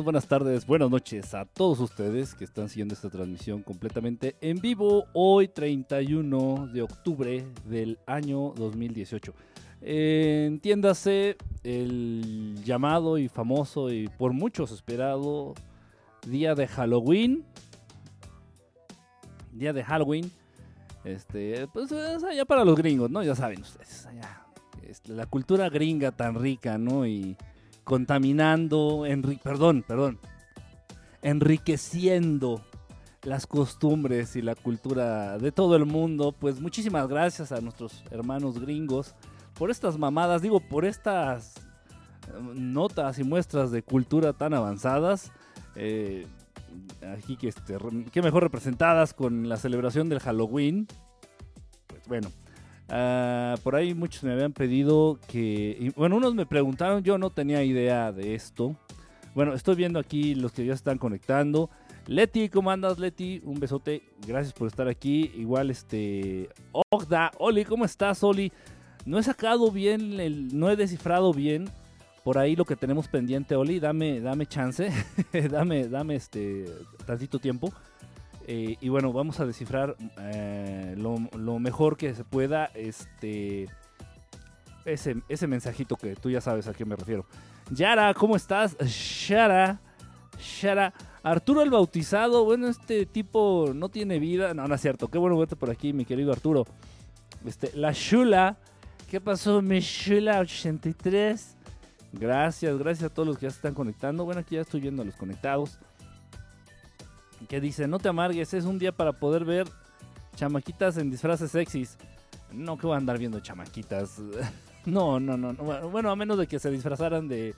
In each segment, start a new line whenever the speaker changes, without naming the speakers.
buenas tardes, buenas noches a todos ustedes que están siguiendo esta transmisión completamente en vivo hoy 31 de octubre del año 2018. Eh, entiéndase el llamado y famoso y por muchos esperado día de Halloween. Día de Halloween. Este, pues es allá para los gringos, ¿no? Ya saben ustedes, allá. La cultura gringa tan rica, ¿no? Y contaminando, perdón, perdón, enriqueciendo las costumbres y la cultura de todo el mundo. Pues muchísimas gracias a nuestros hermanos gringos por estas mamadas, digo, por estas eh, notas y muestras de cultura tan avanzadas. Eh, aquí que, este, que mejor representadas con la celebración del Halloween. Pues bueno, Ah, por ahí muchos me habían pedido que... bueno, unos me preguntaron, yo no tenía idea de esto. Bueno, estoy viendo aquí los que ya están conectando. Leti, ¿cómo andas, Leti? Un besote, gracias por estar aquí. Igual, este... Ogda, Oli, ¿cómo estás, Oli? No he sacado bien, el- no he descifrado bien por ahí lo que tenemos pendiente, Oli. Dame, dame chance, dame, dame este tantito tiempo. Eh, y bueno, vamos a descifrar eh, lo, mejor que se pueda este ese, ese mensajito que tú ya sabes a qué me refiero. Yara, ¿cómo estás? Shara, Shara. Arturo el Bautizado, bueno, este tipo no tiene vida. No, no es cierto. Qué bueno verte por aquí, mi querido Arturo. Este, la Shula. ¿Qué pasó, mi Shula 83? Gracias, gracias a todos los que ya se están conectando. Bueno, aquí ya estoy viendo a los conectados que dice, no te amargues, es un día para poder ver chamaquitas en disfraces sexys. No que voy a andar viendo chamaquitas. No, no, no. no. Bueno, a menos de que se disfrazaran de,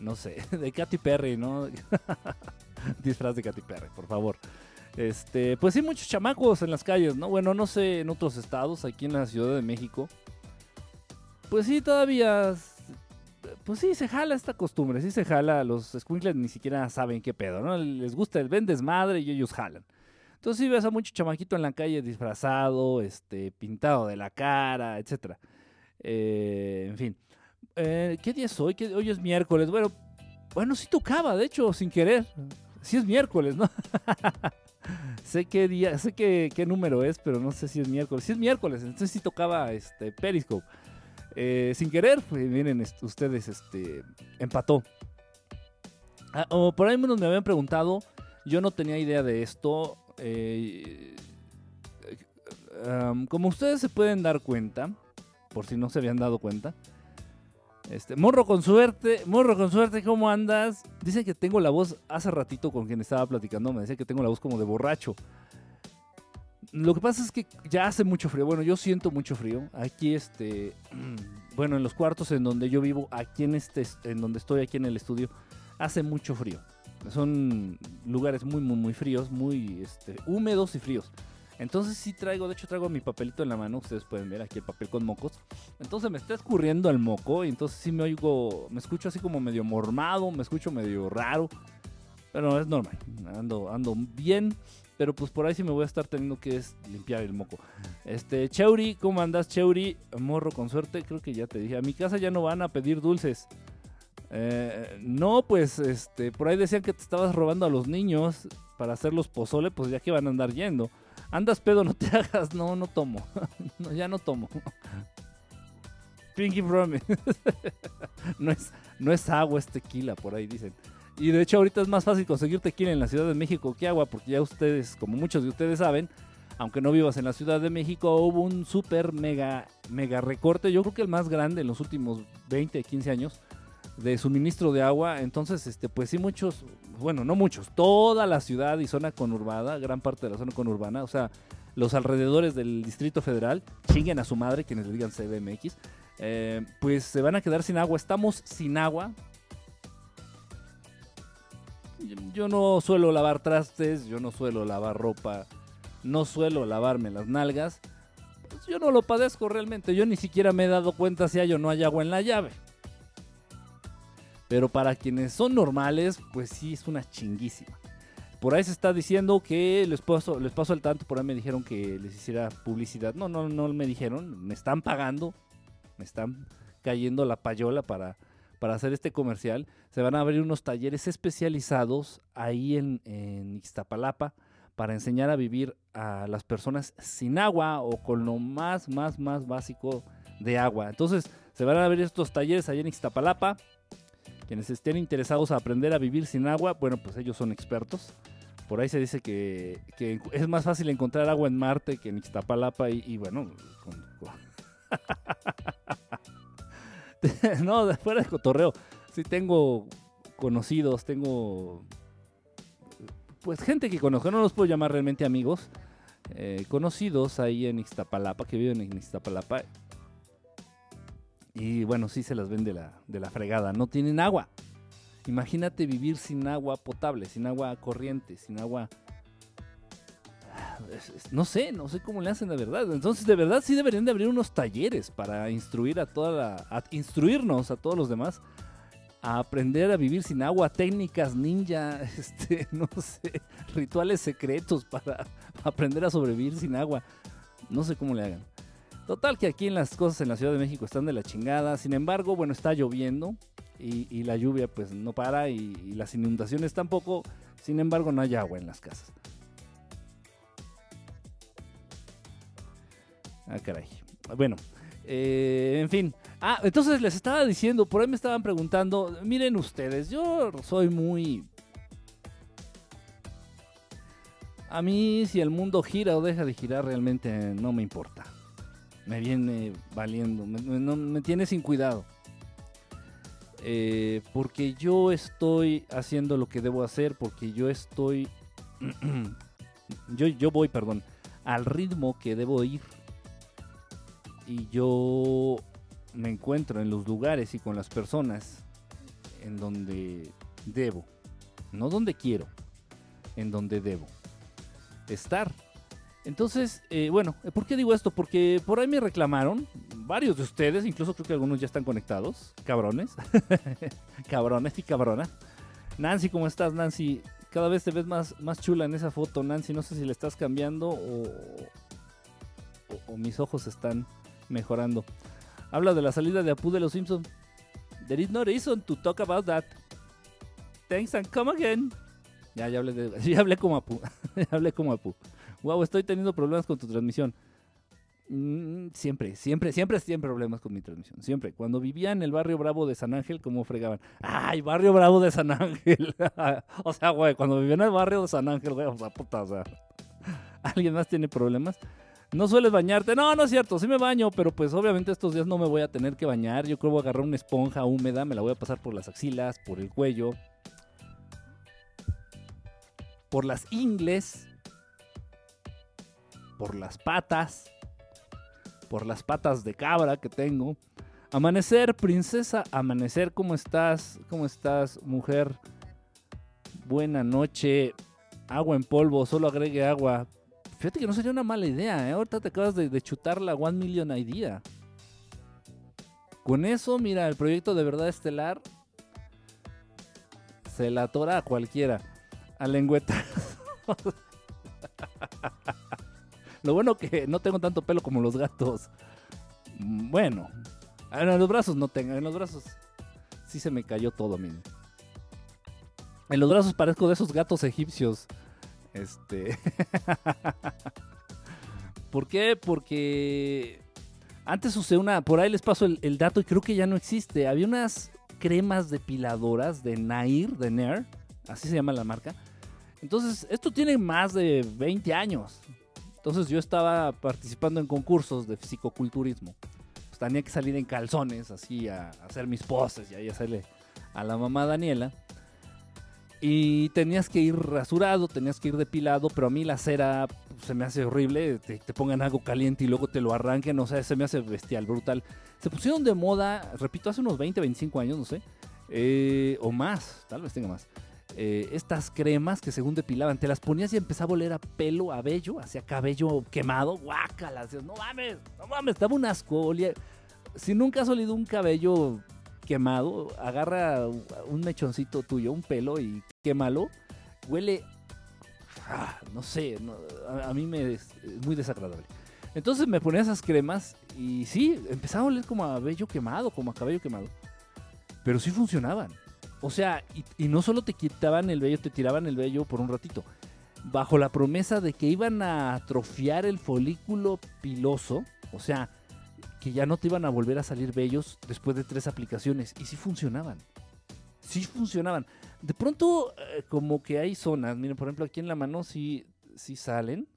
no sé, de Katy Perry, ¿no? Disfraz de Katy Perry, por favor. Este, pues sí, muchos chamacos en las calles, ¿no? Bueno, no sé, en otros estados, aquí en la Ciudad de México. Pues sí, todavía pues sí, se jala esta costumbre, sí se jala. Los squinkles ni siquiera saben qué pedo, ¿no? Les gusta el ven desmadre y ellos jalan. Entonces sí ves a mucho chamaquito en la calle disfrazado, este, pintado de la cara, etcétera. Eh, en fin. Eh, ¿Qué día es hoy? ¿Qué- Hoy es miércoles. Bueno, bueno, sí tocaba, de hecho, sin querer. Sí es miércoles, ¿no? sé qué día, sé qué, qué número es, pero no sé si es miércoles. Sí es miércoles, entonces sí tocaba este Periscope. Eh, sin querer, pues, miren est- ustedes, este, empató. Ah, por ahí unos me habían preguntado, yo no tenía idea de esto. eh, como ustedes se pueden dar cuenta, por si no se habían dado cuenta, este, morro con suerte, morro con suerte, ¿cómo andas? Dice que tengo la voz, hace ratito con quien estaba platicando, me decía que tengo la voz como de borracho. Lo que pasa es que ya hace mucho frío. Bueno, yo siento mucho frío. Aquí, este, bueno, en los cuartos en donde yo vivo, aquí en este, en donde estoy aquí en el estudio, hace mucho frío. Son lugares muy, muy, muy fríos, muy este, húmedos y fríos. Entonces sí traigo, de hecho traigo mi papelito en la mano, ustedes pueden ver aquí el papel con mocos. Entonces me está escurriendo el moco y entonces sí me oigo, me escucho así como medio mormado, me escucho medio raro. Pero es normal, ando, ando bien, pero pues por ahí sí me voy a estar teniendo que limpiar el moco. Este, Cheuri, ¿cómo andas, Cheuri? Morro, con suerte, creo que ya te dije. A mi casa ya no van a pedir dulces. Eh, no, pues este, por ahí decían que te estabas robando a los niños para hacerlos pozole, pues ya que van a andar yendo. Andas pedo, no te hagas. No, no tomo. ya no tomo. Pinky Promise. no, es, no es agua, es tequila, por ahí dicen. Y de hecho ahorita es más fácil conseguir tequila en la Ciudad de México que agua, porque ya ustedes, como muchos de ustedes saben, aunque no vivas en la Ciudad de México, hubo un super mega, mega recorte, yo creo que el más grande en los últimos 20, 15 años, de suministro de agua. Entonces, este, pues sí, muchos, bueno, no muchos, toda la ciudad y zona conurbada, gran parte de la zona conurbana, o sea, los alrededores del Distrito Federal, chinguen a su madre, quienes le digan CBMX, eh, pues se van a quedar sin agua. Estamos sin agua. Yo no suelo lavar trastes, yo no suelo lavar ropa, no suelo lavarme las nalgas. Pues yo no lo padezco realmente, yo ni siquiera me he dado cuenta si hay o no hay agua en la llave. Pero para quienes son normales, pues sí es una chinguísima. Por ahí se está diciendo que les paso, les paso el tanto, por ahí me dijeron que les hiciera publicidad. No, no, no me dijeron, me están pagando, me están cayendo la payola para, para hacer este comercial. Se van a abrir unos talleres especializados ahí en, en Ixtapalapa para enseñar a vivir a las personas sin agua o con lo más, más, más básico de agua. Entonces, se van a abrir estos talleres ahí en Ixtapalapa. Quienes estén interesados a aprender a vivir sin agua, bueno, pues ellos son expertos. Por ahí se dice que, es más fácil encontrar agua en Marte que en Ixtapalapa y, bueno, no, fuera de cotorreo. Sí tengo conocidos, tengo pues gente que conozco, no los puedo llamar realmente amigos, eh, conocidos ahí en Ixtapalapa, que viven en Ixtapalapa y bueno, sí se las ven de la, de la fregada. No tienen agua. Imagínate vivir sin agua potable, sin agua corriente, sin agua... No sé, no sé cómo le hacen de verdad. Entonces, de verdad sí deberían de abrir unos talleres para instruir a toda la... A instruirnos a todos los demás a aprender a vivir sin agua, técnicas ninja, este, no sé, rituales secretos para aprender a sobrevivir sin agua. No sé cómo le hagan. Total que aquí en las cosas en la Ciudad de México están de la chingada. Sin embargo, bueno, está lloviendo y, la lluvia pues no para y, las inundaciones tampoco. Sin embargo, no hay agua en las casas. Ah, caray. Bueno, eh, en fin. Ah, entonces les estaba diciendo, por ahí me estaban preguntando, miren ustedes, yo soy muy... A mí si el mundo gira o deja de girar realmente no me importa me viene valiendo, me, tiene sin cuidado. Eh, porque yo estoy haciendo lo que debo hacer, porque yo estoy, yo, yo voy, perdón, al ritmo que debo ir. Y yo me encuentro en los lugares y con las personas en donde debo, no donde quiero, en donde debo estar. Entonces, eh, bueno, ¿por qué digo esto? Porque por ahí me reclamaron, varios de ustedes, incluso creo que algunos ya están conectados, cabrones, cabrones y cabrona. Nancy, ¿cómo estás, Nancy? Cada vez te ves más, más chula en esa foto, Nancy. No sé si le estás cambiando o, o, mis ojos están mejorando. Habla de la salida de Apu de los Simpsons. There is no reason to talk about that. Thanks and come again. Ya, ya hablé, de, ya hablé como Apu. ya hablé como Apu wow, estoy teniendo problemas con tu transmisión. Mm, siempre, siempre, siempre tienen problemas con mi transmisión. Siempre. Cuando vivía en el barrio Bravo de San Ángel, ¿cómo fregaban? ¡Ay, barrio Bravo de San Ángel! o sea, güey, cuando vivía en el barrio de San Ángel, güey, o sea, puta, o sea. ¿Alguien más tiene problemas? ¿No sueles bañarte? No, no es cierto, sí me baño, pero pues obviamente estos días no me voy a tener que bañar. Yo creo que voy a agarrar una esponja húmeda, me la voy a pasar por las axilas, por el cuello, por las ingles por las patas, por las patas de cabra que tengo. Amanecer, princesa, amanecer, ¿cómo estás? ¿Cómo estás, mujer? Buena noche. Agua en polvo, solo agregue agua. Fíjate que no sería una mala idea, ¿eh? Ahorita te acabas de, chutar la One Million Idea. Con eso, mira, el proyecto de verdad estelar se la atora a cualquiera. A lengüeta. Lo bueno que no tengo tanto pelo como los gatos. Bueno, en los brazos no tengo. En los brazos sí se me cayó todo, miren. En los brazos parezco de esos gatos egipcios. Este. ¿Por qué? Porque antes usé una. Por ahí les paso el, dato y creo que ya no existe. Había unas cremas depiladoras de Nair, de Nair. Así se llama la marca. Entonces, esto tiene más de 20 años. Entonces, yo estaba participando en concursos de fisicoculturismo. Pues, tenía que salir en calzones, así, a, a hacer mis poses y ahí hacerle a la mamá Daniela. Y tenías que ir rasurado, tenías que ir depilado, pero a mí la cera pues, se me hace horrible. Te, pongan algo caliente y luego te lo arranquen, o sea, se me hace bestial, brutal. Se pusieron de moda, repito, hace unos 20, 25 años, no sé, eh, o más, tal vez tenga más. eh, estas cremas que según depilaban, te las ponías y empezaba a oler a pelo, a vello, hacia cabello quemado, guácala, decías, no mames, no mames, estaba un asco, Si nunca has olido un cabello quemado, agarra un mechoncito tuyo, un pelo y quémalo, huele, ah, no sé, a, mí me es, es muy desagradable. Entonces me ponía esas cremas y sí, empezaba a oler como a vello quemado, como a cabello quemado. Pero sí funcionaban. O sea, y, y no solo te quitaban el vello, te tiraban el vello por un ratito. Bajo la promesa de que iban a atrofiar el folículo piloso. O sea, ya no te iban a volver a salir vellos después de tres aplicaciones. Y sí funcionaban. Sí funcionaban. De pronto, eh, como que hay zonas. Miren, por ejemplo, aquí en la mano sí, sí salen.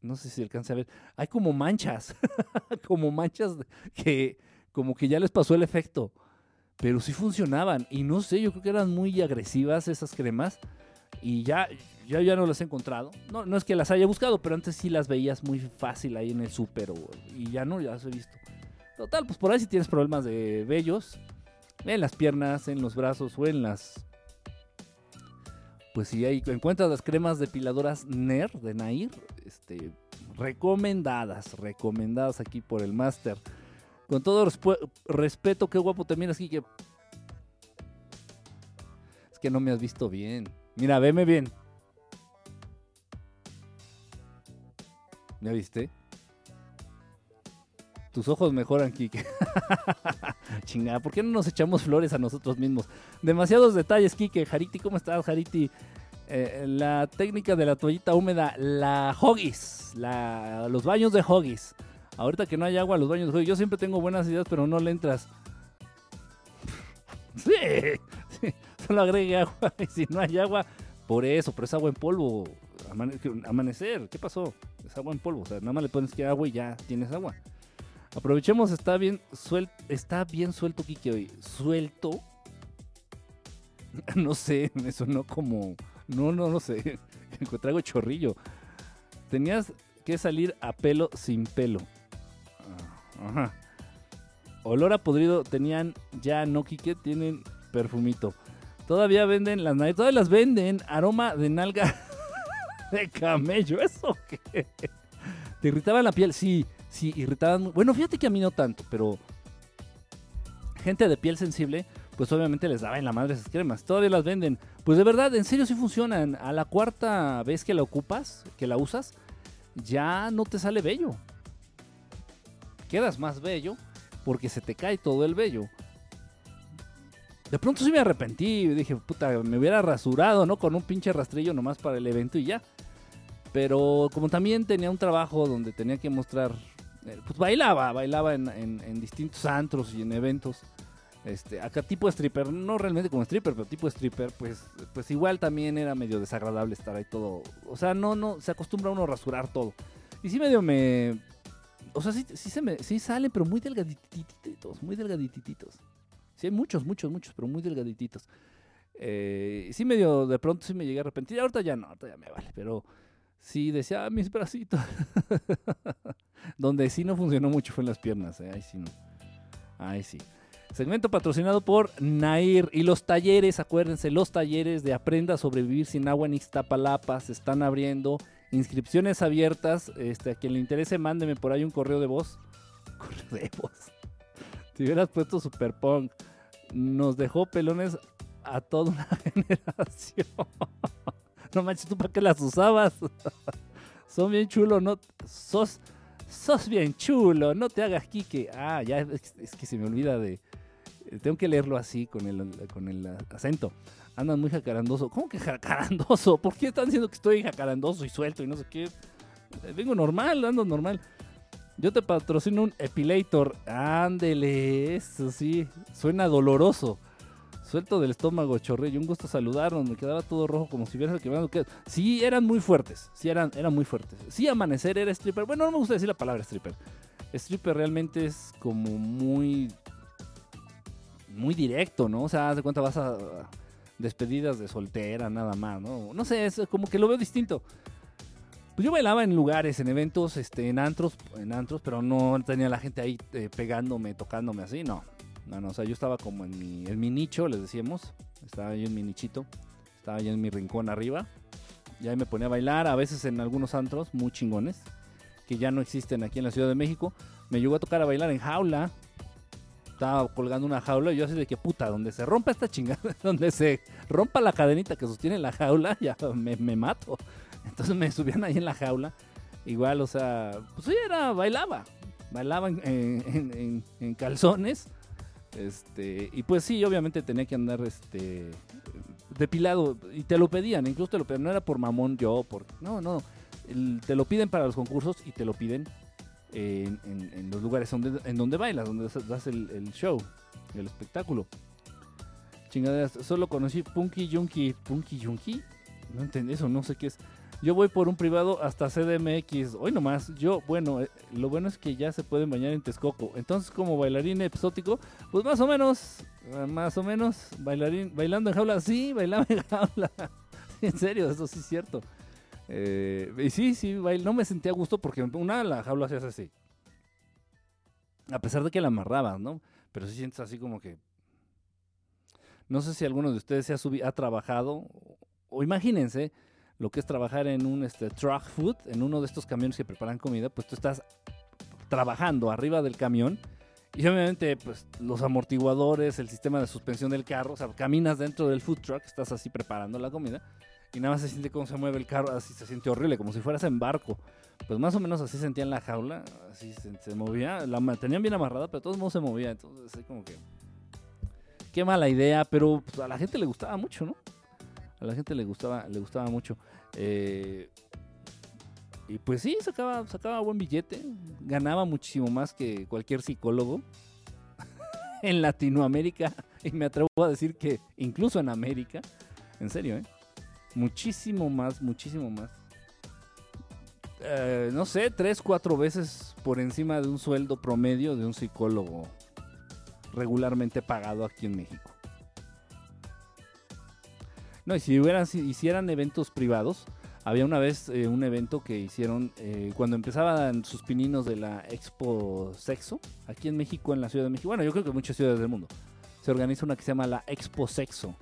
No sé si alcance a ver. Hay como manchas. como manchas que como que ya les pasó el efecto. Pero sí funcionaban. Y no sé, yo creo que eran muy agresivas esas cremas. Y ya, ya, ya no las he encontrado. No, no es que las haya buscado, pero antes sí las veías muy fácil ahí en el súper. Y ya no, ya las he visto. Total, pues por ahí si tienes problemas de vellos. En las piernas, en los brazos o en las... Pues si ahí encuentras las cremas depiladoras NER de Nair, este, recomendadas, recomendadas aquí por el máster. Con todo respeto, qué guapo te miras, Kike. Es que no me has visto bien. Mira, veme bien. ¿Ya viste? Tus ojos mejoran, Kike. Chingada, ¿por qué no nos echamos flores a nosotros mismos? Demasiados detalles, Kike. Jariti, ¿cómo estás, Jariti? Eh, la técnica de la toallita húmeda, la Hoggies, los baños de Hoggies. Ahorita que no hay agua, los baños de Hoggies. Yo siempre tengo buenas ideas, pero no le entras. Sí, sí, solo agregue agua. Y si no hay agua, por eso, pero es agua en polvo. Amane- amanecer, ¿qué pasó? Es agua en polvo. O sea, nada más le pones que agua y ya tienes agua. Aprovechemos, está bien suelto, está bien suelto Kike hoy. Suelto. No sé, me sonó como. No, no, no sé. Traigo chorrillo. Tenías que salir a pelo sin pelo. Ah, Ajá. Olor a podrido tenían ya no Kike, tienen perfumito. Todavía venden las nalgas, todavía las venden. Aroma de nalga de camello, ¿eso qué? ¿Te irritaban la piel? Sí, sí, irritaban. Bueno, fíjate que a mí no tanto, pero gente de piel sensible, pues obviamente les daba en la madre esas cremas. Todavía las venden. Pues de verdad, en serio sí funcionan. A la cuarta vez que la ocupas, que la usas, ya no te sale vello. Quedas más bello porque se te cae todo el vello. De pronto sí me arrepentí. Dije, puta, me hubiera rasurado, ¿no? Con un pinche rastrillo nomás para el evento y ya. Pero como también tenía un trabajo donde tenía que mostrar, eh, pues bailaba, bailaba en, en- en distintos antros y en eventos. Este, acá tipo stripper, no realmente como stripper, pero tipo stripper, pues, pues igual también era medio desagradable estar ahí todo. O sea, no, no, se acostumbra uno rasurar todo. Y sí medio me... O sea, sí, sí, se me, sí salen, pero muy delgadititos, muy delgadititos. Sí, muchos, muchos, muchos, pero muy delgadititos. Eh, sí medio, de pronto sí me llegué a arrepentir. Ahorita ya no, ahorita ya me vale, pero sí decía, ah, mis bracitos. Donde sí no funcionó mucho fue en las piernas, ¿eh? ahí sí no. Ahí sí. Segmento patrocinado por Nair y los talleres, acuérdense, los talleres de Aprenda a sobrevivir sin agua en Ixtapalapa se están abriendo. Inscripciones abiertas. Este, a quien le interese, mándeme por ahí un correo de voz. Correo de voz. Si hubieras puesto Super Punk, nos dejó pelones a toda una generación. no manches, ¿tú para qué las usabas? Son bien chulos, ¿no? Sos, sos bien chulo, no te hagas Kike. Ah, ya es, que se me olvida de... Tengo que leerlo así, con el, con el acento. Andan muy jacarandoso. ¿Cómo que jacarandoso? ¿Por qué están diciendo que estoy jacarandoso y suelto y no sé qué? Vengo normal, ando normal. Yo te patrocino un Epilator. Ándele, eso sí. Suena doloroso. Suelto del estómago, chorrillo. Un gusto saludarnos. Me quedaba todo rojo como si hubiera quemado. Sí, eran muy fuertes. Sí, eran, eran muy fuertes. Sí, Amanecer era stripper. Bueno, no me gusta decir la palabra stripper. Stripper realmente es como muy. Muy directo, ¿no? O sea, haz de cuenta vas a. Despedidas de soltera, nada más, ¿no? No sé, es como que lo veo distinto. Pues yo bailaba en lugares, en eventos, este, en antros, en antros, pero no tenía la gente ahí eh, pegándome, tocándome así, no. No, no, o sea, yo estaba como en mi, en mi nicho, les decíamos. Estaba yo en mi nichito. Estaba yo en mi rincón arriba. Y ahí me ponía a bailar, a veces en algunos antros muy chingones, que ya no existen aquí en la Ciudad de México. Me llegó a tocar a bailar en jaula. Estaba colgando una jaula y yo así de que puta, donde se rompa esta chingada, donde se rompa la cadenita que sostiene la jaula, ya me, me mato. Entonces me subían ahí en la jaula. Igual, o sea, pues sí, era, bailaba. Bailaba en, calzones este, y pues sí, obviamente tenía que andar este depilado y te lo pedían, incluso te lo pedían, no era por mamón yo, por no, no, te lo piden para los concursos y te lo piden en, los lugares donde, en donde bailas, donde das el, show, el espectáculo. Chingaderas, solo conocí Punky Junkie, Punky Junkie, no entendí eso, no sé qué es. Yo voy por un privado hasta CDMX. Hoy nomás, yo, bueno, eh, lo bueno es que ya se pueden bañar en Texcoco. Entonces, como bailarín exótico, pues más o menos, eh, más o menos, bailarín, bailando en jaula, sí, bailaba en jaula. en serio, eso sí es cierto. Eh, y sí, sí, no me sentía a gusto porque una, la jaula se hace así. A pesar de que la amarrabas, ¿no? Pero sí sientes así como que... No sé si alguno de ustedes se ha, ha trabajado, o imagínense lo que es trabajar en un este, truck food, en uno de estos camiones que preparan comida, pues tú estás trabajando arriba del camión y obviamente pues los amortiguadores, el sistema de suspensión del carro, o sea, caminas dentro del food truck, estás así preparando la comida y nada más se siente cómo se mueve el carro, así se siente horrible, como si fueras en barco. Pues más o menos así sentían la jaula, así se, movía, la tenían bien amarrada, pero de todos modos se movía, entonces así como que... Qué mala idea, pero pues, a la gente le gustaba mucho, ¿no? A la gente le gustaba, le gustaba mucho. Eh, y pues sí, sacaba, sacaba buen billete. Ganaba muchísimo más que cualquier psicólogo en Latinoamérica. Y me atrevo a decir que incluso en América. En serio, ¿eh? Muchísimo más, muchísimo más. Eh, no sé, tres, cuatro veces por encima de un sueldo promedio de un psicólogo regularmente pagado aquí en México. No, y si hubieran, si hicieran eventos privados, había una vez eh, un evento que hicieron eh, cuando empezaban sus pininos de la Expo Sexo, aquí en México, en la Ciudad de México. Bueno, yo creo que en muchas ciudades del mundo. Se organiza una que se llama la Expo Sexo.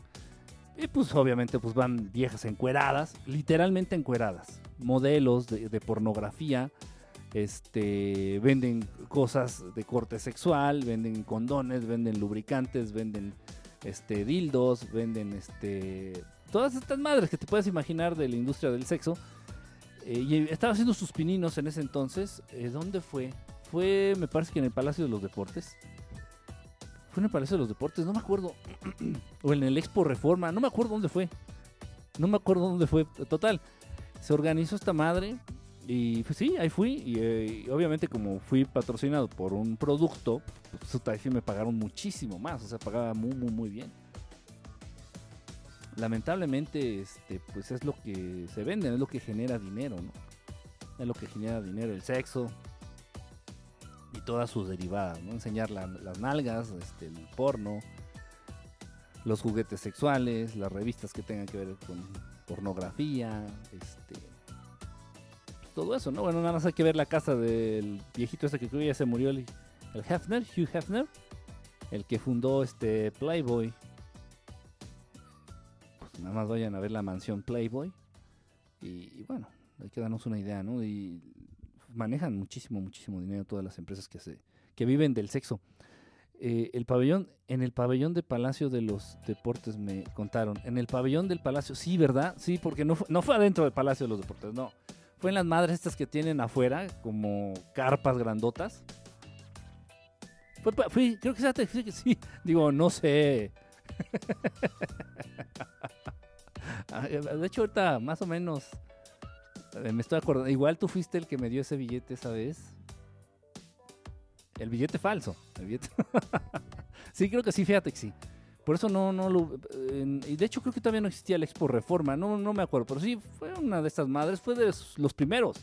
Y pues obviamente pues van viejas encueradas, literalmente encueradas, modelos de, de pornografía, este, venden cosas de corte sexual, venden condones, venden lubricantes, venden este, dildos, venden este, todas estas madres que te puedes imaginar de la industria del sexo. Eh, y estaba haciendo sus pininos en ese entonces. Eh, ¿Dónde fue? Fue, me parece que en el Palacio de los Deportes. Fue en el Palacio de los Deportes, no me acuerdo. o en el Expo Reforma, no me acuerdo dónde fue. No me acuerdo dónde fue. Total, se organizó esta madre. Y pues sí, ahí fui. Y, eh, obviamente, como fui patrocinado por un producto, pues me pagaron muchísimo más. O sea, pagaba muy, muy, muy bien lamentablemente este pues es lo que se vende, es lo que genera dinero, ¿no? Es lo que genera dinero, el sexo y todas sus derivadas, ¿no? Enseñar las nalgas, este, el porno, los juguetes sexuales, las revistas que tengan que ver con pornografía, este todo eso, ¿no? Bueno, nada más hay que ver la casa del viejito este que creo ya se murió, el, el Hefner, Hugh Hefner, el que fundó este Playboy. Nada más vayan a ver la mansión Playboy. Y, bueno, hay que darnos una idea, ¿no? Y manejan muchísimo, muchísimo dinero todas las empresas que se que viven del sexo. Eh, el pabellón, en el pabellón de Palacio de los Deportes me contaron. En el pabellón del Palacio, sí, ¿verdad? Sí, porque no, fue- no fue adentro del Palacio de los Deportes, no. Fue en las madres estas que tienen afuera, como carpas grandotas. Fui- creo que sí. Digo, no sé. De hecho, ahorita más o menos eh, me estoy acordando. Igual tú fuiste el que me dio ese billete esa vez. El billete falso. El billete. sí, creo que sí, fíjate que sí. Por eso no, no lo. eh, y de hecho, creo que todavía no existía el Expo Reforma. No, no me acuerdo. Pero sí, fue una de estas madres. Fue de los los primeros.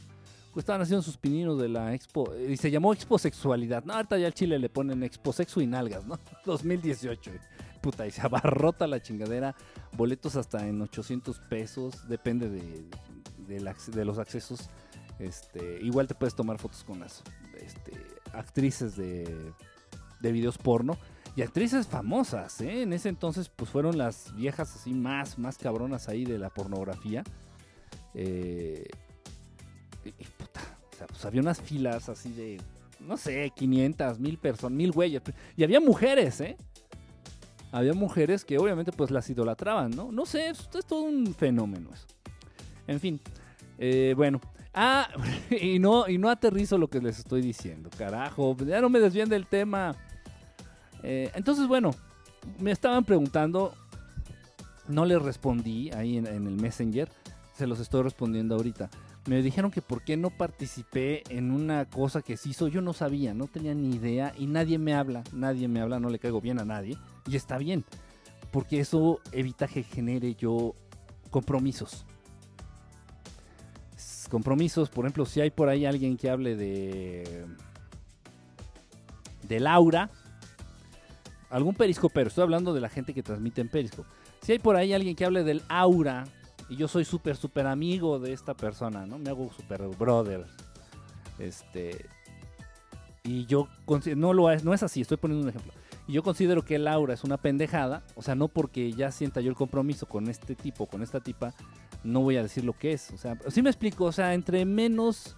Pues estaban haciendo sus pininos de la Expo. eh, Y se llamó Expo Sexualidad. No, ahorita ya al Chile le ponen Expo Sexo y Nalgas, ¿no? 2018. Puta, y se abarrota la chingadera. Boletos hasta en 800 pesos. Depende de, de los accesos. Este, igual te puedes tomar fotos con las este, actrices de, de videos porno. Y actrices famosas, ¿eh? En ese entonces, pues fueron las viejas así más, más cabronas ahí de la pornografía. Eh, pues había unas filas así de, no sé, 500, 1000 personas, 1000 güeyes. Y había mujeres, ¿eh? Había mujeres que obviamente pues las idolatraban, ¿no? No sé, es, todo un fenómeno eso. En fin, eh, bueno. Ah, y no, y no aterrizo lo que les estoy diciendo, carajo. Ya no me desvíen del tema. Eh, entonces, bueno, me estaban preguntando, no les respondí ahí en el Messenger, se los estoy respondiendo ahorita. Me dijeron que por qué no participé en una cosa que se hizo, yo no sabía, no tenía ni idea y nadie me habla, nadie me habla, no le caigo bien a nadie y está bien, porque eso evita que genere yo compromisos. Compromisos, por ejemplo, si hay por ahí alguien que hable de de Laura, algún periscopero, estoy hablando de la gente que transmite en Periscope. Si hay por ahí alguien que hable del aura y yo soy súper, súper amigo de esta persona, ¿no? Me hago súper brother. Este. Y yo no lo es, no es así, estoy poniendo un ejemplo. Y yo considero que el aura es una pendejada, o sea, no porque ya sienta yo el compromiso con este tipo, con esta tipa, no voy a decir lo que es. O sea, sí me explico, o sea, entre menos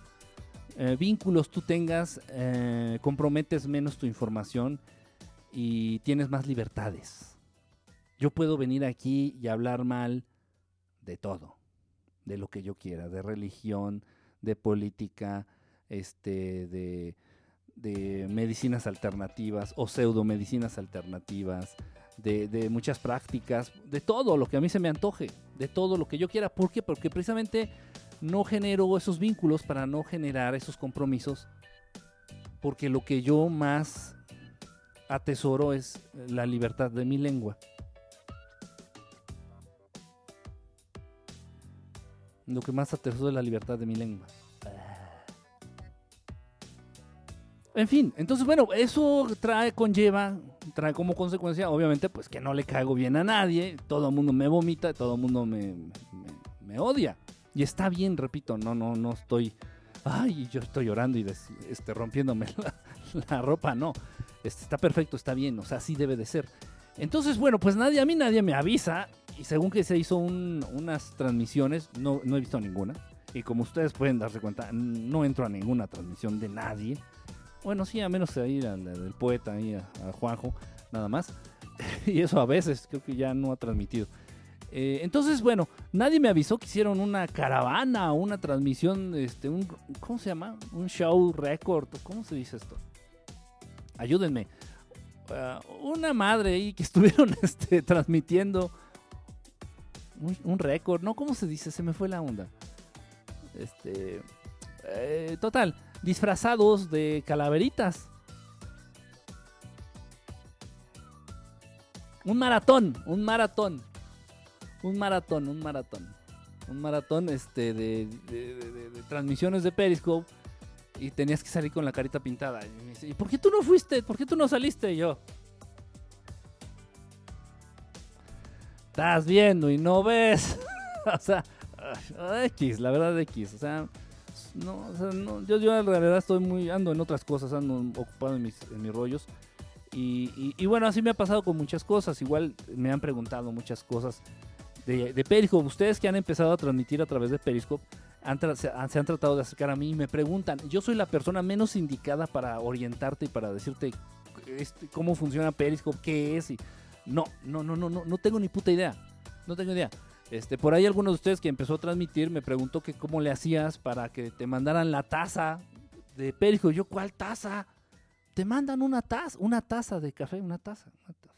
eh, vínculos tú tengas, eh, comprometes menos tu información y tienes más libertades. Yo puedo venir aquí y hablar mal de todo, de lo que yo quiera, de religión, de política, este, de, de medicinas alternativas o pseudomedicinas alternativas, de, de muchas prácticas, de todo lo que a mí se me antoje, de todo lo que yo quiera. ¿Por qué? Porque precisamente no genero esos vínculos para no generar esos compromisos, porque lo que yo más atesoro es la libertad de mi lengua. Lo que más atesoro es la libertad de mi lengua. En fin, entonces bueno, eso trae, conlleva, trae como consecuencia, obviamente, pues que no le caigo bien a nadie, todo el mundo me vomita, todo el mundo me, me, odia. Y está bien, repito, no, no, no estoy, ay, yo estoy llorando y des- este, rompiéndome la, la ropa, no. Este, está perfecto, está bien, o sea, así debe de ser. Entonces, bueno, pues nadie, a mí nadie me avisa. Y según que se hizo un- unas transmisiones, no, no he visto ninguna. Y como ustedes pueden darse cuenta, no entro a ninguna transmisión de nadie. Bueno, sí, a menos ahí al, poeta, ahí a, a Juanjo, nada más. y eso a veces creo que ya no ha transmitido. Eh, entonces, bueno, nadie me avisó que hicieron una caravana, una transmisión, este, un, ¿cómo se llama? Un show record, ¿cómo se dice esto? Ayúdenme. Ah, una madre ahí que estuvieron este, transmitiendo un, récord, ¿no? ¿Cómo se dice? Se me fue la onda. Este, eh, total, disfrazados de calaveritas. Un maratón, un maratón. Un maratón, un maratón. Un maratón este, de, de- transmisiones de Periscope. Y tenías que salir con la carita pintada. Y me dice, ¿y por qué tú no fuiste? ¿Por qué tú no saliste? Yo. Estás viendo y no ves. o sea, ay, X, la verdad X. O sea, No, o sea, no, yo, yo en realidad estoy muy, ando en otras cosas, ando ocupado en mis, en mis rollos. Y, y- y bueno, así me ha pasado con muchas cosas. Igual me han preguntado muchas cosas de, de Periscope. Ustedes que han empezado a transmitir a través de Periscope han se, han, se han tratado de acercar a mí y me preguntan. Yo soy la persona menos indicada para orientarte y para decirte este, cómo funciona Periscope, qué es. Y no, no, no, no, no, no tengo ni puta idea. No tengo idea. Este, por ahí alguno de ustedes que empezó a transmitir me preguntó que cómo le hacías para que te mandaran la taza de Periscope. Yo, ¿cuál taza? Te mandan una taza, una taza de café, una taza, una taza.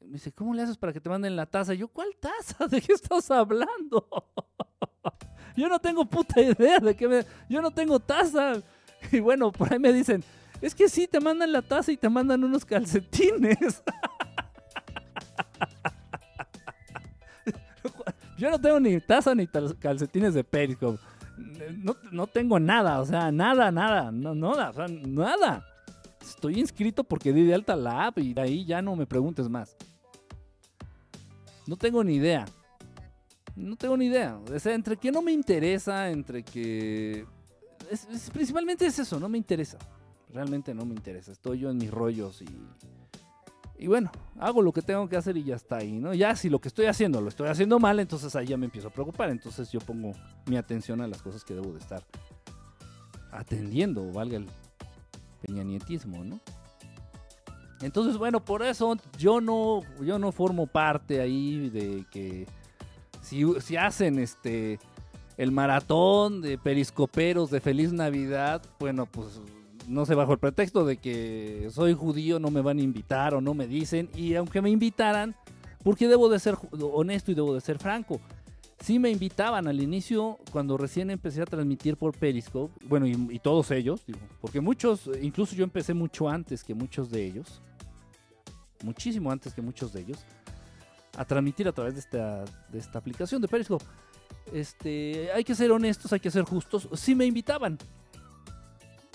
Me dice, ¿cómo le haces para que te manden la taza? Yo, ¿cuál taza? ¿De qué estás hablando? Yo no tengo puta idea de qué me... Yo no tengo taza. Y bueno, por ahí me dicen, es que sí, te mandan la taza y te mandan unos calcetines. Yo no tengo ni taza ni calcetines de Periscope. No, no tengo nada, o sea, nada, nada, no, nada, nada. Estoy inscrito porque di de alta la app y de ahí ya no me preguntes más. No tengo ni idea. No tengo ni idea. O sea, entre que no me interesa, entre que... principalmente es eso, no me interesa. Realmente no me interesa. Estoy yo en mis rollos y... Y bueno, hago lo que tengo que hacer y ya está ahí, ¿no? Ya si lo que estoy haciendo lo estoy haciendo mal, entonces ahí ya me empiezo a preocupar. Entonces yo pongo mi atención a las cosas que debo de estar atendiendo, valga el peñanietismo, ¿no? Entonces, bueno, por eso yo no, yo no formo parte ahí de que si, si hacen este el maratón de periscoperos de Feliz Navidad, bueno, pues no sé, bajo el pretexto de que soy judío no me van a invitar o no me dicen, y aunque me invitaran, porque debo de ser honesto y debo de ser franco. Sí me invitaban al inicio, cuando recién empecé a transmitir por Periscope, bueno, y, y todos ellos, digo, porque muchos, incluso yo empecé mucho antes que muchos de ellos, muchísimo antes que muchos de ellos, a transmitir a través de esta, de esta aplicación de Periscope. Este, hay que ser honestos, hay que ser justos. Sí me invitaban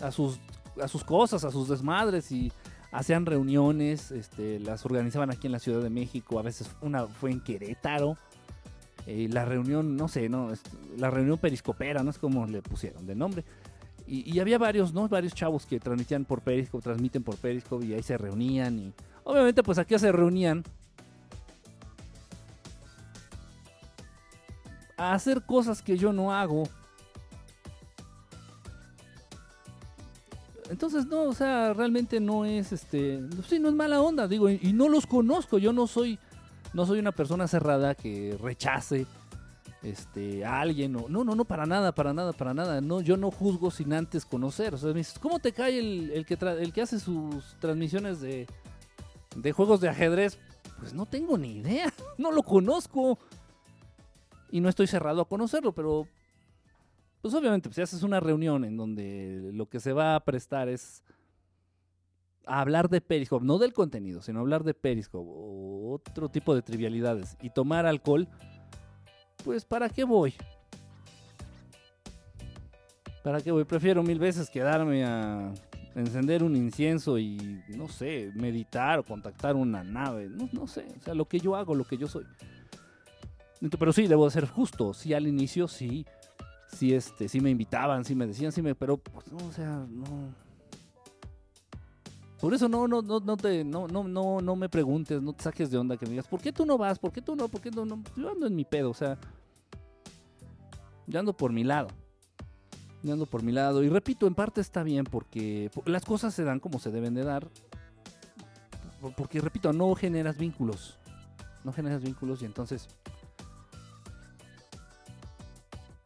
a sus, a sus cosas, a sus desmadres y hacían reuniones, este, las organizaban aquí en la Ciudad de México, a veces una fue en Querétaro. eh, la reunión, no sé, no, la reunión periscopera, no es como le pusieron de nombre. Y, y había varios, ¿no? Varios chavos que transmitían por Periscope, transmiten por Periscope y ahí se reunían y obviamente pues aquí se reunían a hacer cosas que yo no hago. Entonces, no, o sea, realmente no es, este, sí, no es mala onda, digo, y, no los conozco, yo no soy, no soy una persona cerrada que rechace, este, a alguien, no, no, no, para nada, para nada, para nada, no, yo no juzgo sin antes conocer, o sea, me dices, ¿cómo te cae el, que, el que hace sus transmisiones de, de juegos de ajedrez? Pues no tengo ni idea, no lo conozco, y no estoy cerrado a conocerlo, pero pues obviamente, pues, si haces una reunión en donde lo que se va a prestar es hablar de Periscope, no del contenido, sino hablar de Periscope o otro tipo de trivialidades y tomar alcohol, pues ¿para qué voy? ¿Para qué voy? Prefiero mil veces quedarme a encender un incienso y, no sé, meditar o contactar una nave, no, sé, o sea, lo que yo hago, lo que yo soy. Pero sí, debo de ser justo, sí al inicio, sí, sí, este, sí me invitaban, sí me decían, sí me, pero, pues, no, o sea, no. Por eso no, no, no, no te, no, no, no, no me preguntes, no te saques de onda que me digas, ¿por qué tú no vas? ¿Por qué tú no? ¿Por qué tú no? Yo ando en mi pedo, o sea, yo ando por mi lado. Yo ando por mi lado. Y repito, en parte está bien porque po- las cosas se dan como se deben de dar. Por- Porque, repito, no generas vínculos. No generas vínculos y entonces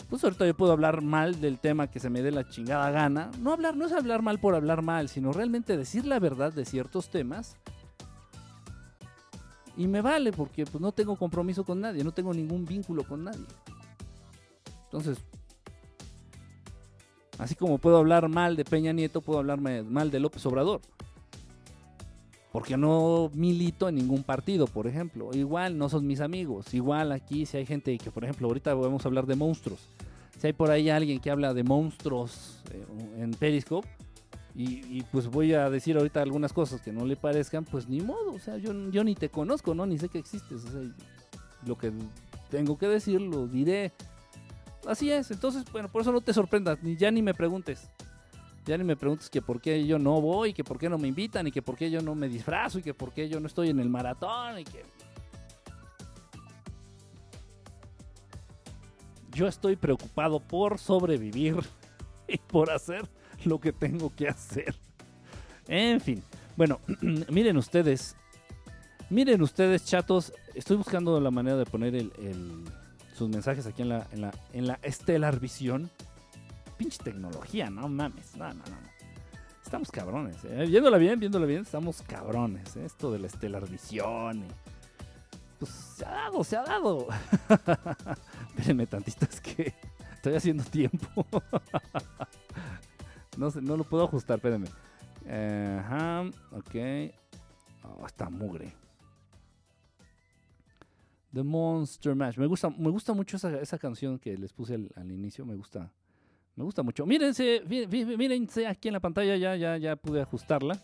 pues ahorita yo puedo hablar mal del tema que se me dé la chingada gana. No hablar, no es hablar mal por hablar mal, sino realmente decir la verdad de ciertos temas. Y me vale porque pues, no tengo compromiso con nadie, no tengo ningún vínculo con nadie. Entonces, así como puedo hablar mal de Peña Nieto, puedo hablar ma- mal de López Obrador. Porque no milito en ningún partido, por ejemplo. Igual no son mis amigos. Igual aquí si hay gente que, por ejemplo, ahorita vamos a hablar de monstruos. Si hay por ahí alguien que habla de monstruos eh, en Periscope, y, pues voy a decir ahorita algunas cosas que no le parezcan, pues ni modo. O sea, yo, ni te conozco, ¿no? Ni sé que existes. Lo que tengo que decir lo diré. así es. Entonces, bueno, por eso no te sorprendas, ni ya ni me preguntes. Ya ni me preguntes que por qué yo no voy, que por qué no me invitan, y que por qué yo no me disfrazo, y que por qué yo no estoy en el maratón, y que... Yo estoy preocupado por sobrevivir y por hacer lo que tengo que hacer. En fin, bueno, miren ustedes, miren ustedes, chatos, estoy buscando la manera de poner sus mensajes aquí en la, en la, en la Stellar Visión. Pinche tecnología, no mames, no, no, no. Estamos cabrones, ¿eh? viéndola bien, viéndola bien, estamos cabrones. ¿eh? Esto de la Stellar Visión. pues se ha dado, se ha dado. Espérenme tantito, que estoy haciendo tiempo. no, no lo puedo ajustar, espérenme. Ajá, ok. Oh, está mugre. The Monster Mash. Me gusta, me gusta mucho esa, canción que les puse al, inicio. Me gusta. Me gusta mucho. Mírense, mírense aquí en la pantalla. Ya, ya, ya pude ajustarla.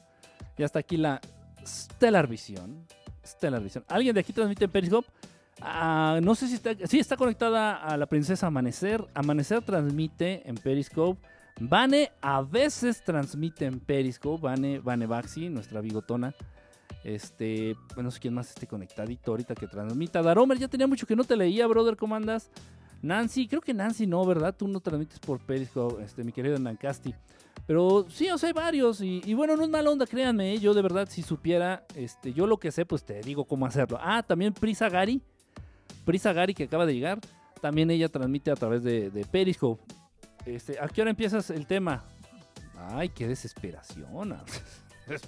Ya está aquí la Stellar Vision. Stellar Vision. ¿Alguien de aquí transmite en Periscope? Ah, no sé si está. Sí, está conectada a la Princesa Amanecer. Amanecer transmite en Periscope. Vane a veces transmite en Periscope. Vane, Vane Baxi, nuestra bigotona. Este, bueno, no sé quién más esté conectadito ahorita que transmita. Daromer, ya tenía mucho que no te leía, brother, ¿cómo andas? Nancy, creo que Nancy no, ¿verdad? Tú no transmites por Periscope, este, mi querido Nancasti. Pero sí, o sea, hay varios. Y, bueno, no es mala onda, créanme. ¿eh? Yo de verdad, si supiera, este, yo lo que sé, pues te digo cómo hacerlo. Ah, también Prisa Gary. Prisa Gary que acaba de llegar. También ella transmite a través de, Periscope. Este, ¿A qué hora empiezas el tema? Ay, qué desesperación.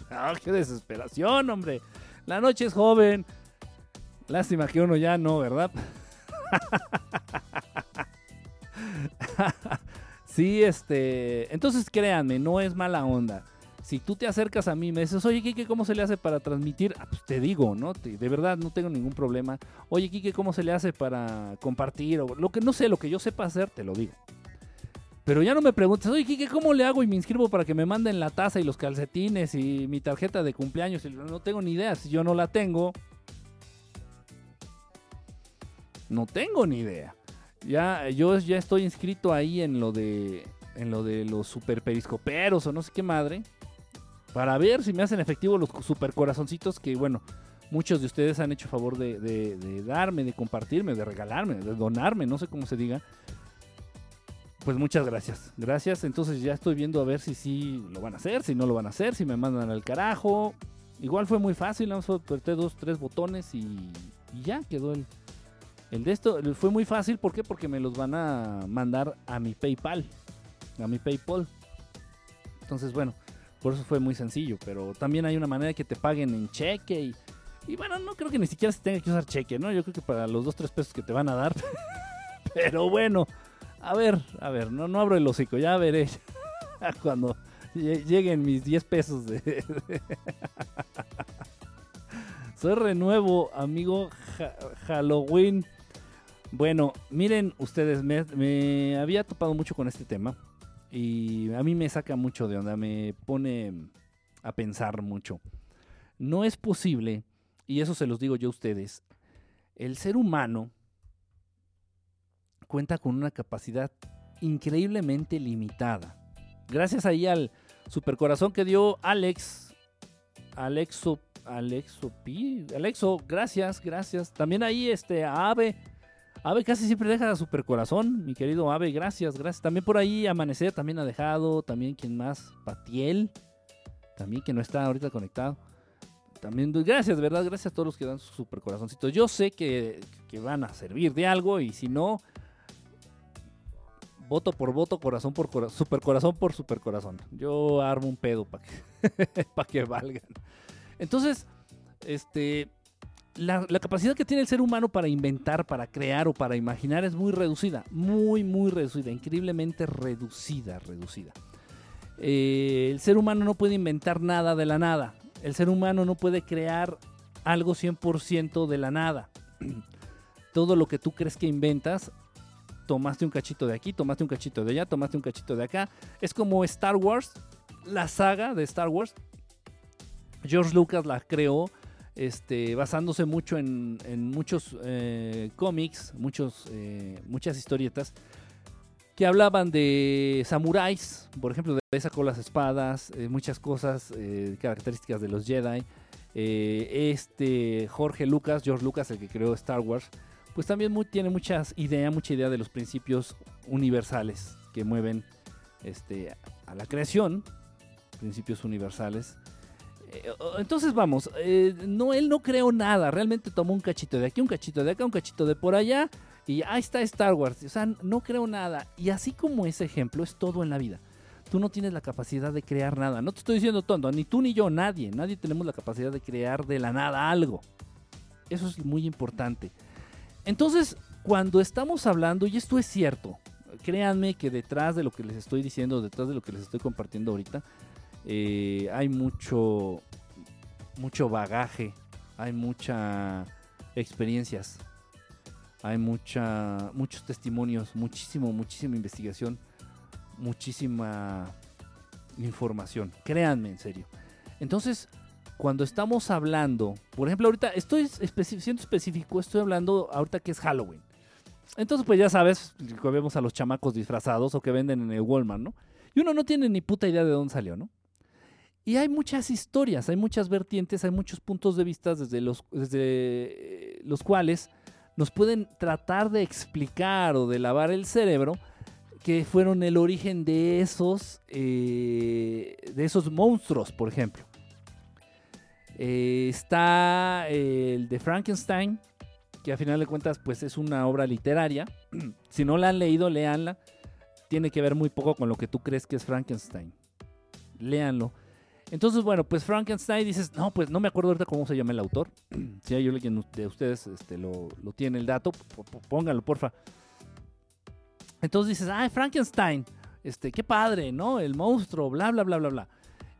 Ah, qué desesperación, hombre. La noche es joven. Lástima que uno ya no, ¿verdad? sí, este. Entonces créanme, no es mala onda. Si tú te acercas a mí y me dices, oye, Kike, ¿cómo se le hace para transmitir? Ah, pues te digo, ¿no? de verdad, no tengo ningún problema. Oye, Kike, ¿cómo se le hace para compartir? O lo que no sé, lo que yo sepa hacer, te lo digo. Pero ya no me preguntes, oye, Kike, ¿cómo le hago y me inscribo para que me manden la taza y los calcetines y mi tarjeta de cumpleaños? No tengo ni idea. Si yo no la tengo, no tengo ni idea. Ya, yo ya estoy inscrito ahí en lo de, en lo de los super periscoperos o no sé qué madre. Para ver si me hacen efectivo los super corazoncitos que, bueno, muchos de ustedes han hecho favor de, de darme, de compartirme, de regalarme, de donarme, no sé cómo se diga. Pues muchas gracias. Gracias. Entonces ya estoy viendo a ver si sí lo van a hacer, si no lo van a hacer, si me mandan al carajo. Igual fue muy fácil, nada más apreté dos, tres botones y, ya quedó el, el de esto. Fue muy fácil, ¿por qué? Porque me los van a mandar a mi PayPal, a mi PayPal. Entonces, bueno, por eso fue muy sencillo. Pero también hay una manera de que te paguen en cheque y, bueno, no creo que ni siquiera se tenga que usar cheque, ¿no? Yo creo que para los dos, tres pesos que te van a dar. pero bueno. A ver, a ver, no, no abro el hocico, ya veré cuando lleguen mis 10 pesos. Soy renuevo, amigo Halloween. Bueno, miren ustedes, me, había topado mucho con este tema y a mí me saca mucho de onda, me pone a pensar mucho. No es posible, y eso se los digo yo a ustedes, el ser humano cuenta con una capacidad increíblemente limitada. Gracias ahí al supercorazón que dio Alex, Alexo, Alexo Pi, Alexo, gracias, gracias. También ahí este Ave, Ave casi siempre deja supercorazón, mi querido Ave, gracias, gracias. También por ahí Amanecer también ha dejado, también quien más, Patiel, también que no está ahorita conectado. También, gracias, ¿verdad? Gracias a todos los que dan su supercorazoncito. Yo sé que, que van a servir de algo y si no, voto por voto, corazón por corazón, super corazón por super corazón. Yo armo un pedo para que valgan. Entonces, este, la, capacidad que tiene el ser humano para inventar, para crear o para imaginar es muy reducida, muy, muy reducida, increíblemente reducida, reducida. Eh, el ser humano no puede inventar nada de la nada. El ser humano no puede crear algo 100% de la nada. Todo lo que tú crees que inventas tomaste un cachito de aquí, tomaste un cachito de allá, tomaste un cachito de acá. Es como Star Wars, la saga de Star Wars. George Lucas la creó este, basándose mucho en, muchos eh, cómics, muchos, eh, muchas historietas. que hablaban de samuráis, por ejemplo, de ahí sacó las espadas, eh, muchas cosas, características de los Jedi. Este Jorge Lucas, George Lucas, el que creó Star Wars, pues también tiene muchas ideas, mucha idea de los principios universales que mueven este, a la creación, principios universales. Entonces vamos, eh, no, él no creó nada, realmente tomó un cachito de aquí, un cachito de acá, un cachito de por allá, y ahí está Star Wars. O sea, no creó nada. Y así como ese ejemplo, es todo en la vida. Tú no tienes la capacidad de crear nada. No te estoy diciendo tonto, ni tú ni yo, nadie. Nadie tenemos la capacidad de crear de la nada algo. Eso es muy importante. Entonces, cuando estamos hablando, y esto es cierto, créanme que detrás de lo que les estoy diciendo, detrás de lo que les estoy compartiendo ahorita, eh, hay mucho, mucho bagaje, hay mucha experiencias, hay mucha, muchos testimonios, muchísimo, muchísima investigación, muchísima información. Créanme, en serio. Entonces, cuando estamos hablando, por ejemplo, ahorita estoy siendo específico, estoy hablando ahorita que es Halloween. Entonces, pues ya sabes, que vemos a los chamacos disfrazados o que venden en el Walmart, ¿no? Y uno no tiene ni puta idea de dónde salió, ¿no? Y hay muchas historias, hay muchas vertientes, hay muchos puntos de vista desde eh, los cuales nos pueden tratar de explicar o de lavar el cerebro que fueron el origen de esos, eh, de esos monstruos, por ejemplo. Eh, está el de Frankenstein, que a final de cuentas pues es una obra literaria. si no la han leído, léanla. Tiene que ver muy poco con lo que tú crees que es Frankenstein. Léanlo. Entonces, bueno, pues Frankenstein dices, no, pues no me acuerdo ahorita cómo se llama el autor. si hay alguien de ustedes este, lo, lo tiene el dato, pónganlo, porfa. Entonces dices, ah, Frankenstein, este, qué padre, ¿no? El monstruo, bla, bla, bla, bla, bla.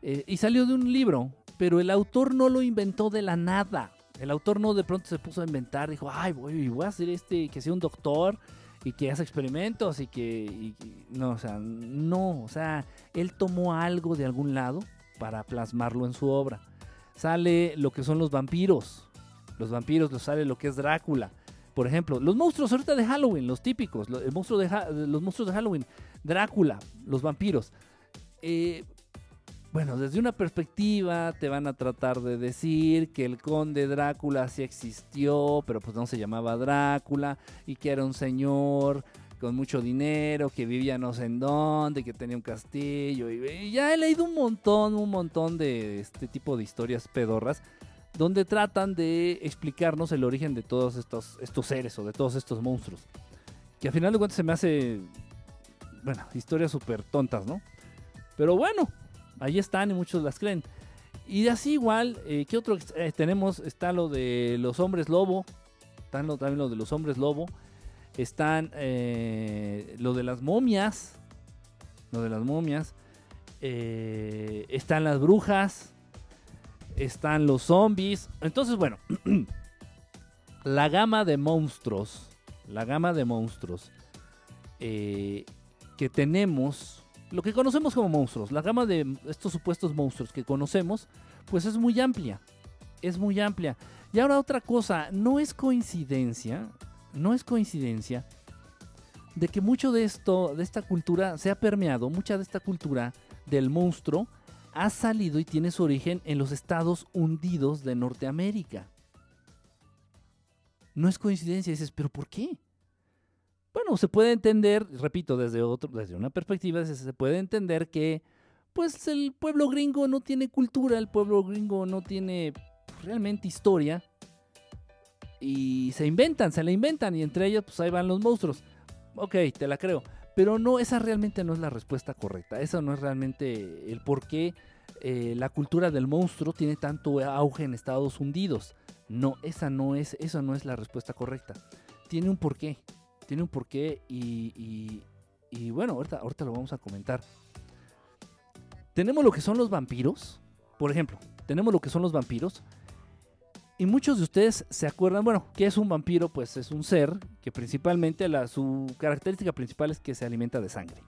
Eh, y salió de un libro, pero el autor no lo inventó de la nada. El autor no de pronto se puso a inventar, dijo, ay, voy, a hacer este, que sea un doctor y que hace experimentos y que, no, o sea, no, o sea, él tomó algo de algún lado para plasmarlo en su obra. Sale lo que son los vampiros, los vampiros, sale lo que es Drácula. Por ejemplo, los monstruos ahorita de Halloween, los típicos, lo- el monstruo los monstruos de Halloween, Drácula, los vampiros. Eh, bueno, desde una perspectiva te van a tratar de decir que el conde Drácula sí existió, pero pues no se llamaba Drácula y que era un señor con mucho dinero, que vivía no sé en dónde, que tenía un castillo. Y, ya he leído un montón, un montón de este tipo de historias pedorras donde tratan de explicarnos el origen de todos estos, estos seres o de todos estos monstruos. Que al final de cuentas se me hace, bueno, historias súper tontas, ¿no? Pero bueno, ahí están y muchos las creen. Y así igual, eh, ¿qué otro eh, tenemos? Está lo de los hombres lobo, están también lo de los hombres lobo, están eh, lo de las momias, lo de las momias, eh, están las brujas, están los zombies. Entonces, bueno, la gama de monstruos, la gama de monstruos eh, que tenemos, lo que conocemos como monstruos, la gama de estos supuestos monstruos que conocemos, pues es muy amplia, es muy amplia. Y ahora otra cosa, no es coincidencia, no es coincidencia de que mucho de esto, de esta cultura, se ha permeado, mucha de esta cultura del monstruo ha salido y tiene su origen en los estados hundidos de Norteamérica. No es coincidencia, dices, pero ¿por qué? Bueno, se puede entender, repito, desde otro, desde una perspectiva, se puede entender que pues el pueblo gringo no tiene cultura, el pueblo gringo no tiene realmente historia y se inventan, se la inventan y entre ellos pues ahí van los monstruos. Ok, te la creo. Pero no, esa realmente no es la respuesta correcta. Eso no es realmente el por qué eh, la cultura del monstruo tiene tanto auge en Estados Unidos. No, esa no es, esa no es la respuesta correcta. Tiene un porqué. Tiene un porqué y, y, y bueno, ahorita, ahorita lo vamos a comentar. Tenemos lo que son los vampiros. Por ejemplo, tenemos lo que son los vampiros. Y muchos de ustedes se acuerdan, bueno, ¿qué es un vampiro? Pues es un ser que principalmente su característica principal es que se alimenta de sangre.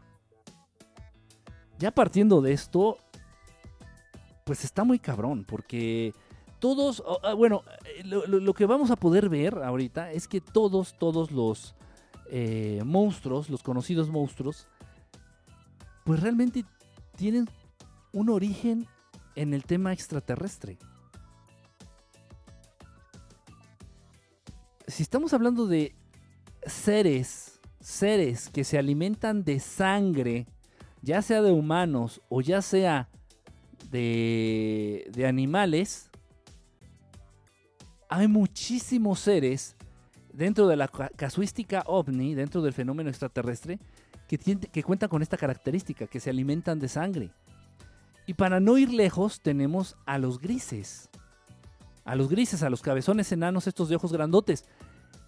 Ya partiendo de esto, pues está muy cabrón, porque todos, ah, bueno, eh, lo que vamos a poder ver ahorita es que todos, todos los eh, monstruos, los conocidos monstruos, pues realmente tienen un origen en el tema extraterrestre. Si estamos hablando de seres, seres que se alimentan de sangre, ya sea de humanos o ya sea de, de animales, hay muchísimos seres dentro de la casuística ovni, dentro del fenómeno extraterrestre, que, que cuentan con esta característica, que se alimentan de sangre. Y para no ir lejos, tenemos a los grises. A los grises, a los cabezones enanos, estos de ojos grandotes.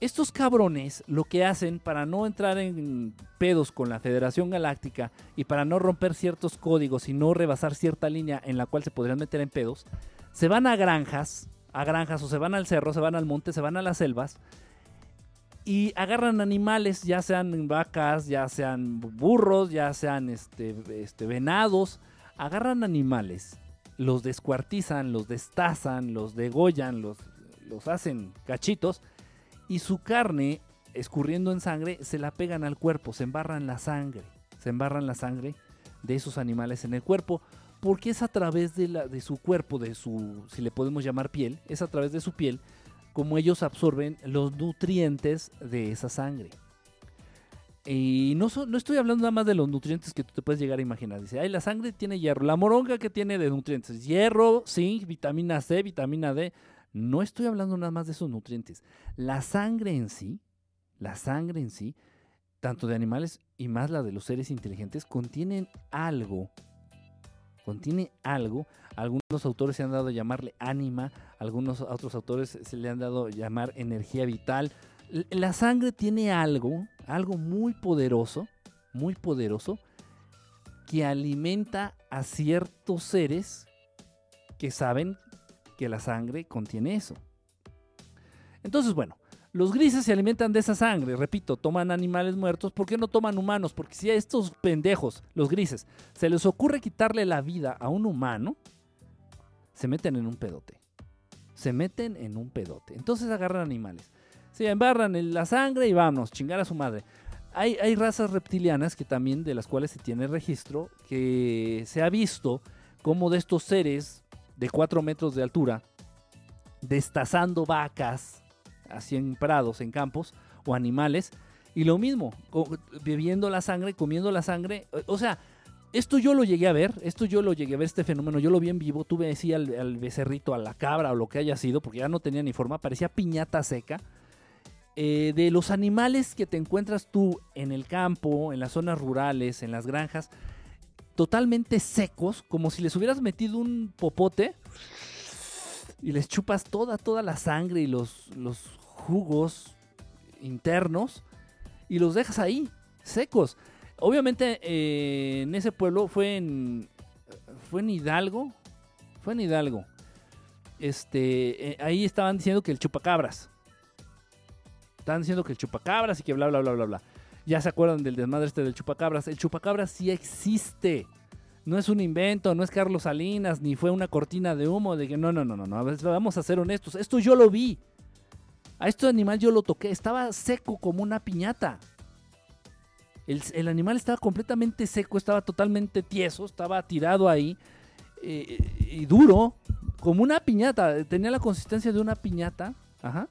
Estos cabrones lo que hacen para no entrar en pedos con la Federación Galáctica y para no romper ciertos códigos y no rebasar cierta línea en la cual se podrían meter en pedos, se van a granjas, a granjas o se van al cerro, se van al monte, se van a las selvas y agarran animales, ya sean vacas, ya sean burros, ya sean este, este, venados, agarran animales, los descuartizan, los destazan, los degollan, los, los hacen cachitos y su carne, escurriendo en sangre, se la pegan al cuerpo, se embarran la sangre, se embarran la sangre de esos animales en el cuerpo, porque es a través de, la, de su cuerpo, de su, si le podemos llamar piel, es a través de su piel como ellos absorben los nutrientes de esa sangre. Y no, no estoy hablando nada más de los nutrientes que tú te puedes llegar a imaginar. Dice, ay, la sangre tiene hierro. La moronga que tiene de nutrientes. Hierro, zinc, vitamina C, vitamina D. No estoy hablando nada más de esos nutrientes. La sangre en sí, la sangre en sí, tanto de animales y más la de los seres inteligentes, contienen algo. Contiene algo. Algunos autores se han dado a llamarle ánima, algunos otros autores se le han dado a llamar energía vital. La sangre tiene algo, algo muy poderoso, muy poderoso, que alimenta a ciertos seres que saben que la sangre contiene eso. Entonces, bueno, los grises se alimentan de esa sangre, repito, toman animales muertos, ¿por qué no toman humanos? Porque si a estos pendejos, los grises, se les ocurre quitarle la vida a un humano, se meten en un pedote. Se meten en un pedote. Entonces agarran animales. Se embarran la sangre y vamos, chingar a su madre. Hay, hay razas reptilianas que también de las cuales se tiene registro, que se ha visto como de estos seres de 4 metros de altura, destazando vacas, así en prados, en campos, o animales, y lo mismo, bebiendo la sangre, comiendo la sangre, o sea, esto yo lo llegué a ver, esto yo lo llegué a ver, este fenómeno, yo lo vi en vivo, tuve así al, becerrito, a la cabra o lo que haya sido, porque ya no tenía ni forma, parecía piñata seca. Eh, de los animales que te encuentras tú en el campo, en las zonas rurales, en las granjas, totalmente secos, como si les hubieras metido un popote y les chupas toda, toda la sangre y los, los jugos internos y los dejas ahí, secos. Obviamente eh, en ese pueblo fue en, fue en Hidalgo, fue en Hidalgo. Este, eh, ahí estaban diciendo que el chupacabras. Estaban diciendo que el chupacabras y que bla, bla, bla, bla, bla. Ya se acuerdan del desmadre este del chupacabras. El chupacabras sí existe. No es un invento, no es Carlos Salinas, ni fue una cortina de humo de que no, no, no, no, no. Vamos a ser honestos. Esto yo lo vi. A este animal yo lo toqué. Estaba seco como una piñata. El, animal estaba completamente seco, estaba totalmente tieso, estaba tirado ahí eh, y duro, como una piñata. Tenía la consistencia de una piñata. Ajá.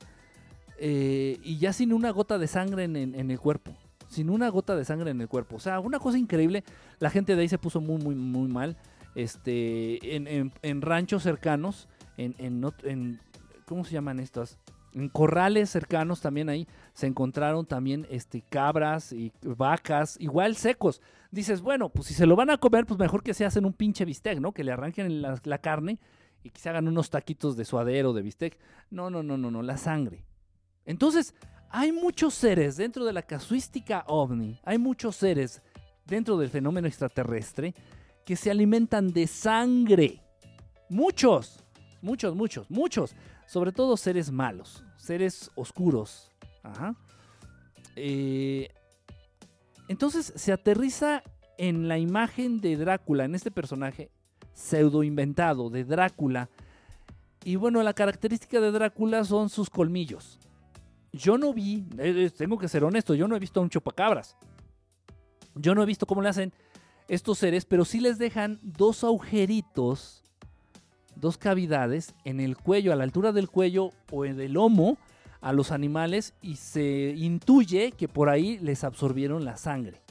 Eh, y ya sin una gota de sangre en, el cuerpo. Sin una gota de sangre en el cuerpo. O sea, una cosa increíble. La gente de ahí se puso muy, muy, muy mal. Este, en, ranchos cercanos, en, ¿cómo se llaman estas? En corrales cercanos también ahí se encontraron también este, cabras y vacas, igual secos. Dices, bueno, pues si se lo van a comer, pues mejor que se hacen un pinche bistec, ¿no? Que le arranquen la, carne y que hagan unos taquitos de suadero, de bistec. No, no, no, no, no, la sangre. Entonces, hay muchos seres dentro de la casuística ovni, hay muchos seres dentro del fenómeno extraterrestre que se alimentan de sangre. Muchos, muchos, muchos, muchos. Sobre todo seres malos, seres oscuros. Eh, entonces se aterriza en la imagen de Drácula, en este personaje pseudo inventado de Drácula. Y bueno, la característica de Drácula son sus colmillos. Yo no vi, eh, eh, tengo que ser honesto, yo no he visto a un chupacabras. Yo no he visto cómo le hacen estos seres, pero sí les dejan dos agujeritos, dos cavidades en el cuello, a la altura del cuello o en el lomo a los animales y se intuye que por ahí les absorbieron la sangre.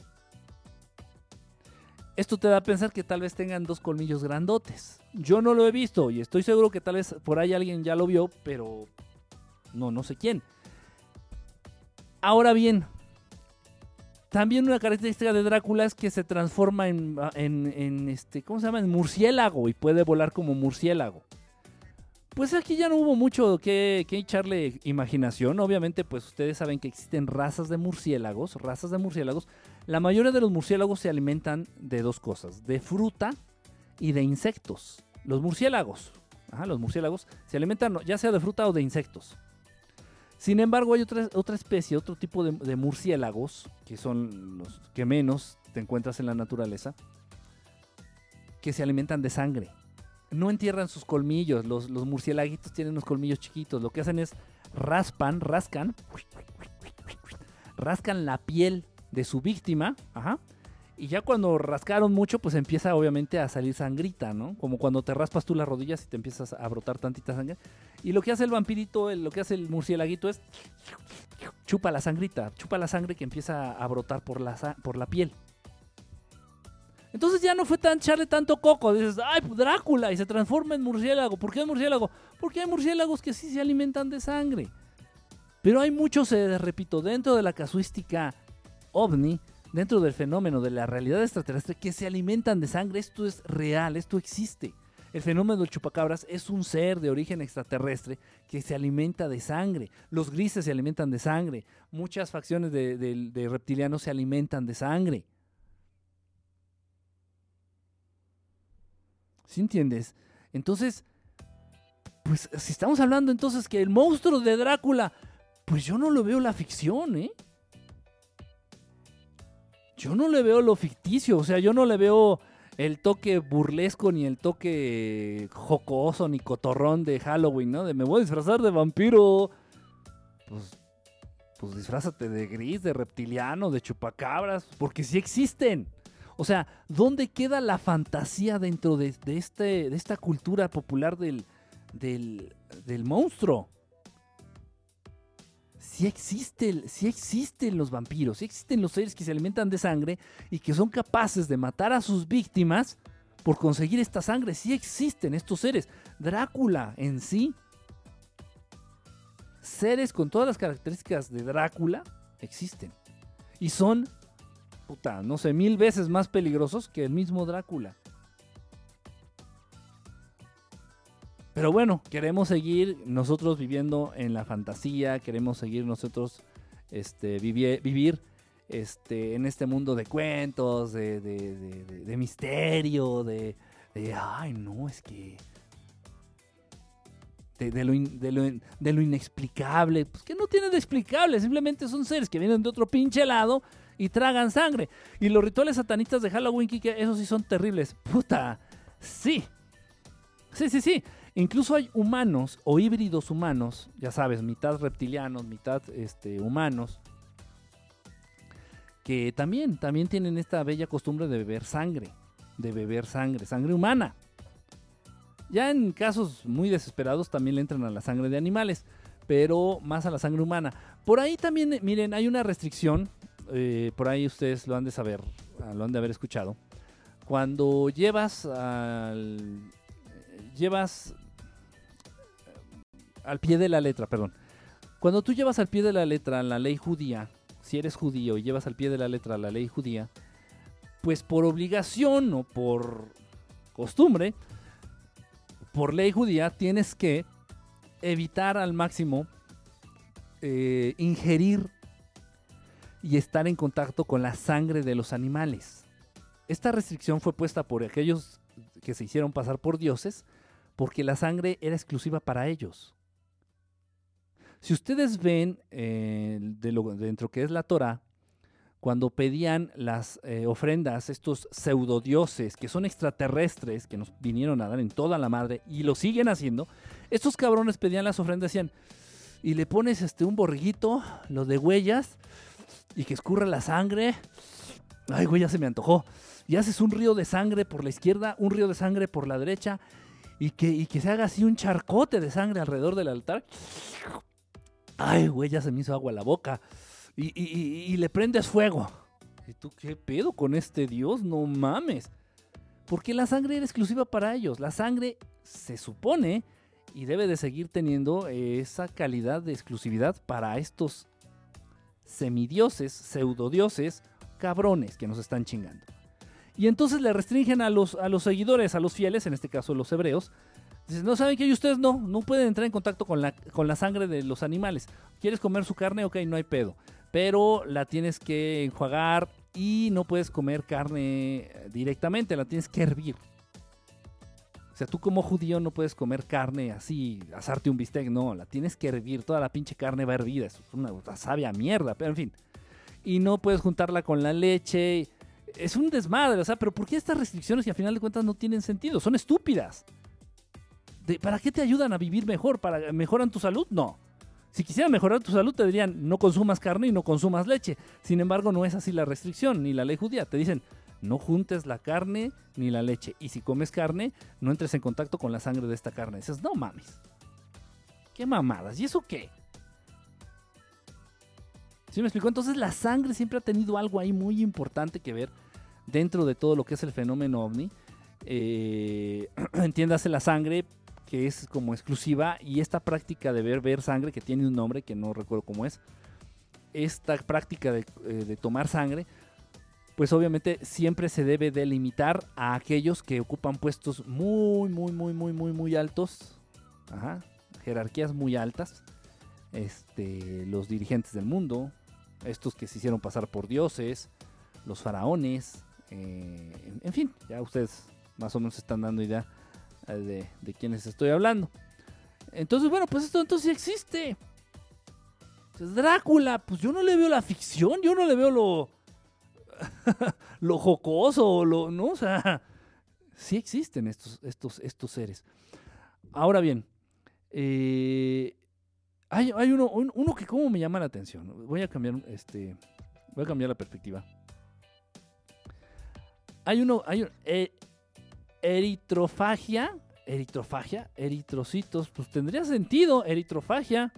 Esto te da a pensar que tal vez tengan dos colmillos grandotes. Yo no lo he visto y estoy seguro que tal vez por ahí alguien ya lo vio, pero no, no sé quién. Ahora bien, también una característica de Drácula es que se transforma en, en, este, ¿cómo se llama? En murciélago y puede volar como murciélago. Pues aquí ya no hubo mucho que, echarle imaginación. Obviamente, pues ustedes saben que existen razas de murciélagos, razas de murciélagos. La mayoría de los murciélagos se alimentan de dos cosas, de fruta y de insectos. Los murciélagos, los murciélagos se alimentan ya sea de fruta o de insectos. Sin embargo, hay otra, otra especie, otro tipo de, murciélagos, que son los que menos te encuentras en la naturaleza, que se alimentan de sangre. No entierran sus colmillos, los, los murciélaguitos tienen unos colmillos chiquitos, lo que hacen es raspan, rascan, rascan la piel de su víctima, ajá, y ya cuando rascaron mucho, pues empieza obviamente a salir sangrita, ¿no? Como cuando te raspas tú las rodillas y te empiezas a brotar tantita sangre. Y lo que hace el vampirito, lo que hace el murciélaguito es chupa la sangrita, chupa la sangre que empieza a brotar por la, por la piel. Entonces ya no fue tan charle tanto coco. Dices, ay, pues Drácula, y se transforma en murciélago. ¿Por qué es murciélago? Porque hay murciélagos que sí se alimentan de sangre. Pero hay muchos, eh, repito, dentro de la casuística ovni, dentro del fenómeno de la realidad extraterrestre que se alimentan de sangre. Esto es real, esto existe. El fenómeno del chupacabras es un ser de origen extraterrestre que se alimenta de sangre. Los grises se alimentan de sangre. Muchas facciones de, reptilianos se alimentan de sangre. ¿Sí entiendes? Entonces, pues si estamos hablando entonces que el monstruo de Drácula, pues yo no lo veo la ficción, ¿eh? Yo no le veo lo ficticio, o sea, yo no le veo el toque burlesco ni el toque jocoso ni cotorrón de Halloween, ¿no? De me voy a disfrazar de vampiro. Pues, pues disfrázate de gris, de reptiliano, de chupacabras, porque sí existen. O sea, ¿dónde queda la fantasía dentro de, este, de esta cultura popular del, del, del monstruo? Si existen, los vampiros, si existen los seres que se alimentan de sangre y que son capaces de matar a sus víctimas por conseguir esta sangre. Si existen estos seres. Drácula en sí, seres con todas las características de Drácula, existen. Y son, puta, no sé, mil veces más peligrosos que el mismo Drácula. Pero bueno, queremos seguir nosotros viviendo en la fantasía, queremos seguir nosotros este, vivir este, en este mundo de cuentos, de, de, misterio, de, ay, no, es que... De, lo de, lo, inexplicable, pues que no tienen de explicable, simplemente son seres que vienen de otro pinche lado y tragan sangre. Y los rituales satanistas de Halloween, que esos sí son terribles. Puta, sí. Sí, sí, sí. Incluso hay humanos o híbridos humanos, ya sabes, mitad reptilianos, mitad este, humanos, que también, también tienen esta bella costumbre de beber sangre, de beber sangre, sangre humana. Ya en casos muy desesperados también le entran a la sangre de animales, pero más a la sangre humana. Por ahí también, miren, hay una restricción, eh, por ahí ustedes lo han de saber, lo han de haber escuchado. Cuando llevas al, llevas al pie de la letra, perdón. Cuando tú llevas al pie de la letra la ley judía, si eres judío y llevas al pie de la letra la ley judía, pues por obligación o por costumbre, por ley judía, tienes que evitar al máximo eh, ingerir y estar en contacto con la sangre de los animales. Esta restricción fue puesta por aquellos que se hicieron pasar por dioses porque la sangre era exclusiva para ellos. Si ustedes ven eh, de lo, dentro que es la Torah, cuando pedían las eh, ofrendas, estos pseudodioses que son extraterrestres, que nos vinieron a dar en toda la madre y lo siguen haciendo, estos cabrones pedían las ofrendas decían, y le pones este un borriguito, lo de huellas, y que escurra la sangre. Ay, güey, ya se me antojó. Y haces un río de sangre por la izquierda, un río de sangre por la derecha, y que, y que se haga así un charcote de sangre alrededor del altar. Ay, güey, ya se me hizo agua la boca. Y, y, y le prendes fuego. ¿Y tú qué pedo con este dios? No mames. Porque la sangre era exclusiva para ellos. La sangre se supone y debe de seguir teniendo esa calidad de exclusividad para estos semidioses, pseudodioses, cabrones que nos están chingando. Y entonces le restringen a los, a los seguidores, a los fieles, en este caso los hebreos. No saben que ustedes no, no pueden entrar en contacto con la, con la sangre de los animales. ¿Quieres comer su carne? Ok, no hay pedo. Pero la tienes que enjuagar y no puedes comer carne directamente, la tienes que hervir. O sea, tú como judío no puedes comer carne así, asarte un bistec, no, la tienes que hervir, toda la pinche carne va hervida, es una, sabia mierda, pero en fin. Y no puedes juntarla con la leche, es un desmadre, o sea, pero ¿por qué estas restricciones y al final de cuentas no tienen sentido? Son estúpidas. ¿Para qué te ayudan a vivir mejor? ¿Para mejoran tu salud? No. Si quisieran mejorar tu salud, te dirían no consumas carne y no consumas leche. Sin embargo, no es así la restricción ni la ley judía. Te dicen no juntes la carne ni la leche. Y si comes carne, no entres en contacto con la sangre de esta carne. Dices, no mames. ¿Qué mamadas? ¿Y eso qué? ¿Sí me explico? Entonces la sangre siempre ha tenido algo ahí muy importante que ver dentro de todo lo que es el fenómeno ovni. Eh, entiéndase la sangre que es como exclusiva y esta práctica de ver, ver sangre que tiene un nombre que no recuerdo cómo es. Esta práctica de, eh, de tomar sangre pues obviamente siempre se debe delimitar a aquellos que ocupan puestos muy, muy, muy, muy, muy, muy altos. Ajá, jerarquías muy altas. Este, los dirigentes del mundo, estos que se hicieron pasar por dioses, los faraones, eh, en, fin, ya ustedes más o menos están dando idea de, de quiénes estoy hablando. Entonces, bueno, pues esto entonces sí existe. Drácula, pues yo no le veo la ficción, yo no le veo lo, lo jocoso, lo, ¿no? O sea, sí existen estos, estos, estos seres. Ahora bien, eh, hay, uno, uno que como me llama la atención. Voy a cambiar, este, voy a cambiar la perspectiva. Hay uno, hay eh, eritrofagia, eritrofagia, eritrocitos, pues tendría sentido, eritrofagia.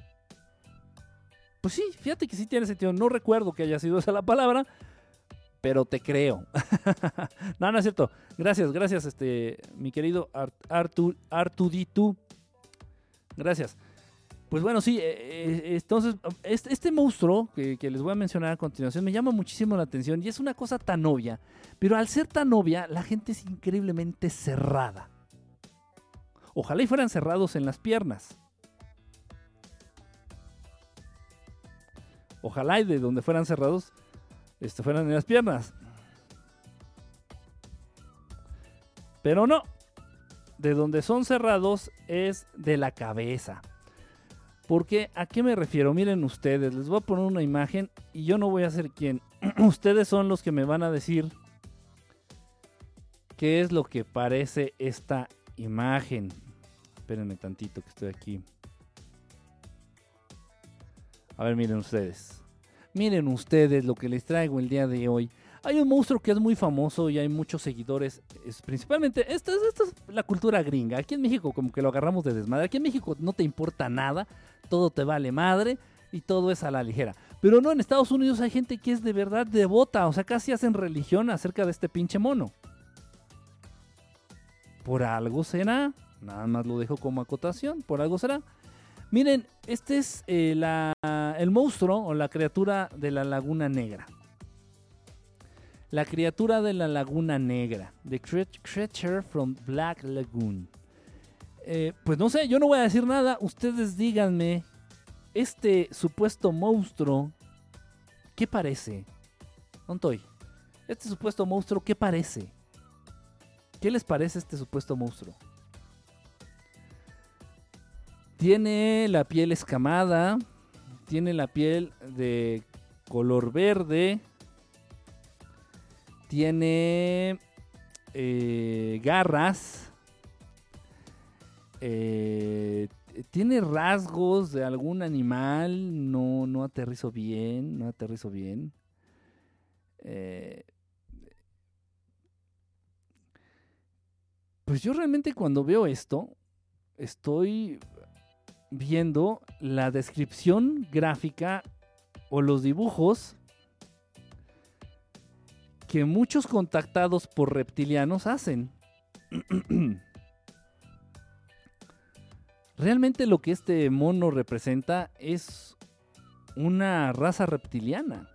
Pues sí, fíjate que sí tiene sentido. No recuerdo que haya sido esa la palabra, pero te creo. no, no es cierto. Gracias, gracias, este, mi querido Artur, Artuditu. Gracias. Pues bueno, sí, eh, eh, entonces, este, este monstruo que, que, les voy a mencionar a continuación me llama muchísimo la atención y es una cosa tan obvia, pero al ser tan obvia, la gente es increíblemente cerrada. Ojalá y fueran cerrados en las piernas. Ojalá y de donde fueran cerrados este, fueran en las piernas. Pero no. De donde son cerrados es de la cabeza. Porque, ¿a qué me refiero? Miren ustedes, les voy a poner una imagen y yo no voy a ser quien. ustedes son los que me van a decir qué es lo que parece esta imagen. Espérenme tantito que estoy aquí. A ver, miren ustedes. Miren ustedes lo que les traigo el día de hoy. Hay un monstruo que es muy famoso y hay muchos seguidores, es, principalmente, esta, es la cultura gringa. Aquí en México como que lo agarramos de desmadre. Aquí en México no te importa nada, todo te vale madre y todo es a la ligera. Pero no, en Estados Unidos hay gente que es de verdad devota, o sea, casi hacen religión acerca de este pinche mono. Por algo será, nada más lo dejo como acotación, por algo será. Miren, este es eh, el monstruo o la criatura de la Laguna Negra. La criatura de la Laguna Negra. The Creature from Black Lagoon. Eh, pues no sé, yo no voy a decir nada. Ustedes díganme, este supuesto monstruo, ¿qué parece? ¿Dónde Este supuesto monstruo, ¿qué parece? ¿Qué les parece este supuesto monstruo? Tiene la piel escamada, tiene la piel de color verde, tiene eh, garras, eh, tiene rasgos de algún animal, no, no aterrizo bien, no aterrizo bien. Eh, pues yo realmente cuando veo esto, estoy viendo la descripción gráfica o los dibujos que muchos contactados por reptilianos hacen. Realmente lo que este mono representa es una raza reptiliana.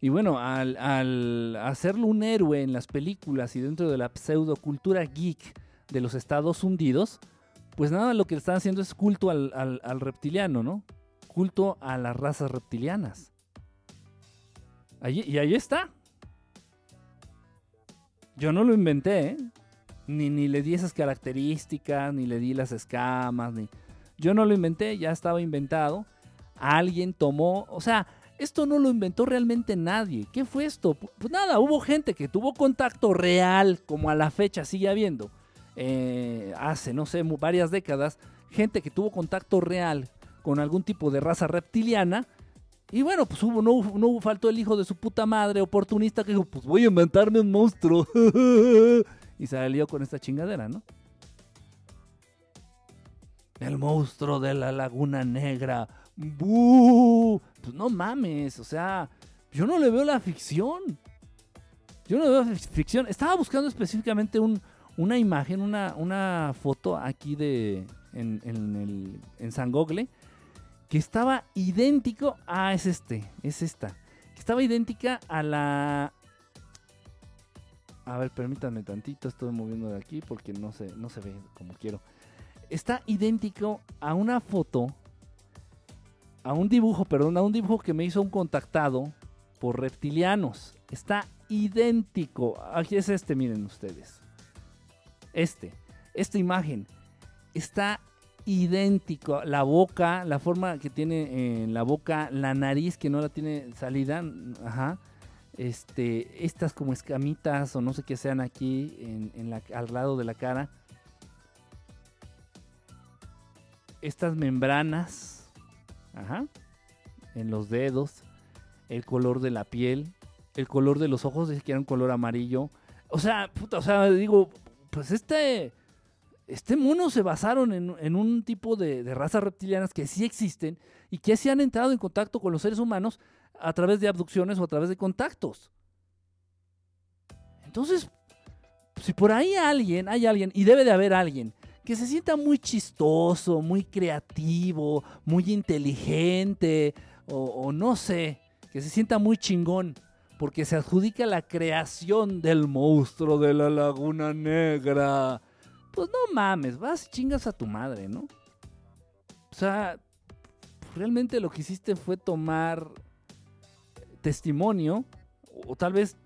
Y bueno, al, hacerlo un héroe en las películas y dentro de la pseudocultura geek de los Estados Unidos, pues nada, lo que están haciendo es culto al, al, reptiliano, ¿no? Culto a las razas reptilianas. Y ahí está. Yo no lo inventé, ¿eh? Ni, ni le di esas características, ni le di las escamas, ni... Yo no lo inventé, ya estaba inventado. Alguien tomó, o sea, esto no lo inventó realmente nadie. ¿Qué fue esto? Pues nada, hubo gente que tuvo contacto real, como a la fecha sigue habiendo, eh, hace, no sé, varias décadas, gente que tuvo contacto real con algún tipo de raza reptiliana. Y bueno, pues hubo, no, no faltó el hijo de su puta madre oportunista que dijo, pues voy a inventarme un monstruo. y salió con esta chingadera, ¿no? El monstruo de la laguna negra. Pues no mames, o sea, yo no le veo la ficción. Yo no le veo ficción. Estaba buscando específicamente un, una imagen, una, una foto aquí de en, el, en San Gogle que estaba idéntico. Ah, es este, es esta. Que estaba idéntica a la. A ver, permítanme tantito, estoy moviendo de aquí porque no se, no se ve como quiero. Está idéntico a una foto, a un dibujo, perdón, a un dibujo que me hizo un contactado por reptilianos. Está idéntico. Aquí es este, miren ustedes. Este, esta imagen está idéntico. La boca, la forma que tiene en la boca, la nariz que no la tiene salida, ajá. Este, estas como escamitas o no sé qué sean aquí en, la, al lado de la cara. Estas membranas, ajá, en los dedos, el color de la piel, el color de los ojos, es que era un color amarillo. O sea, puta, o sea, digo, pues este, este mono se basaron en, un tipo de, razas reptilianas que sí existen y que sí han entrado en contacto con los seres humanos a través de abducciones o a través de contactos. Entonces, si por ahí alguien, hay alguien, y debe de haber alguien, que se sienta muy chistoso, muy creativo, muy inteligente, o no sé, que se sienta muy chingón porque se adjudica la creación del monstruo de la Laguna Negra. Pues no mames, vas y chingas a tu madre, ¿no? O sea, realmente lo que hiciste fue tomar testimonio, o tal vez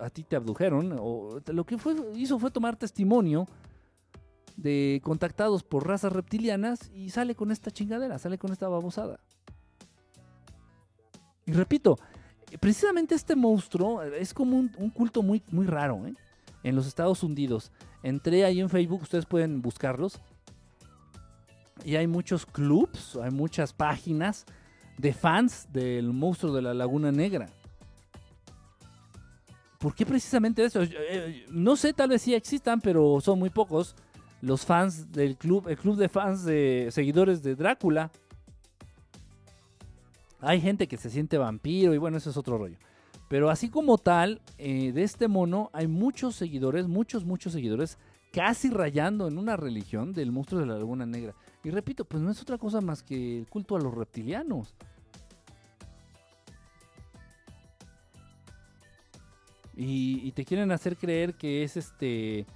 a ti te abdujeron, o lo que hizo fue tomar testimonio de contactados por razas reptilianas y sale con esta chingadera, sale con esta babosada. Y repito, precisamente este monstruo es como un, culto muy, muy raro ¿eh? en los Estados Unidos. Entré ahí en Facebook, ustedes pueden buscarlos. Y hay muchos clubs, hay muchas páginas de fans del monstruo de la Laguna Negra. ¿Por qué precisamente eso? Eh, no sé, tal vez sí existan, pero son muy pocos los fans del club, el club de fans de seguidores de Drácula. Hay gente que se siente vampiro y bueno, eso es otro rollo. Pero así como tal, eh, de este mono hay muchos seguidores, muchos, muchos seguidores, casi rayando en una religión del monstruo de la Laguna Negra. Y repito, pues no es otra cosa más que el culto a los reptilianos. Y, y te quieren hacer creer que es este.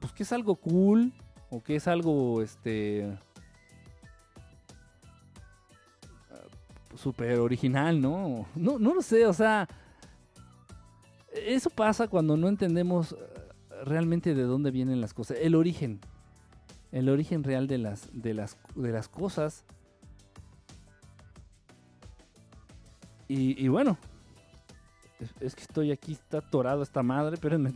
Pues que es algo cool. O que es algo este súper original, ¿no? ¿no? No lo sé, o sea, eso pasa cuando no entendemos eh, realmente de dónde vienen las cosas, el origen, el origen real de las, de las, de las cosas. Y, bueno, es, que estoy aquí, está atorado esta madre, espérenme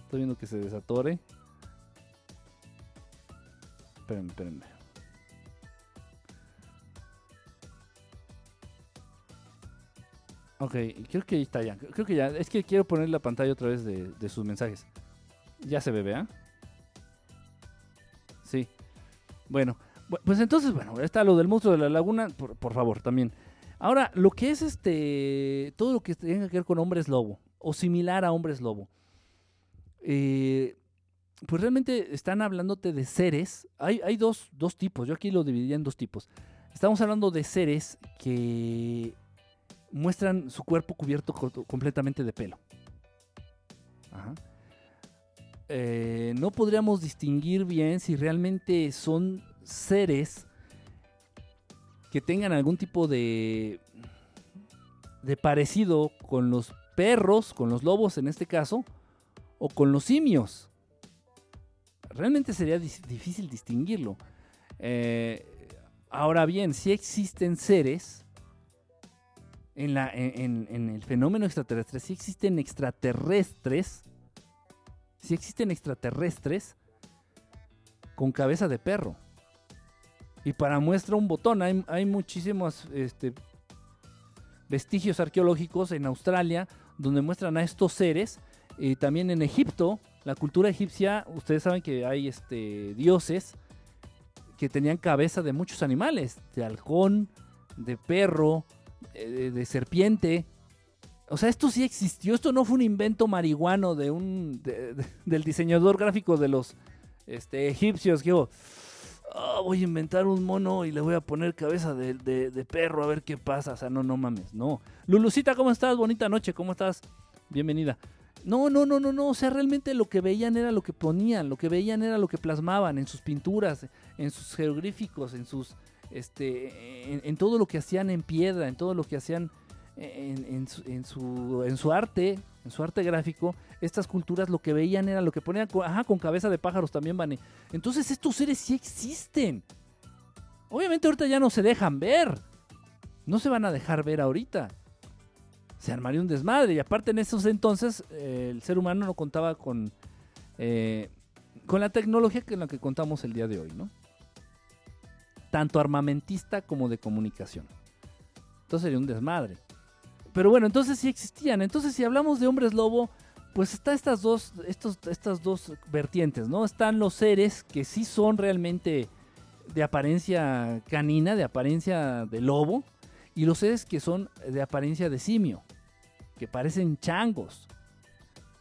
Estoy viendo que se desatore. espérenme, espérenme. Ok, creo que ahí está ya. Creo que ya. Es que quiero poner la pantalla otra vez de, de sus mensajes. Ya se ve, ¿vea? Sí. Bueno, bu- pues entonces, bueno, está lo del monstruo de la laguna, por, por favor, también. Ahora, lo que es este. Todo lo que tenga que ver con hombres lobo, o similar a hombres lobo. eh, pues realmente están hablándote de seres. Hay, hay dos, dos tipos. Yo aquí lo dividiría en dos tipos. Estamos hablando de seres que muestran su cuerpo cubierto co- completamente de pelo. Eh, no podríamos distinguir bien si realmente son seres que tengan algún tipo de, de parecido con los perros, con los lobos en este caso, o con los simios. Realmente sería difícil distinguirlo. Eh, ahora bien, si existen seres en, el fenómeno extraterrestre, si existen extraterrestres, si existen extraterrestres con cabeza de perro. Y para muestra un botón, hay, hay muchísimos este, vestigios arqueológicos en Australia donde muestran a estos seres. Y también en Egipto, la cultura egipcia, ustedes saben que hay este, dioses que tenían cabeza de muchos animales, de halcón, de perro, eh, de, serpiente. O sea, esto sí existió, esto no fue un invento marihuano de un de- de- del diseñador gráfico de los este, egipcios que "Ah, voy a inventar un mono y le voy a poner cabeza de, de- de perro a ver qué pasa. O sea, no, no mames, no. Lulucita, ¿cómo estás? Bonita noche, ¿cómo estás? Bienvenida. No, no, no, no, no. O sea, realmente lo que veían era lo que ponían, lo que veían era lo que plasmaban en sus pinturas, en sus jeroglíficos, en sus, este, en, todo lo que hacían en piedra, en todo lo que hacían en, su, arte, en su arte gráfico. Estas culturas lo que veían era lo que ponían, co- ajá, con cabeza de pájaros también, Vane. Entonces estos seres sí existen. Obviamente ahorita ya no se dejan ver. No se van a dejar ver ahorita se armaría un desmadre. Y aparte en esos entonces eh, el ser humano no contaba con, eh, con la tecnología con la que contamos el día de hoy, ¿no? Tanto armamentista como de comunicación. Entonces sería un desmadre. Pero bueno, entonces sí existían. Entonces si hablamos de hombres lobo, pues está estas dos, estos, estas dos vertientes, ¿no? Están los seres que sí son realmente de apariencia canina, de apariencia de lobo, y los seres que son de apariencia de simio, que parecen changos.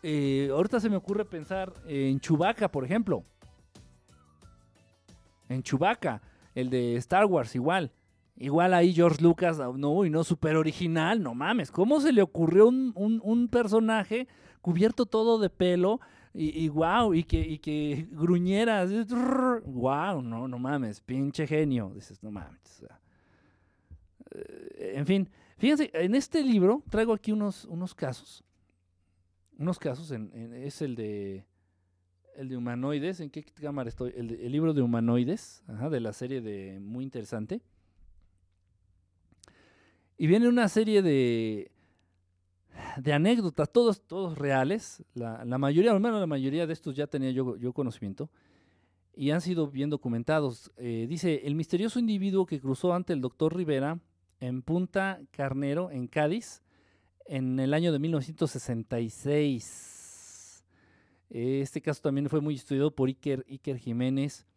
Eh, ahorita se me ocurre pensar en Chewbacca, por ejemplo. En Chewbacca, el de Star Wars, igual. Igual ahí George Lucas, ah, no, y no, súper original, no mames. ¿Cómo se le ocurrió un, un- personaje cubierto todo de pelo y, y wow, y que, y que gruñera? Wow, no, no mames, pinche genio. Dices, no mames. eh, en fin, fíjense, en este libro traigo aquí unos, unos casos. Unos casos, en- es el de el de humanoides. ¿En qué cámara estoy? El, libro de humanoides, de la serie de muy interesante. Y viene una serie de, de anécdotas, todos, todos reales. La, la mayoría, al menos la mayoría de estos ya tenía yo, yo conocimiento. Y han sido bien documentados. Eh, dice, el misterioso individuo que cruzó ante el doctor Rivera en Punta Carnero, en Cádiz, en el año de 1966. Este caso también fue muy estudiado por Iker, Iker Jiménez.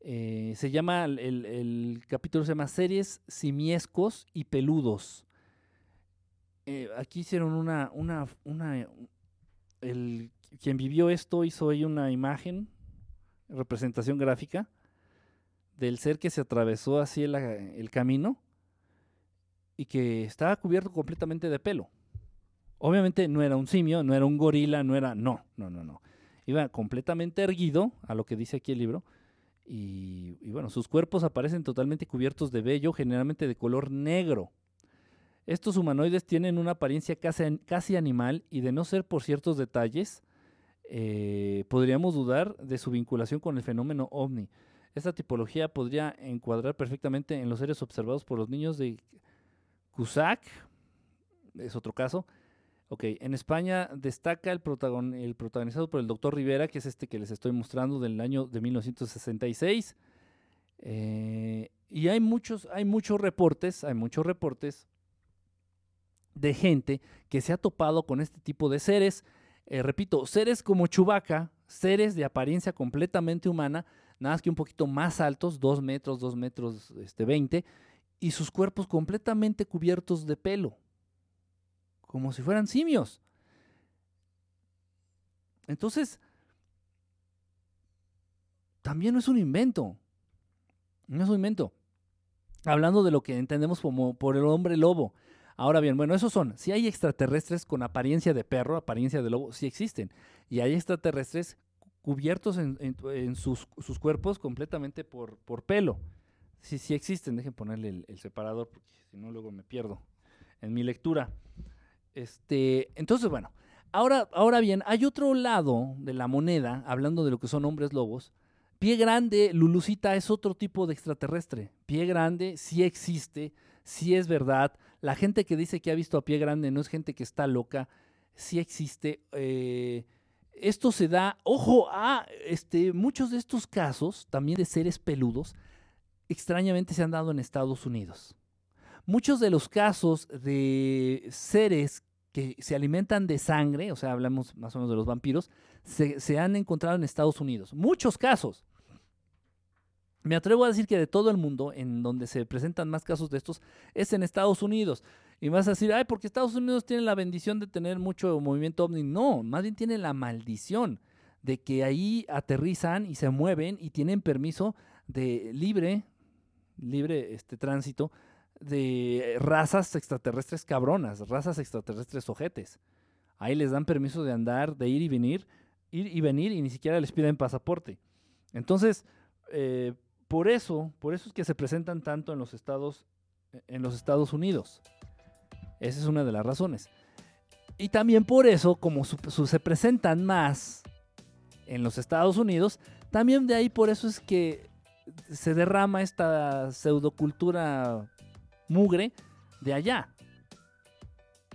Eh, se llama, el, el capítulo se llama Series simiescos y peludos. Eh, aquí hicieron una, una, una, el, quien vivió esto hizo ahí una imagen, representación gráfica, del ser que se atravesó así el, el camino y que estaba cubierto completamente de pelo. Obviamente no era un simio, no era un gorila, no era, no, no, no, no. Iba completamente erguido, a lo que dice aquí el libro, y, bueno, sus cuerpos aparecen totalmente cubiertos de vello, generalmente de color negro. Estos humanoides tienen una apariencia casi, casi animal y de no ser por ciertos detalles, eh, podríamos dudar de su vinculación con el fenómeno ovni. Esta tipología podría encuadrar perfectamente en los seres observados por los niños de Cusack, es otro caso, Ok, en España destaca el, protagon- el protagonizado por el doctor Rivera, que es este que les estoy mostrando del año de 1966. Eh, y hay muchos, hay muchos reportes, hay muchos reportes de gente que se ha topado con este tipo de seres. Eh, repito, seres como Chewbacca, seres de apariencia completamente humana, nada más que un poquito más altos, 2 metros, 2 metros este, 20, y sus cuerpos completamente cubiertos de pelo, como si fueran simios. Entonces, también no es un invento, no es un invento. Hablando de lo que entendemos como por el hombre lobo. Ahora bien, bueno, esos son, si hay extraterrestres con apariencia de perro, apariencia de lobo, sí existen. Y hay extraterrestres cubiertos en, sus, cuerpos completamente por, por pelo. Sí, sí existen. Dejen ponerle el, el separador porque si no luego me pierdo en mi lectura. Este, entonces, bueno, ahora, ahora bien, hay otro lado de la moneda, hablando de lo que son hombres lobos. Pie grande, Lulucita es otro tipo de extraterrestre. Pie grande sí existe, sí es verdad. La gente que dice que ha visto a pie grande no es gente que está loca, sí existe. eh, esto se da, ojo, a este, muchos de estos casos, también de seres peludos, extrañamente se han dado en Estados Unidos. Muchos de los casos de seres que se alimentan de sangre, o sea, hablamos más o menos de los vampiros, se, han encontrado en Estados Unidos. Muchos casos. Me atrevo a decir que de todo el mundo, en donde se presentan más casos de estos, es en Estados Unidos. Y vas a decir, ay, porque Estados Unidos tiene la bendición de tener mucho movimiento ovni. No, más bien tiene la maldición de que ahí aterrizan y se mueven y tienen permiso de libre, libre este tránsito de razas extraterrestres cabronas, razas extraterrestres ojetes. Ahí les dan permiso de andar, de ir y venir, ir y venir y ni siquiera les piden pasaporte. Entonces, eh, por eso, por eso es que se presentan tanto en los Estados, en los Estados Unidos. Esa es una de las razones. Y también por eso, como se presentan más en los Estados Unidos, también de ahí por eso es que se derrama esta pseudocultura mugre de allá.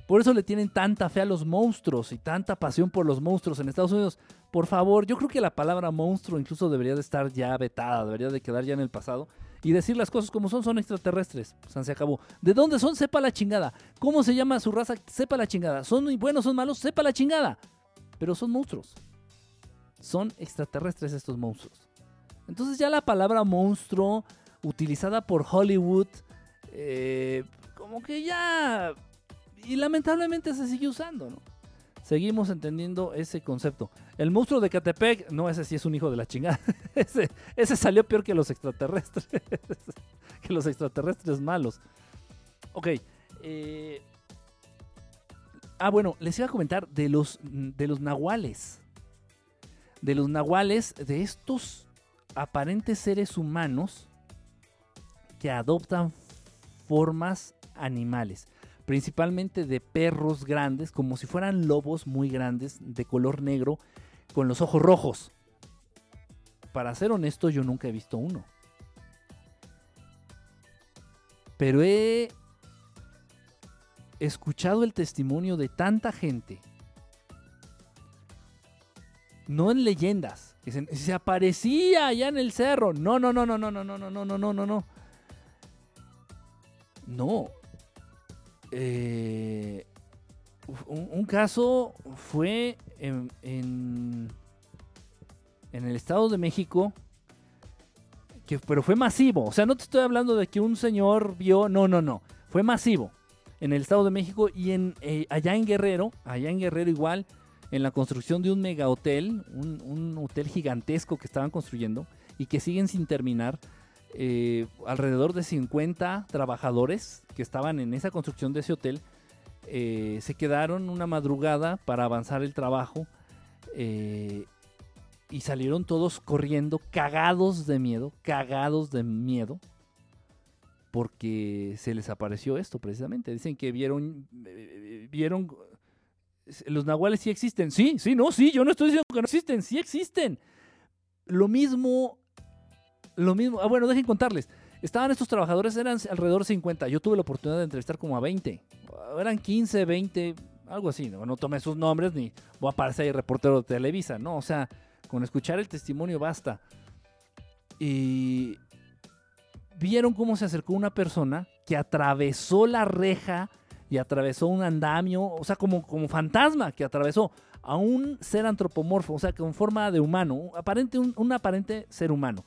Por eso le tienen tanta fe a los monstruos y tanta pasión por los monstruos en Estados Unidos. Por favor, yo creo que la palabra monstruo incluso debería de estar ya vetada, debería de quedar ya en el pasado y decir las cosas como son, son extraterrestres. Se acabó. ¿De dónde son? Sepa la chingada. ¿Cómo se llama su raza? Sepa la chingada. ¿Son muy buenos, son malos? Sepa la chingada. Pero son monstruos. Son extraterrestres estos monstruos. Entonces ya la palabra monstruo utilizada por Hollywood, eh, como que ya... Y lamentablemente se sigue usando, ¿no? Seguimos entendiendo ese concepto. El monstruo de Catepec, no, ese sí es un hijo de la chingada. ese, ese salió peor que los extraterrestres. que los extraterrestres malos. Ok. eh, Ah, bueno, les iba a comentar de los, de los nahuales. De los nahuales, de estos aparentes seres humanos que adoptan formas animales, principalmente de perros grandes, como si fueran lobos muy grandes, de color negro, con los ojos rojos. Para ser honesto, yo nunca he visto uno. Pero he escuchado el testimonio de tanta gente, no en leyendas, que dicen, se aparecía allá en el cerro. No, no, no, no, no, no, no, no, no, no, no, no, no. No. Eh, un, caso fue en, en, en el Estado de México, que, pero fue masivo. O sea, no te estoy hablando de que un señor vio, no, no, no. Fue masivo en el Estado de México y en, eh, allá en Guerrero, allá en Guerrero igual, en la construcción de un mega hotel, un, un hotel gigantesco que estaban construyendo y que siguen sin terminar. Eh, alrededor de 50 trabajadores que estaban en esa construcción de ese hotel eh, se quedaron una madrugada para avanzar el trabajo eh, y salieron todos corriendo, cagados de miedo, cagados de miedo, porque se les apareció esto precisamente. Dicen que vieron, vieron, los nahuales sí existen. Sí, sí, no, sí, yo no estoy diciendo que no existen, sí existen. Lo mismo, lo mismo, ah, bueno, dejen contarles. Estaban estos trabajadores, eran alrededor de 50. Yo tuve la oportunidad de entrevistar como a 20. Eran 15, 20, Algo así, no, no tomé sus nombres ni voy a aparecer ahí reportero de Televisa, no, o sea, con escuchar el testimonio basta. Y vieron cómo se acercó una persona que atravesó la reja y atravesó un andamio, o sea, como, como fantasma que atravesó a un ser antropomorfo, o sea, con forma de humano, aparente, un, aparente ser humano.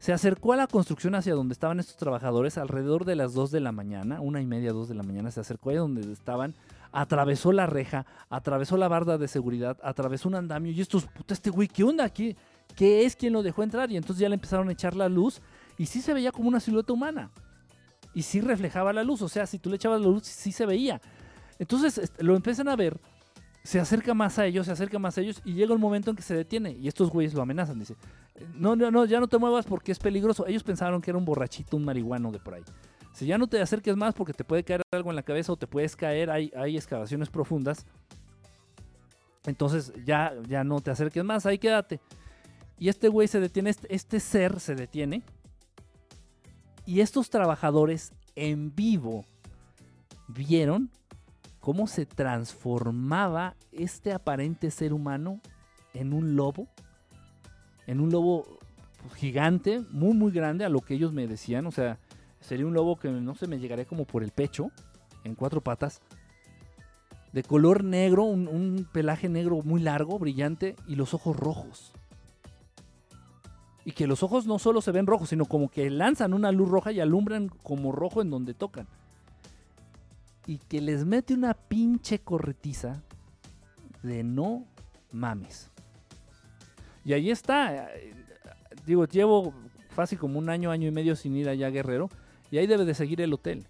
Se acercó a la construcción hacia donde estaban estos trabajadores alrededor de las 2 de la mañana, una y media, 2 de la mañana, se acercó ahí donde estaban, atravesó la reja, atravesó la barda de seguridad, atravesó un andamio y estos, puta, este güey, ¿qué onda? ¿Qué, ¿Qué es quien lo dejó entrar? Y entonces ya le empezaron a echar la luz y sí se veía como una silueta humana. Y sí reflejaba la luz, o sea, si tú le echabas la luz, sí se veía. Entonces lo empiezan a ver se acerca más a ellos, se acerca más a ellos y llega un momento en que se detiene y estos güeyes lo amenazan. Dice, no, no, no, ya no te muevas porque es peligroso. Ellos pensaron que era un borrachito, un marihuano de por ahí. Si ya no te acerques más porque te puede caer algo en la cabeza o te puedes caer, hay, hay excavaciones profundas. Entonces ya, ya no te acerques más, ahí quédate. Y este güey se detiene, este, este ser se detiene. Y estos trabajadores en vivo vieron cómo se transformaba este aparente ser humano en un lobo, en un lobo gigante, muy muy grande a lo que ellos me decían, o sea, sería un lobo que no se me llegaría como por el pecho, en cuatro patas, de color negro, un, un pelaje negro muy largo, brillante y los ojos rojos. Y que los ojos no solo se ven rojos, sino como que lanzan una luz roja y alumbran como rojo en donde tocan y que les mete una pinche corretiza de no mames. Y ahí está. Eh, digo, llevo fácil como un año, año y medio sin ir allá a Guerrero. Y ahí debe de seguir el hotel.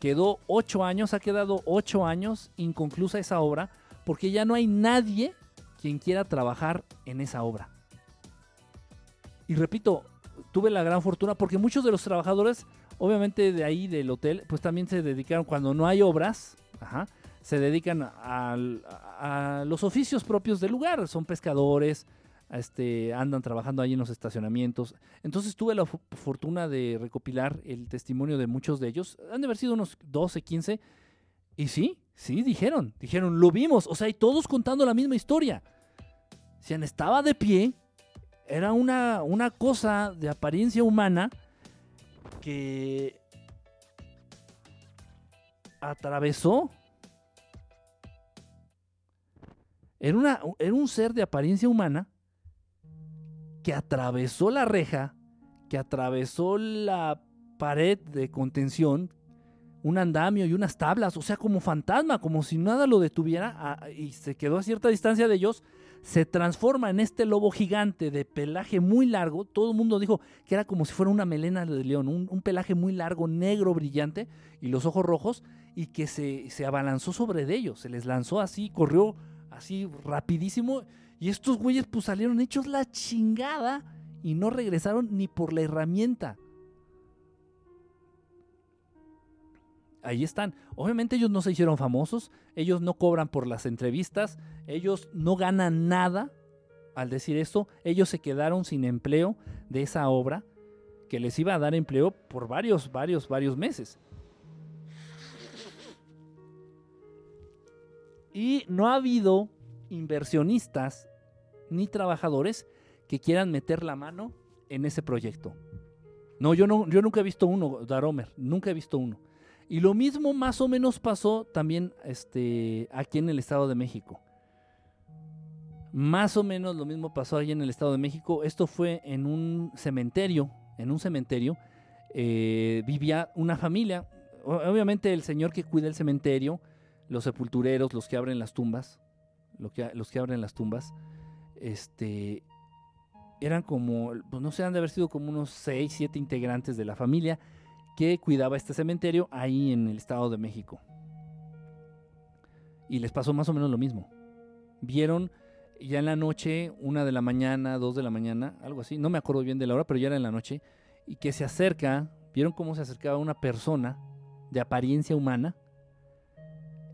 Quedó ocho años, ha quedado ocho años inconclusa esa obra. Porque ya no hay nadie quien quiera trabajar en esa obra. Y repito, tuve la gran fortuna porque muchos de los trabajadores Obviamente de ahí del hotel, pues también se dedicaron, cuando no hay obras, se dedican a, los oficios propios del lugar. Son pescadores, este, andan trabajando ahí en los estacionamientos. Entonces tuve la fortuna de recopilar el testimonio de muchos de ellos. Han de haber sido unos 12, 15. Y sí, sí, dijeron, dijeron, lo vimos. O sea, y todos contando la misma historia. Si estaba de pie, era una, una cosa de apariencia humana que atravesó. Era, era un ser de apariencia humana que atravesó la reja, que atravesó la pared de contención, un andamio y unas tablas, o sea, como fantasma, como si nada lo detuviera, y se quedó a cierta distancia de ellos, se transforma en este lobo gigante de pelaje muy largo. Todo el mundo dijo que era como si fuera una melena de león, un, pelaje muy largo, negro, brillante, y los ojos rojos, y que se, se abalanzó sobre ellos, se les lanzó así, corrió así rapidísimo, y estos güeyes pues salieron hechos la chingada y no regresaron ni por la herramienta. ahí están. Obviamente ellos no se hicieron famosos, ellos no cobran por las entrevistas, ellos no ganan nada al decir esto, ellos se quedaron sin empleo de esa obra que les iba a dar empleo por varios, varios, varios meses. Y no ha habido inversionistas ni trabajadores que quieran meter la mano en ese proyecto. No, yo, no, yo nunca he visto uno, Daromer, nunca he visto uno. Y lo mismo más o menos pasó también este, aquí en el Estado de México. Más o menos lo mismo pasó allí en el Estado de México. Esto fue en un cementerio. En un cementerio eh, vivía una familia. Obviamente el señor que cuida el cementerio, los sepultureros, los que abren las tumbas, los que abren las tumbas, este, eran como, pues no sé, han de haber sido como unos 6, 7 integrantes de la familia que cuidaba este cementerio ahí en el Estado de México. Y les pasó más o menos lo mismo. Vieron ya en la noche, una de la mañana, dos de la mañana, algo así, no me acuerdo bien de la hora, pero ya era en la noche, y que se acerca, vieron cómo se acercaba una persona de apariencia humana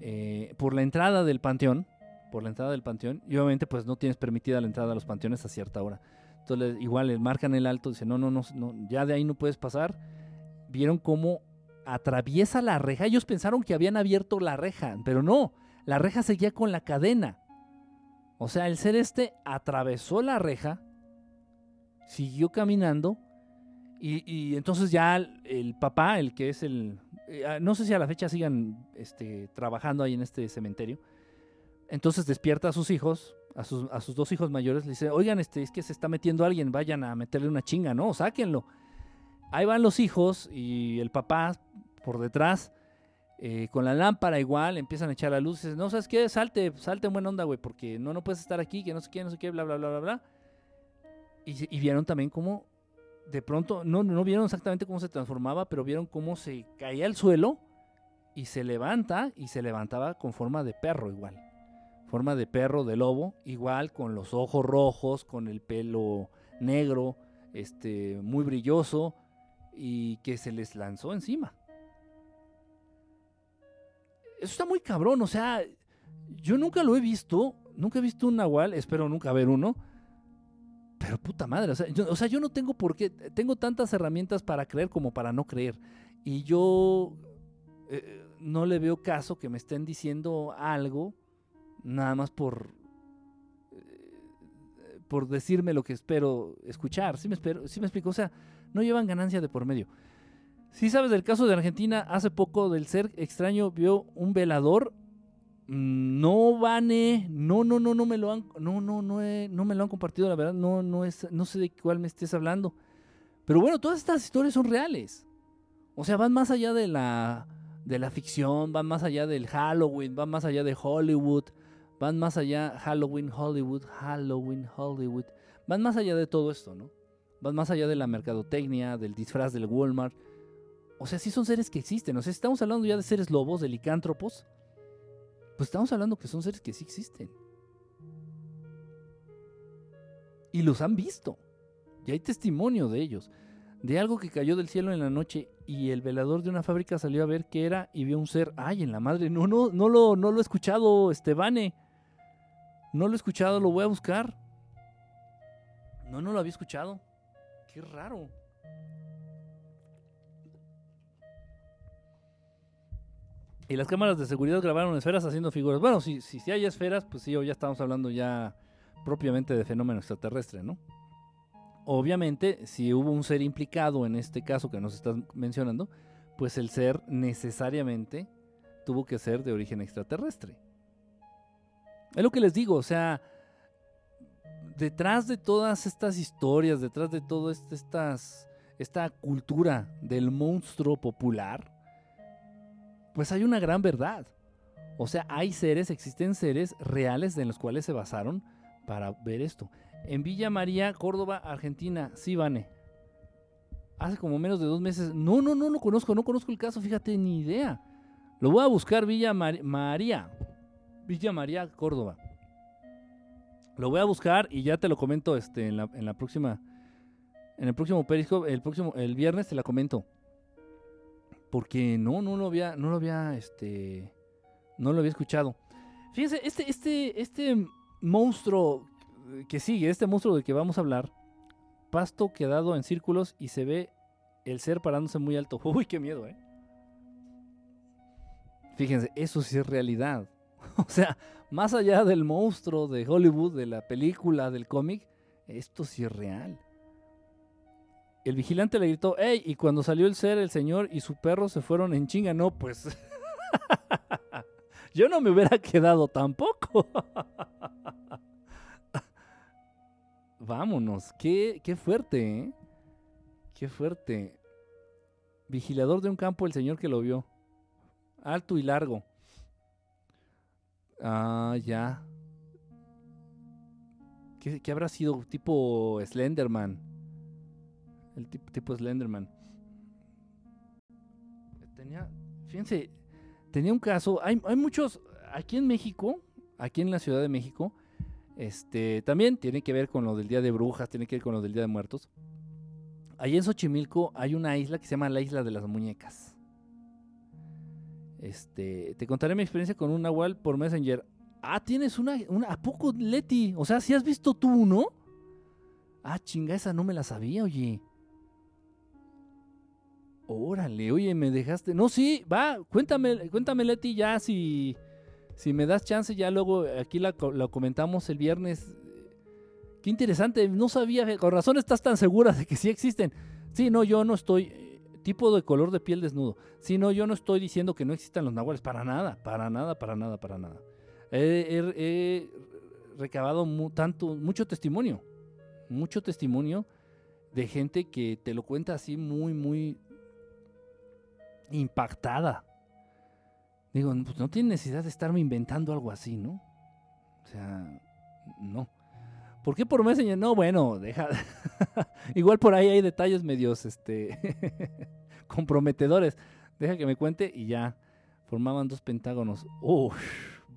eh, por la entrada del panteón, por la entrada del panteón, y obviamente pues no tienes permitida la entrada a los panteones a cierta hora. Entonces igual le marcan el alto, dice no, no, no, no, ya de ahí no puedes pasar vieron cómo atraviesa la reja. Ellos pensaron que habían abierto la reja, pero no, la reja seguía con la cadena. O sea, el ser este atravesó la reja, siguió caminando y, entonces ya el, papá, el que es el... Eh, ah, no sé si a la fecha sigan este, trabajando ahí en este cementerio. Entonces despierta a sus hijos, a sus, a sus dos hijos mayores, le dice, oigan, este, es que se está metiendo alguien, vayan a meterle una chinga, ¿no? Sáquenlo. Ahí van los hijos y el papá por detrás, eh, con la lámpara igual, empiezan a echar la luz. no, ¿sabes qué? Salte, salte en buena onda, güey, porque no, no puedes estar aquí, que no sé qué, no sé qué, bla, bla, bla, bla, bla. Y, vieron también cómo, de pronto, no, no vieron exactamente cómo se transformaba, pero vieron cómo se caía al suelo y se levanta y se levantaba con forma de perro igual. Forma de perro, de lobo, igual con los ojos rojos, con el pelo negro, este, muy brilloso y que se les lanzó encima. Eso está muy cabrón, o sea, yo nunca lo he visto, nunca he visto un nahual, espero nunca ver uno, pero puta madre, o sea, yo, no tengo por qué, tengo tantas herramientas para creer como para no creer. Y yo eh, no le veo caso que me estén diciendo algo nada más por eh, por decirme lo que espero escuchar. ¿Sí me, sí explico? O sea, no llevan ganancia de por medio. Si sabes del caso de Argentina, hace poco del ser extraño vio un velador. Mm, no, Vane, no, no, no, no me lo han, no, no, no, no me lo han compartido, la verdad, no, no es, no sé de cuál me estés hablando. Pero bueno, todas estas historias son reales. O sea, van más allá de la, de la ficción, van más allá del Halloween, van más allá de Hollywood, van más allá Halloween, Hollywood, Halloween, Hollywood, van más allá de todo esto, ¿no? Van más allá de la mercadotecnia, del disfraz del Walmart. O sea, sí son seres que existen. O sea, estamos hablando ya de seres lobos, de licántropos, pues estamos hablando que son seres que sí existen. Y los han visto. Y hay testimonio de ellos. De algo que cayó del cielo en la noche y el velador de una fábrica salió a ver qué era y vio un ser. ¡Ay, en la madre! No, no, no lo, no lo he escuchado, Estebane. No lo he escuchado, lo voy a buscar. No, no lo había escuchado. Qué raro. Y las cámaras de seguridad grabaron esferas haciendo figuras. Bueno, si, si, si hay esferas, pues sí, ya estamos hablando ya propiamente de fenómeno extraterrestre, ¿no? Obviamente, si hubo un ser implicado en este caso que nos estás mencionando, pues el ser necesariamente tuvo que ser de origen extraterrestre. Es lo que les digo, o sea, detrás de todas estas historias, detrás de toda estas, esta cultura del monstruo popular, pues hay una gran verdad. O sea, hay seres, existen seres reales en los cuales se basaron para ver esto. En Villa María, Córdoba, Argentina, sí, Vane. Hace como menos de dos meses. No, no, no lo conozco, no conozco el caso, fíjate, ni idea. Lo voy a buscar Villa María. Villa María, Córdoba. Lo voy a buscar y ya te lo comento este, en, la, en la próxima. En el próximo Periscope, el próximo, el viernes te la comento. Porque no, no lo había, no lo había, este, no lo había escuchado. Fíjense, este, este, este monstruo que sigue, este monstruo del que vamos a hablar, pasto quedado en círculos y se ve el ser parándose muy alto. Uy, qué miedo, eh. Fíjense, eso sí es realidad. O sea, más allá del monstruo de Hollywood, de la película, del cómic, esto sí es real. El vigilante le gritó, ¡Ey! Y cuando salió el ser, el señor y su perro se fueron en chinga. No, pues. Yo no me hubiera quedado tampoco. Vámonos. Qué, qué fuerte, ¿eh? Qué fuerte. Vigilador de un campo, el señor que lo vio. Alto y largo. Ah, ya. ¿Qué, habrá sido? Tipo Slenderman. El tipo, Slenderman. Tenía, fíjense, tenía un caso. Hay, hay muchos. Aquí en México, aquí en la Ciudad de México, este, también tiene que ver con lo del Día de Brujas, tiene que ver con lo del Día de Muertos. Allí en Xochimilco hay una isla que se llama la Isla de las Muñecas. Este, te contaré mi experiencia con un Nahual por Messenger. Ah, tienes una, una ¿a poco, Leti? O sea, si has visto tú uno. Ah, chinga, esa no me la sabía, oye. Órale, oye, me dejaste. No, sí, va, cuéntame, cuéntame, Leti, ya si, si me das chance, ya luego aquí la, la comentamos el viernes. Qué interesante, no sabía, con razón estás tan segura de que sí existen. Sí, no, yo no estoy, tipo de color de piel desnudo. Sí, no, yo no estoy diciendo que no existan los nahuales, para nada, para nada, para nada, para nada. He, recabado tanto, mucho testimonio, mucho testimonio de gente que te lo cuenta así muy, muy impactada. Digo, pues no tiene necesidad de estarme inventando algo así, ¿no? O sea, no. ¿Por qué por Messenger? No, bueno, deja. Igual por ahí hay detalles medios este comprometedores. Deja que me cuente y ya. Formaban dos pentágonos. Uf,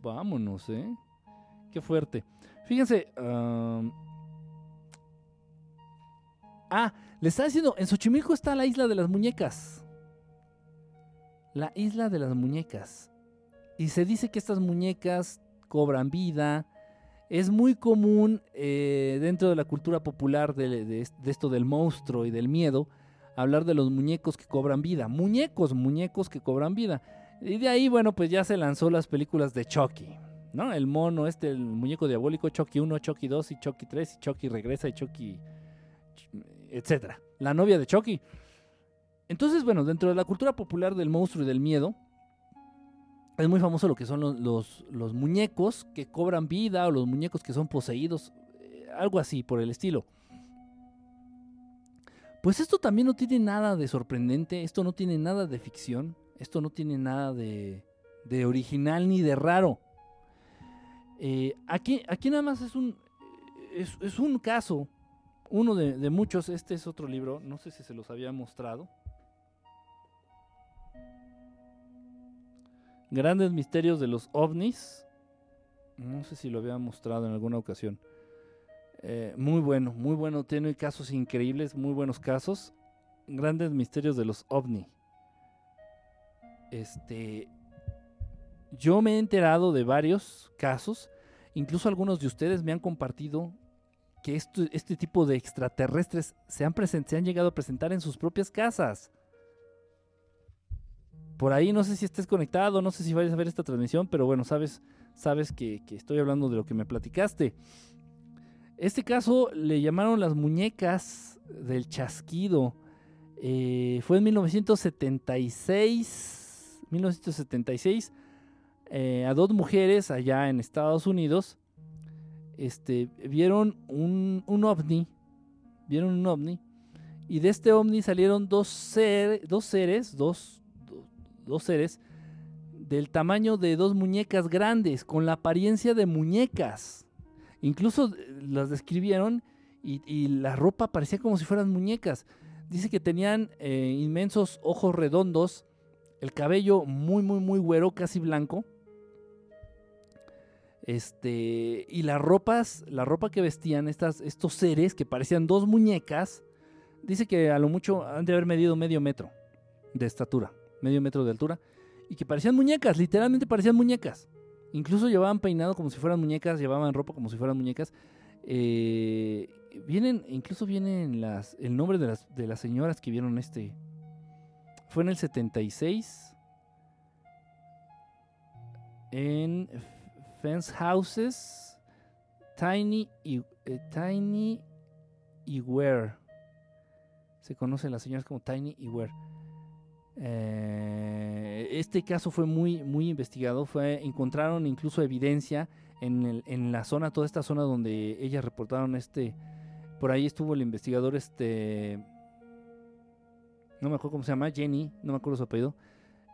vámonos, ¿eh? Qué fuerte. Fíjense. Ah, le estaba diciendo, en Xochimilco está la isla de las muñecas la isla de las muñecas. Y se dice que estas muñecas cobran vida. Es muy común eh, dentro de la cultura popular de, esto del monstruo y del miedo hablar de los muñecos que cobran vida. Muñecos, muñecos que cobran vida. Y de ahí, bueno, pues ya se lanzó las películas de Chucky. ¿no? El mono, este, el muñeco diabólico, Chucky 1, Chucky 2 y Chucky 3, y Chucky regresa y Chucky, etc. La novia de Chucky. Entonces, bueno, dentro de la cultura popular del monstruo y del miedo, es muy famoso lo que son los, muñecos que cobran vida o los muñecos que son poseídos, eh, algo así por el estilo. Pues esto también no tiene nada de sorprendente, esto no tiene nada de ficción, esto no tiene nada de, original ni de raro. Eh, aquí, aquí nada más es un, es, un caso, uno de muchos, este es otro libro, no sé si se los había mostrado. Grandes misterios de los ovnis. No sé si lo había mostrado en alguna ocasión. Eh, muy bueno, muy bueno. Tiene casos increíbles, muy buenos casos. Grandes misterios de los ovni. Este. Yo me he enterado de varios casos. Incluso algunos de ustedes me han compartido que este tipo de extraterrestres se han, se han llegado a presentar en sus propias casas por ahí no sé si estés conectado, no sé si vayas a ver esta transmisión, pero bueno, sabes, sabes que, estoy hablando de lo que me platicaste. Este caso le llamaron las muñecas del chasquido. Eh, fue en 1976, 1976, eh, a dos mujeres allá en Estados Unidos, este, vieron un, un ovni, vieron un ovni, y de este ovni salieron dos, ser, dos seres, dos, dos seres del tamaño de dos muñecas grandes, con la apariencia de muñecas. Incluso eh, las describieron y, la ropa parecía como si fueran muñecas. Dice que tenían eh, inmensos ojos redondos, el cabello muy, muy, muy güero, casi blanco. Este, y las ropas, la ropa que vestían estas, estos seres que parecían dos muñecas, dice que a lo mucho han de haber medido medio metro de estatura medio metro de altura, y que parecían muñecas, literalmente parecían muñecas. Incluso llevaban peinado como si fueran muñecas, llevaban ropa como si fueran muñecas. Eh, vienen, incluso vienen las, el nombre de las, de las señoras que vieron este. Fue en el 76. En Fence Houses. Tiny y, eh, Tiny y Ware. Se conocen las señoras como Tiny y Ware. Eh, este caso fue muy, muy investigado. Fue, encontraron incluso evidencia en, la zona, toda esta zona donde ellas reportaron este. Por ahí estuvo el investigador, este. No me acuerdo cómo se llama, Jenny, no me acuerdo su apellido.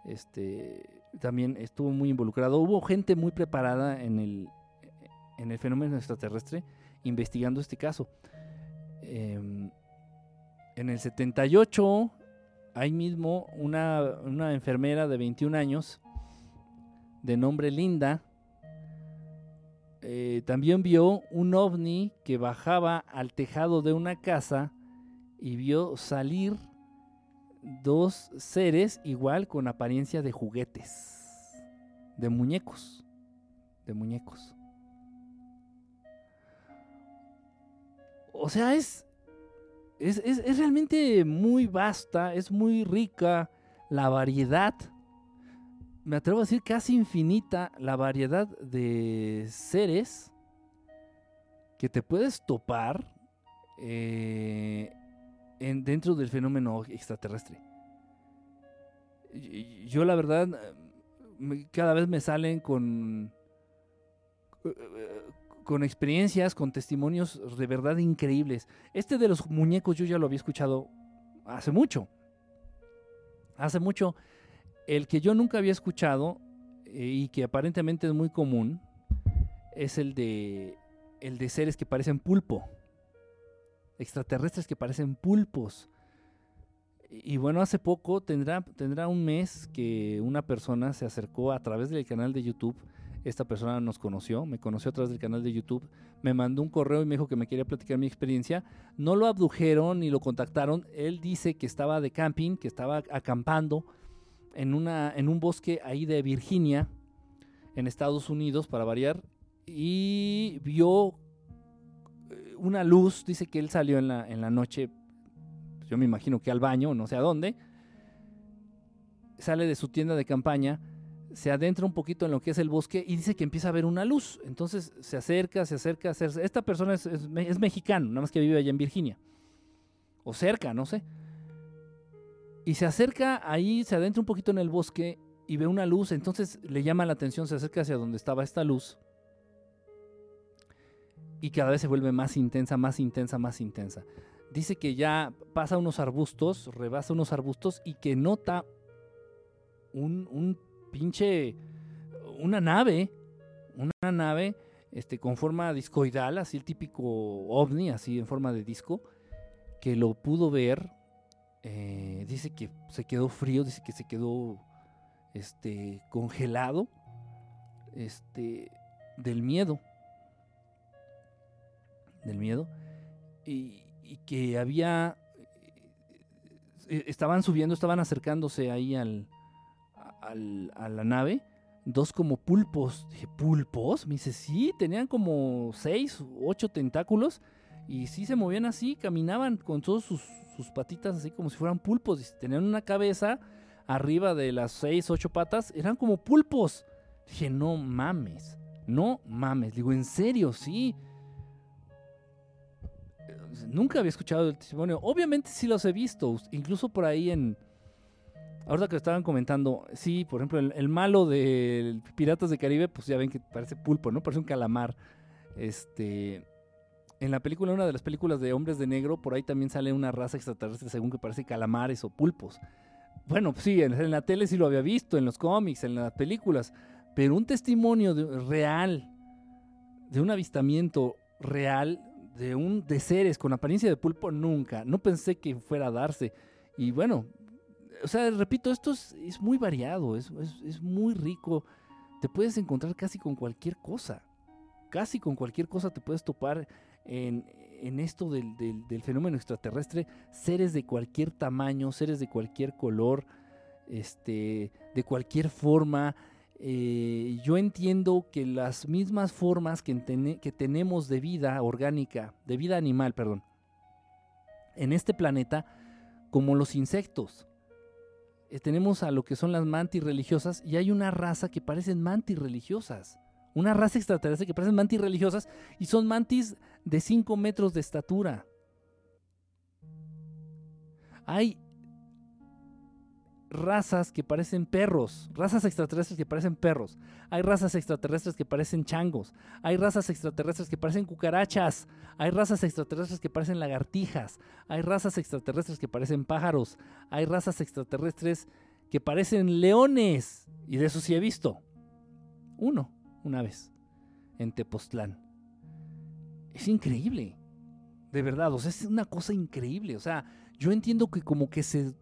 Este. También estuvo muy involucrado. Hubo gente muy preparada en el, en el fenómeno extraterrestre investigando este caso. Em, en el 78 ahí mismo una, enfermera de 21 años, de nombre Linda, eh, también vio un ovni que bajaba al tejado de una casa y vio salir dos seres igual con apariencia de juguetes, de muñecos, de muñecos. O sea, es es, es realmente muy vasta, es muy rica la variedad, me atrevo a decir casi infinita, la variedad de seres que te puedes topar eh, en, dentro del fenómeno extraterrestre. Yo la verdad, cada vez me salen con, con experiencias, con testimonios de verdad increíbles. Este de los muñecos yo ya lo había escuchado hace mucho. Hace mucho. El que yo nunca había escuchado eh, y que aparentemente es muy común es el de el de seres que parecen pulpo. Extraterrestres que parecen pulpos. Y, bueno, hace poco, tendrá, tendrá un mes que una persona se acercó a través del canal de YouTube. Esta persona nos conoció, me conoció a través del canal de YouTube, me mandó un correo y me dijo que me quería platicar mi experiencia. No lo abdujeron ni lo contactaron. Él dice que estaba de camping, que estaba acampando en, una, en un bosque ahí de Virginia, en Estados Unidos, para variar, y vio eh, una luz, dice que él salió en la, en la noche, yo me imagino que al baño, no sé a dónde, sale de su tienda de campaña, se adentra un poquito en lo que es el bosque y dice que empieza a ver una luz. Entonces se acerca, se acerca, se acerca. Esta persona es, es mexicano, nada más que vive allá en Virginia. O cerca, no sé. Y se acerca ahí, se adentra un poquito en el bosque y ve una luz. Entonces le llama la atención, se acerca hacia donde estaba esta luz y cada vez se vuelve más intensa, más intensa, más intensa. Dice que ya pasa unos arbustos, rebasa unos arbustos y que nota un, un pinche, una nave, una nave este, con forma discoidal, así el típico ovni, así en forma de disco, que lo pudo ver. Eh, dice que se quedó frío, dice que se quedó este, congelado este, del miedo del miedo, y, que había, eh, estaban subiendo, estaban acercándose ahí al, a la nave, dos como pulpos. Dije, ¿pulpos? Me dice, sí, tenían como seis, ocho tentáculos, y sí se movían así, caminaban con todas sus, sus patitas así como si fueran pulpos, tenían una cabeza arriba de las seis, ocho patas, eran como pulpos. Dije, no mames, no mames. Digo, en serio, sí nunca había escuchado el testimonio. Obviamente sí los he visto, incluso por ahí en... Ahora que estaban comentando, sí, por ejemplo, el, malo de Piratas de Caribe, pues ya ven que parece pulpo, ¿no? Parece un calamar. Este... En la película, una de las películas de Hombres de Negro, por ahí también sale una raza extraterrestre según que parece calamares o pulpos. Bueno, sí, en, la tele sí lo había visto, en los cómics, en las películas, pero un testimonio real, de un avistamiento real, de un de seres con apariencia de pulpo nunca. No pensé que fuera a darse. Y bueno, o sea, repito, esto es, muy variado, es, muy rico. Te puedes encontrar casi con cualquier cosa. Casi con cualquier cosa te puedes topar en, esto del, del, fenómeno extraterrestre. Seres de cualquier tamaño, seres de cualquier color, este, de cualquier forma. Eh, yo entiendo que las mismas formas que, que, tenemos de vida orgánica, de vida animal, perdón, en este planeta, como los insectos, eh, tenemos a lo que son las mantis religiosas y hay una raza que parecen mantis religiosas. Una raza extraterrestre que parecen mantis religiosas y son mantis de 5 metros de estatura. Hay razas que parecen perros, razas extraterrestres que parecen perros, hay razas extraterrestres que parecen changos, hay razas extraterrestres que parecen cucarachas, hay razas extraterrestres que parecen lagartijas, hay razas extraterrestres que parecen pájaros, hay razas extraterrestres que parecen leones, y de eso sí he visto. Uno, una vez, en Tepoztlán. Es increíble, de verdad, o sea, es una cosa increíble, o sea, yo entiendo que como que se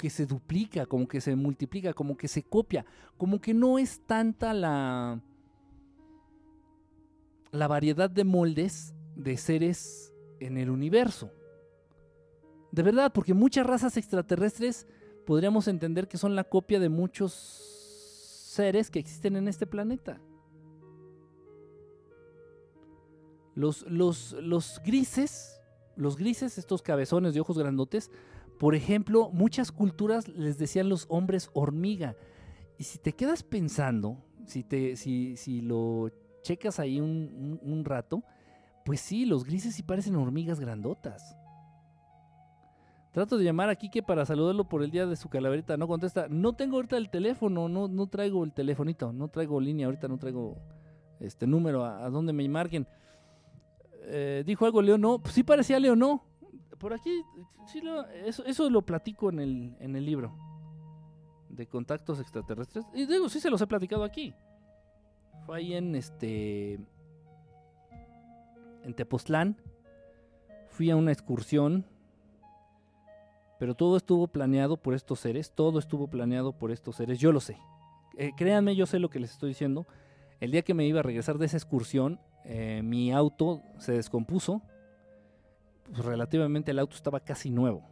que se duplica, como que se multiplica, como que se copia, como que no es tanta la, la variedad de moldes de seres en el universo. De verdad, porque muchas razas extraterrestres podríamos entender que son la copia de muchos seres que existen en este planeta. Los, los, los grises los grises, estos cabezones de ojos grandotes, por ejemplo, muchas culturas les decían los hombres hormiga. Y si te quedas pensando, si, te, si, si lo checas ahí un, rato, pues sí, los grises sí parecen hormigas grandotas. Trato de llamar a Kike para saludarlo por el día de su calaverita. No contesta. No tengo ahorita el teléfono, no, no traigo el telefonito, no traigo línea, ahorita no traigo este número a, donde me marquen. Eh, dijo algo Leo, no, pues sí parecía Leo, no. Por aquí, eso, lo platico en el, en el libro de contactos extraterrestres. Y digo, sí se los he platicado aquí. Fue ahí en este. En Tepoztlán. Fui a una excursión pero todo estuvo planeado por estos seres, todo estuvo planeado por estos seres, yo lo sé. Eh, créanme, yo sé lo que les estoy diciendo. El día que me iba a regresar de esa excursión, eh, mi auto se descompuso. Pues, relativamente el auto estaba casi nuevo,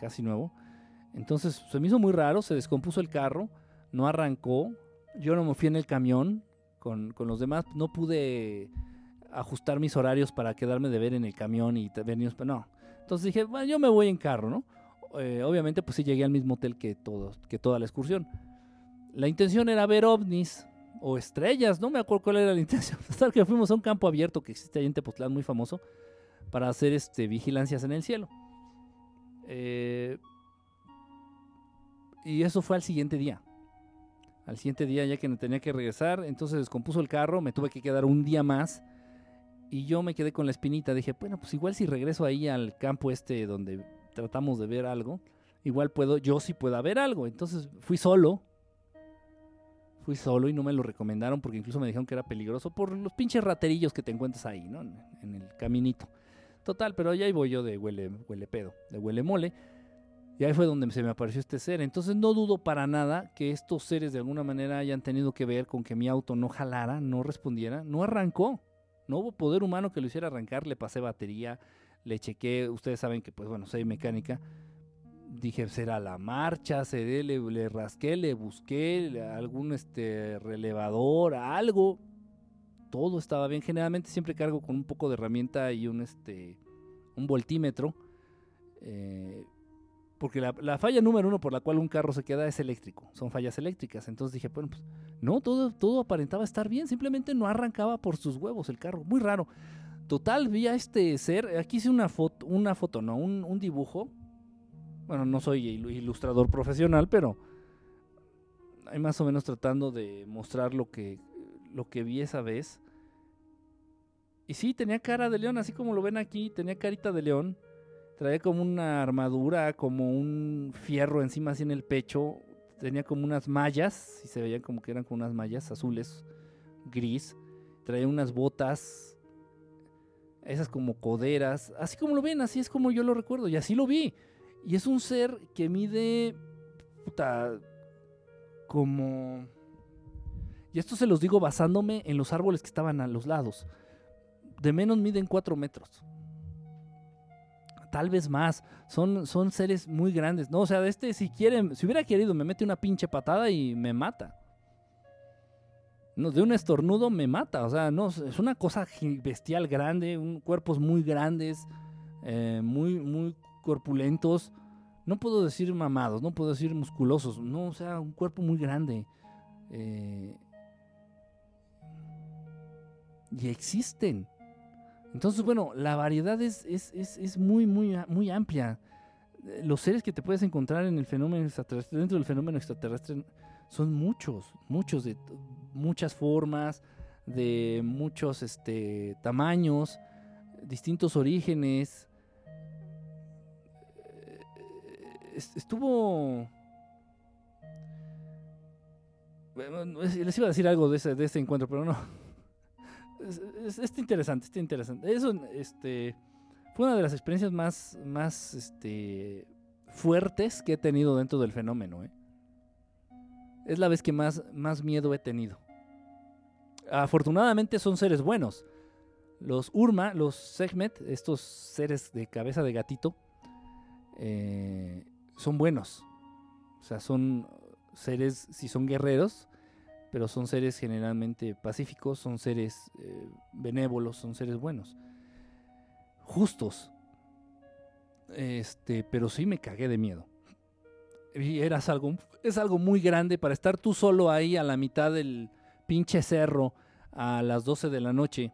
casi nuevo. Entonces se me hizo muy raro, se descompuso el carro, no arrancó. Yo no me fui en el camión con, los demás, no pude ajustar mis horarios para quedarme de ver en el camión y venir. No. Entonces dije, bueno, yo me voy en carro, ¿no? Eh, obviamente pues sí llegué al mismo hotel que, todos, que toda la excursión. La intención era ver ovnis o estrellas, no me acuerdo cuál era la intención. Hasta que fuimos a un campo abierto que existe ahí en Tepoztlán, muy famoso, para hacer este, vigilancias en el cielo. Eh, y eso fue al siguiente día. Al siguiente día ya que tenía que regresar, entonces descompuso el carro, me tuve que quedar un día más. Y yo me quedé con la espinita, dije, bueno, pues igual si regreso ahí al campo este donde tratamos de ver algo, igual puedo, yo sí puedo ver algo. Entonces fui solo. Fui solo y no me lo recomendaron porque incluso me dijeron que era peligroso por los pinches raterillos que te encuentras ahí, ¿no? En el caminito. Total, pero allá voy yo de huele, huele pedo, de huele mole. Y ahí fue donde se me apareció este ser. Entonces no dudo para nada que estos seres de alguna manera hayan tenido que ver con que mi auto no jalara, no respondiera, no arrancó. No hubo poder humano que lo hiciera arrancar, le pasé batería, le chequé, ustedes saben que pues bueno, soy mecánica, dije será la marcha, seré, le, le rasqué, le busqué algún este relevador, algo, todo estaba bien, generalmente siempre cargo con un poco de herramienta y un este un voltímetro, eh, porque la, falla número uno por la cual un carro se queda es eléctrico, son fallas eléctricas. Entonces dije, bueno, pues no, todo, todo aparentaba estar bien, simplemente no arrancaba por sus huevos el carro, muy raro. Total, vi a este ser, aquí hice una foto, una foto, no, un, dibujo. Bueno, no soy ilustrador profesional, pero hay más o menos tratando de mostrar lo que, lo que vi esa vez. Y sí, tenía cara de león, así como lo ven aquí, tenía carita de león. Traía como una armadura, como un fierro encima así en el pecho. Tenía como unas mallas, y se veían como que eran como unas mallas azules, gris. Traía unas botas esas como coderas, así como lo ven, así es como yo lo recuerdo, y así lo vi. Y es un ser que mide, puta, como... Y esto se los digo basándome en los árboles que estaban a los lados. De menos miden 4 metros. Tal vez más. Son, son seres muy grandes. No, o sea, este si quiere, si hubiera querido, me mete una pinche patada y me mata no, de un estornudo me mata. O sea, no, es una cosa bestial grande, un, cuerpos muy grandes, eh, muy, muy corpulentos. No puedo decir mamados, no puedo decir musculosos, no, o sea, un cuerpo muy grande. Eh, y existen. Entonces, bueno, la variedad es, es, es, es, muy, muy, muy amplia. Los seres que te puedes encontrar en el fenómeno extraterrestre, dentro del fenómeno extraterrestre, son muchos, muchos de muchas formas, de muchos este, tamaños, distintos orígenes. Eh, estuvo... Les iba a decir algo de ese, de ese encuentro, pero no. Es, interesante, está interesante. Eso este, fue una de las experiencias más, más este, fuertes que he tenido dentro del fenómeno. ¿eh? es la vez que más, más miedo he tenido. Afortunadamente son seres buenos. Los Urma, los Segmet, estos seres de cabeza de gatito, eh, son buenos. O sea, son seres, si son guerreros, pero son seres generalmente pacíficos, son seres eh, benévolos, son seres buenos. Justos. Este, pero sí me cagué de miedo. Y eras algo, es algo muy grande para estar tú solo ahí a la mitad del pinche cerro a las 12 de la noche.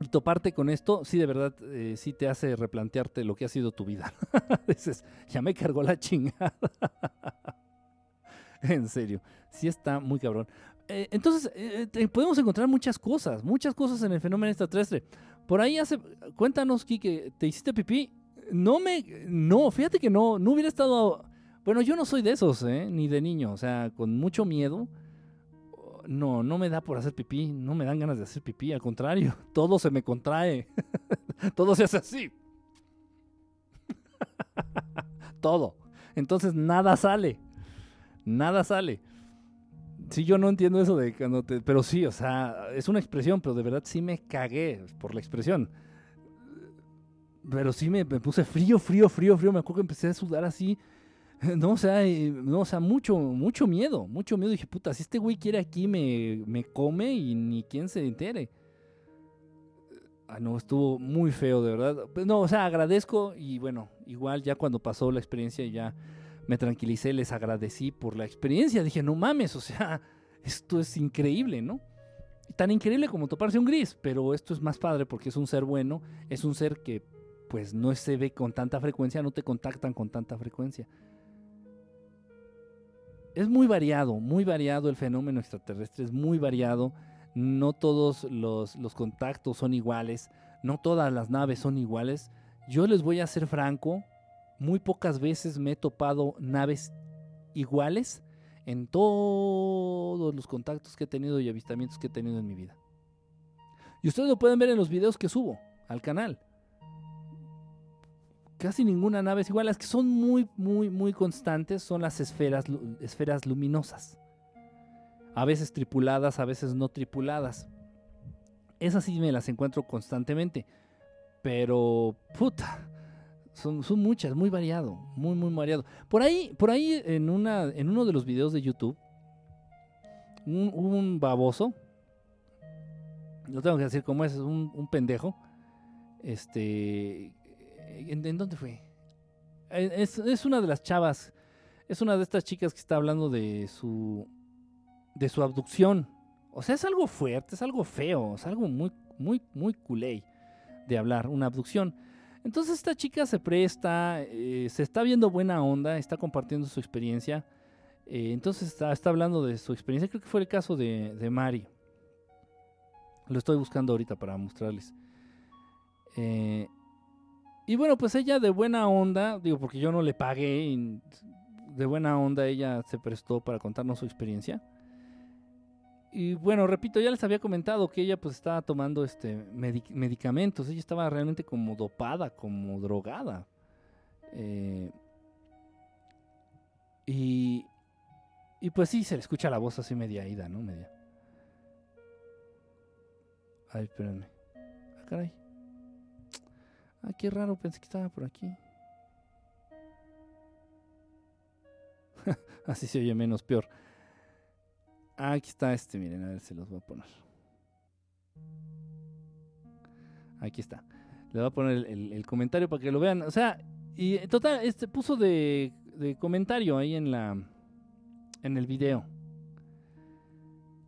Y toparte con esto, sí, de verdad, eh, sí te hace replantearte lo que ha sido tu vida. Dices, ya me cargó la chingada. en serio, sí está muy cabrón. Eh, entonces, eh, podemos encontrar muchas cosas, muchas cosas en el fenómeno extraterrestre. Por ahí hace, cuéntanos, Kike, ¿te hiciste pipí? No me, no, fíjate que no, no hubiera estado, bueno, yo no soy de esos, ¿eh? ni de niño, o sea, con mucho miedo. No, no me da por hacer pipí, no me dan ganas de hacer pipí, al contrario, todo se me contrae, todo se hace así. todo. Entonces nada sale, nada sale. Sí, yo no entiendo eso de cuando te... Pero sí, o sea, es una expresión, pero de verdad sí me cagué por la expresión. Pero sí me, puse frío, frío, frío, frío. Me acuerdo que empecé a sudar así. No, o sea, no, mucho, mucho miedo, mucho miedo. dije, puta, si este güey quiere aquí, me, me come y ni quien se entere. Ah, no, estuvo muy feo, de verdad. Pues no, o sea, agradezco y bueno, igual ya cuando pasó la experiencia ya me tranquilicé, les agradecí por la experiencia. Dije, no mames, o sea, esto es increíble, ¿no? Tan increíble como toparse un gris, pero esto es más padre porque es un ser bueno, es un ser que pues no se ve con tanta frecuencia, no te contactan con tanta frecuencia. Es muy variado, muy variado el fenómeno extraterrestre, es muy variado. No todos los, los contactos son iguales, no todas las naves son iguales. Yo les voy a ser franco, muy pocas veces me he topado naves iguales en todos los contactos que he tenido y avistamientos que he tenido en mi vida. Y ustedes lo pueden ver en los videos que subo al canal. Casi ninguna nave es igual. Las que son muy, muy, muy constantes son las esferas, esferas luminosas. A veces tripuladas, a veces no tripuladas. Esas sí me las encuentro constantemente. Pero, puta, son, son muchas, muy variado, muy, muy variado. Por ahí, por ahí en, una, en uno de los videos de YouTube, un, un baboso, lo tengo que decir como es, un, un pendejo, este, ¿en, dónde fue? Eh, es, es, una de las chavas, es una de estas chicas que está hablando de su, de su abducción. O sea, es algo fuerte, es algo feo, es algo muy, muy, muy culé de hablar, una abducción. Entonces esta chica se presta, eh, se está viendo buena onda, está compartiendo su experiencia. Eh, entonces está, hablando de su experiencia. Creo que fue el caso de, de Mari. Lo estoy buscando ahorita para mostrarles. Eh, y bueno, pues ella de buena onda, digo porque yo no le pagué, de buena onda ella se prestó para contarnos su experiencia. Y bueno, repito, ya les había comentado que ella pues estaba tomando este medicamentos, ella estaba realmente como dopada, como drogada. Eh, y, y pues sí, se le escucha la voz así media ida, ¿no? Media. Ay, espérenme. Ah, caray. Ah, qué raro, pensé que estaba por aquí. así se oye menos peor. Aquí está este, miren, a ver si los voy a poner. Aquí está. Le voy a poner el, comentario para que lo vean. O sea, y total, este puso de, comentario ahí en la en el video.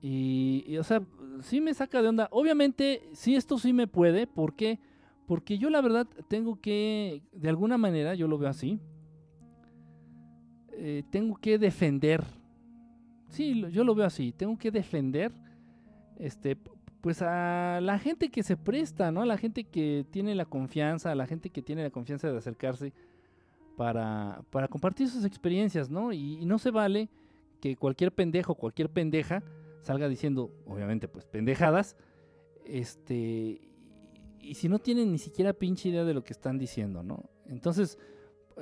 Y, o sea, sí me saca de onda. Obviamente, sí, esto sí me puede. ¿Por qué? Porque yo la verdad tengo que, de alguna manera, yo lo veo así. Eh, tengo que defender Sí, yo lo veo así. Tengo que defender este, pues a la gente que se presta, ¿no? A la gente que tiene la confianza, a la gente que tiene la confianza de acercarse para, para compartir sus experiencias, ¿no? Y, no se vale que cualquier pendejo, cualquier pendeja salga diciendo, obviamente, pues pendejadas, este, y si no tienen ni siquiera pinche idea de lo que están diciendo, ¿no? Entonces,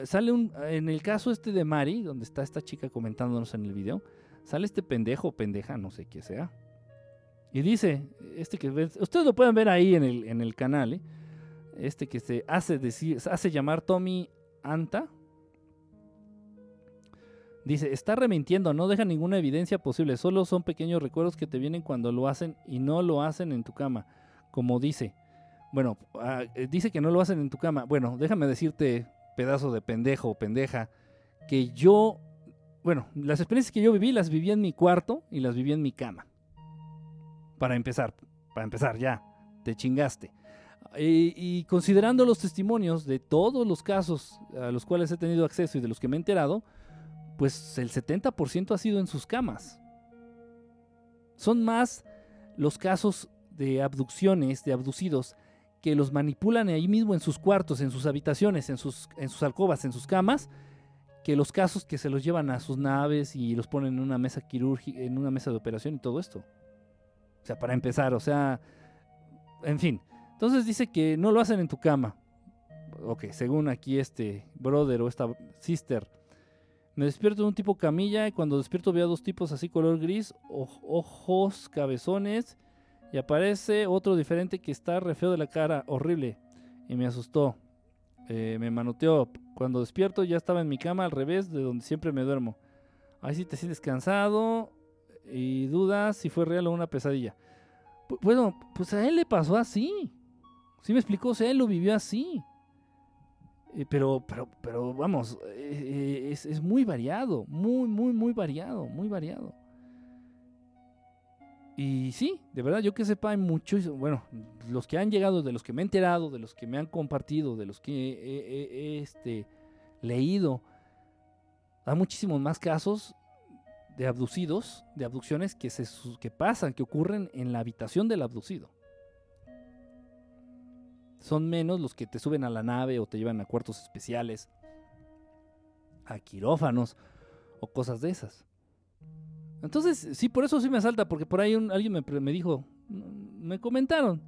sale un, en el caso este de Mari, donde está esta chica comentándonos en el video, sale este pendejo o pendeja, no sé qué sea. Y dice, este que ustedes lo pueden ver ahí en el, en el canal, ¿eh? este que se hace, decir, hace llamar Tommy Anta. Dice, está remintiendo, no deja ninguna evidencia posible, solo son pequeños recuerdos que te vienen cuando lo hacen y no lo hacen en tu cama. Como dice, Bueno, ah, eh, dice que no lo hacen en tu cama. Bueno, déjame decirte, pedazo de pendejo o pendeja, que yo, bueno, las experiencias que yo viví las viví en mi cuarto y las viví en mi cama. Para empezar, para empezar, ya, te chingaste. Y, considerando los testimonios de todos los casos a los cuales he tenido acceso y de los que me he enterado, pues el 70% ha sido en sus camas. Son más los casos de abducciones, de abducidos, que los manipulan ahí mismo en sus cuartos, en sus habitaciones, en sus, en sus alcobas, en sus camas, que los casos que se los llevan a sus naves y los ponen en una mesa quirúrgica, en una mesa de operación y todo esto. O sea, para empezar, o sea, en fin. Entonces dice que no lo hacen en tu cama. Ok, según aquí este brother o esta sister. Me despierto en un tipo camilla y cuando despierto veo a dos tipos así color gris, ojos, cabezones y aparece otro diferente que está re feo de la cara, horrible. Y me asustó. Eh, me manoteó. Cuando despierto ya estaba en mi cama al revés de donde siempre me duermo. Ahí sí te sientes cansado y dudas si fue real o una pesadilla. bueno, pues a él le pasó así. Sí me explicó, o sea, él lo vivió así. Eh, pero, pero, pero vamos, eh, es, es muy variado, muy, muy, muy variado, muy variado. Y sí, de verdad, yo que sepa, hay muchos, bueno, los que han llegado, de los que me he enterado, de los que me han compartido, de los que he, este, leído, hay muchísimos más casos de abducidos, de abducciones que, se, que pasan, que ocurren en la habitación del abducido. Son menos los que te suben a la nave o te llevan a cuartos especiales, a quirófanos o cosas de esas. Entonces, sí, por eso sí me asalta, porque por ahí un, alguien me, dijo, me comentaron.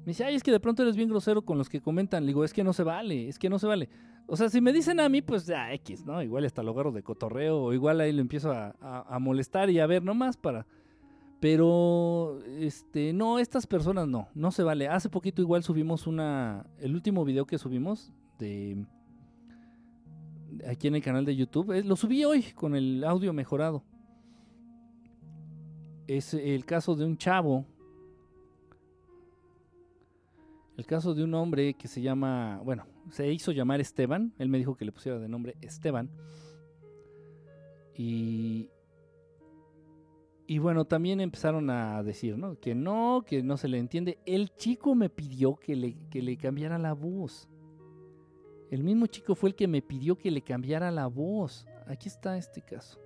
Me dice, ay, es que de pronto eres bien grosero con los que comentan. Le digo, es que no se vale, es que no se vale. O sea, si me dicen a mí, pues ya X, ¿no? Igual hasta lo agarro de cotorreo, o igual ahí lo empiezo a, molestar y a ver nomás para. Pero, este, no, estas personas no, no se vale. Hace poquito igual subimos una, el último video que subimos de, aquí en el canal de YouTube, lo subí hoy con el audio mejorado es el caso de un chavo, el caso de un hombre que se llama, bueno, se hizo llamar Esteban, él me dijo que le pusiera de nombre Esteban. Y, y bueno, también empezaron a decir, ¿no? Que no, que no se le entiende. El chico me pidió que le, que le cambiara la voz. El mismo chico fue el que me pidió que le cambiara la voz. Aquí está este caso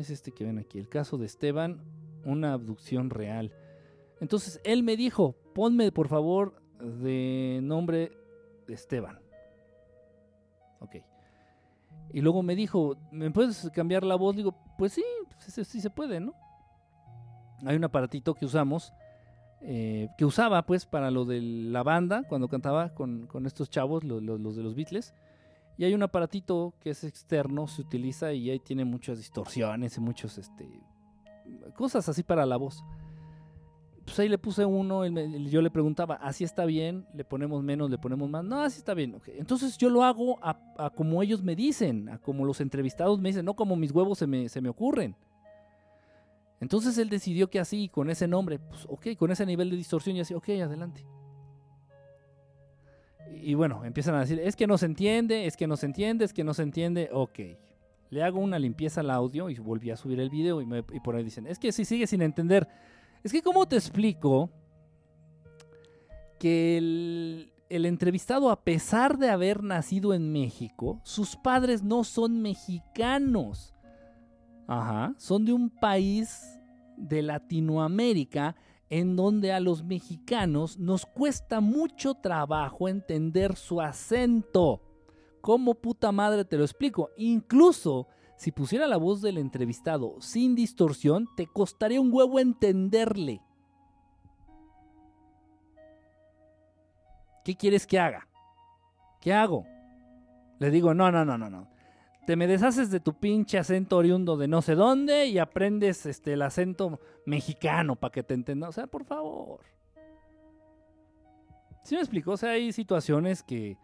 es este que ven aquí, el caso de Esteban, una abducción real. Entonces él me dijo, ponme por favor de nombre Esteban. Ok. Y luego me dijo, ¿me puedes cambiar la voz? Digo, pues sí, sí, se puede, ¿no? Hay un aparatito que usamos, eh, que usaba pues para lo de la banda, cuando cantaba con, estos chavos, los de los Beatles y hay un aparatito que es externo, se utiliza y ahí tiene muchas distorsiones y muchos, este, cosas así para la voz. Pues ahí le puse uno, yo le preguntaba, ¿así está bien? ¿Le ponemos menos? ¿Le ponemos más? No, así está bien. Entonces yo lo hago a, como ellos me dicen, a como los entrevistados me dicen, no como mis huevos se me, se me ocurren. Entonces él decidió que así, con ese nombre, pues ok, con ese nivel de distorsión y así, ok, adelante. Y bueno, empiezan a decir, es que no se entiende, es que no se entiende, es que no se entiende. Ok. Le hago una limpieza al audio y volví a subir el video y, por ahí dicen, es que si sigue sin entender. Es que ¿cómo te explico que el, el entrevistado, a pesar de haber nacido en México, sus padres no son mexicanos. Ajá, son de un país de Latinoamérica en donde a los mexicanos nos cuesta mucho trabajo entender su acento. ¿Cómo puta madre te lo explico? Incluso si pusiera la voz del entrevistado sin distorsión, te costaría un huevo entenderle. ¿Qué quieres que haga? ¿Qué hago? Le digo, no, no, no, no, no te me deshaces de tu pinche acento oriundo de no sé dónde y aprendes este, el acento mexicano para que te entienda. O sea, por favor. ¿Sí me explicó? O sea, hay situaciones que,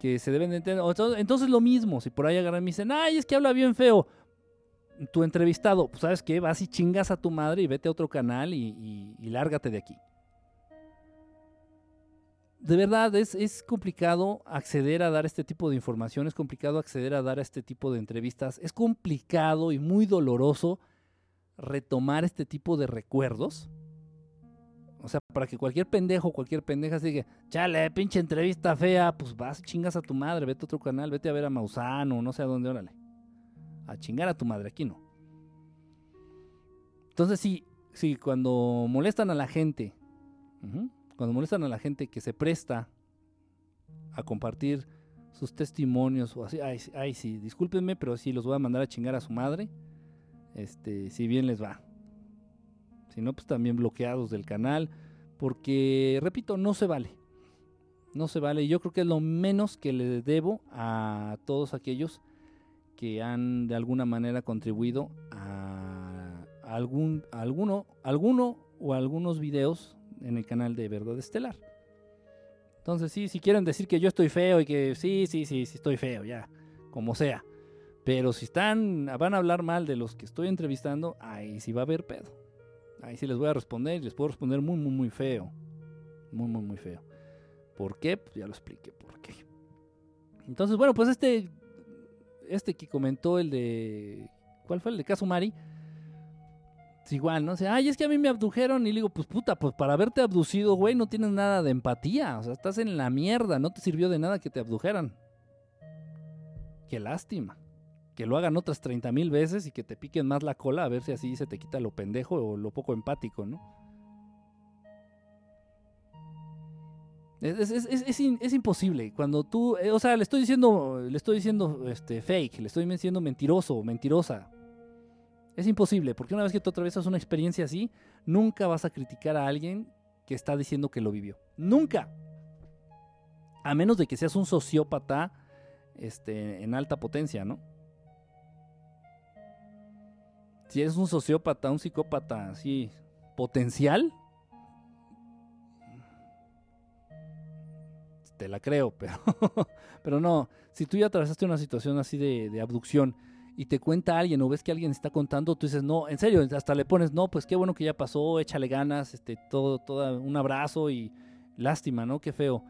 que se deben de entender. Entonces, lo mismo, si por ahí agarran y me dicen, ay, es que habla bien feo. Tu entrevistado, pues sabes qué, vas y chingas a tu madre y vete a otro canal y lárgate de aquí. De verdad es, es complicado acceder a dar este tipo de información, es complicado acceder a dar este tipo de entrevistas, es complicado y muy doloroso retomar este tipo de recuerdos. O sea, para que cualquier pendejo, cualquier pendeja se diga, chale, pinche entrevista fea, pues vas, chingas a tu madre, vete a otro canal, vete a ver a Mausano, no sé a dónde, órale. A chingar a tu madre, aquí no. Entonces sí, sí, cuando molestan a la gente, cuando molestan a la gente que se presta a compartir sus testimonios o así, ay, ay sí, discúlpenme, pero sí los voy a mandar a chingar a su madre, este, si bien les va. Si no, pues también bloqueados del canal. Porque, repito, no se vale. No se vale. Yo creo que es lo menos que le debo a todos aquellos que han de alguna manera contribuido a algún, alguno, alguno o algunos videos en el canal de Verdad Estelar. Entonces, sí, si quieren decir que yo estoy feo y que sí, sí, sí, sí estoy feo, ya, como sea. Pero si están, van a hablar mal de los que estoy entrevistando, ahí sí va a haber pedo. Ahí sí les voy a responder y les puedo responder muy, muy, muy feo. Muy, muy, muy feo. ¿Por qué? Pues ya lo expliqué por qué. Entonces, bueno, pues este, este que comentó el de, ¿cuál fue el de Caso Mari? Es igual, ¿no? O sea, ay, es que a mí me abdujeron y le digo, pues puta, pues para haberte abducido, güey, no tienes nada de empatía. O sea, estás en la mierda, no te sirvió de nada que te abdujeran. Qué lástima que lo hagan otras 30 mil veces y que te piquen más la cola a ver si así se te quita lo pendejo o lo poco empático, ¿no? Es, imposible. Cuando tú, eh, o sea, le estoy diciendo, le estoy diciendo este, fake, le estoy diciendo mentiroso, mentirosa. Es imposible, porque una vez que tú atravesas una experiencia así, nunca vas a criticar a alguien que está diciendo que lo vivió. Nunca. A menos de que seas un sociópata este, en alta potencia, ¿no? si es un sociópata, un psicópata así potencial, te la creo, pero, pero no, si tú ya atravesaste una situación así de, abducción y te cuenta alguien o ves que alguien está contando, tú dices, no, en serio, hasta le pones, no, pues qué bueno que ya pasó, échale ganas, este, todo, todo, un abrazo y lástima, ¿no? Qué feo.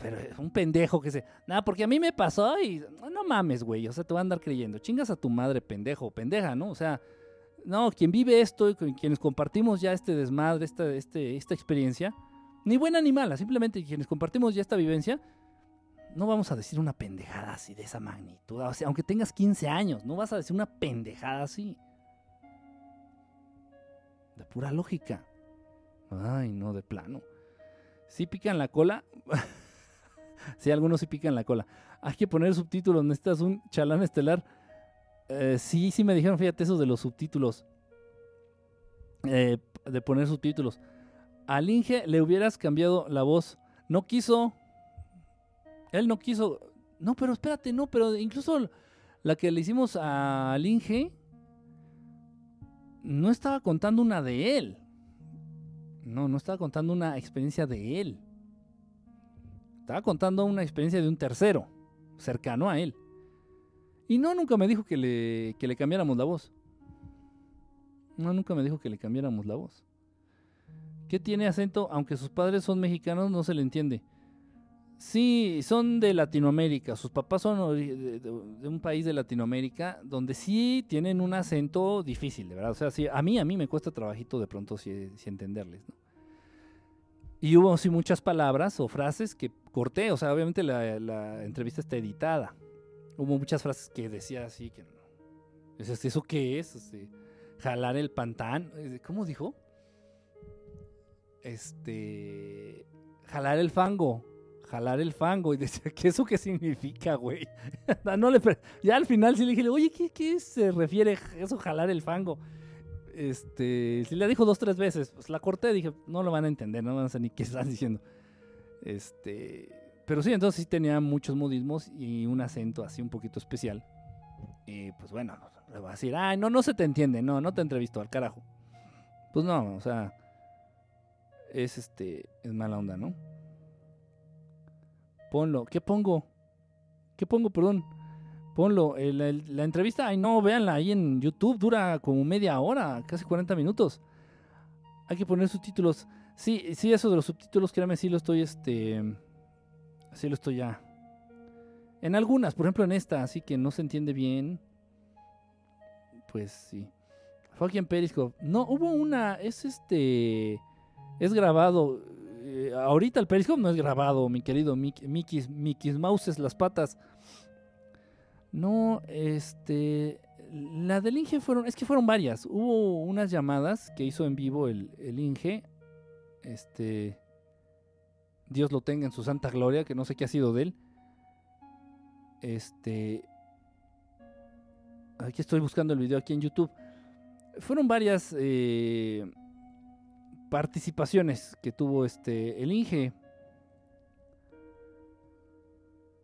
Pero es un pendejo que se, nada, porque a mí me pasó y no mames, güey, o sea, te va a andar creyendo, chingas a tu madre, pendejo, pendeja, ¿no? O sea, no, quien vive esto y quienes compartimos ya este desmadre, esta, este, esta experiencia, ni buena ni mala, simplemente quienes compartimos ya esta vivencia, no vamos a decir una pendejada así de esa magnitud. O sea, aunque tengas 15 años, no vas a decir una pendejada así. De pura lógica. Ay, no, de plano. Si pican la cola. sí, algunos sí pican la cola. Hay que poner subtítulos. Necesitas un chalán estelar eh, sí, sí me dijeron, fíjate, eso de los subtítulos. Eh, de poner subtítulos. Al Inge le hubieras cambiado la voz. No quiso. Él no quiso. No, pero espérate, no, pero incluso la que le hicimos al Inge no estaba contando una de él. No, no estaba contando una experiencia de él. Estaba contando una experiencia de un tercero, cercano a él. Y no, nunca me dijo que le, que le cambiáramos la voz. No, nunca me dijo que le cambiáramos la voz. ¿Qué tiene acento? Aunque sus padres son mexicanos, no se le entiende. Sí, son de Latinoamérica. Sus papás son de, un país de Latinoamérica donde sí tienen un acento difícil, de verdad. O sea, sí, a mí, a mí me cuesta trabajito de pronto si, entenderles, ¿no? Y hubo sí muchas palabras o frases que corté. O sea, obviamente la, entrevista está editada. Hubo muchas frases que decía así que no. ¿Eso qué es? Este, jalar el pantán. ¿Cómo dijo? Este. Jalar el fango. Jalar el fango. Y decía, ¿qué eso qué significa, güey? ya al final sí le dije, oye, ¿qué, ¿qué, se refiere eso, jalar el fango? Este. Si le dijo dos, tres veces, pues la corté, dije, no lo van a entender, no van a saber ni qué están diciendo. Este. Pero sí, entonces sí tenía muchos modismos y un acento así un poquito especial. Y pues bueno, le voy a decir, ay, no, no se te entiende, no, no te entrevisto al carajo. Pues no, o sea, es este, es mala onda, ¿no? Ponlo, ¿qué pongo? ¿Qué pongo, perdón? Ponlo, la entrevista, ay no, véanla ahí en YouTube, dura como media hora, casi 40 minutos. Hay que poner subtítulos. Sí, sí, eso de los subtítulos, créame, sí lo estoy, este, sí lo estoy ya. En algunas, por ejemplo en esta, así que no se entiende bien. Pues sí. En Periscope. No, hubo una, es este, es grabado. Eh, ahorita el Periscope no es grabado, mi querido Mickey, Mickey's, Mickey's Mouses, las patas. No, este, la del Inge fueron, es que fueron varias. Hubo unas llamadas que hizo en vivo el, el Inge. Este, Dios lo tenga en su santa gloria, que no sé qué ha sido de él. Este, aquí estoy buscando el video aquí en YouTube. Fueron varias eh, participaciones que tuvo este el Inge.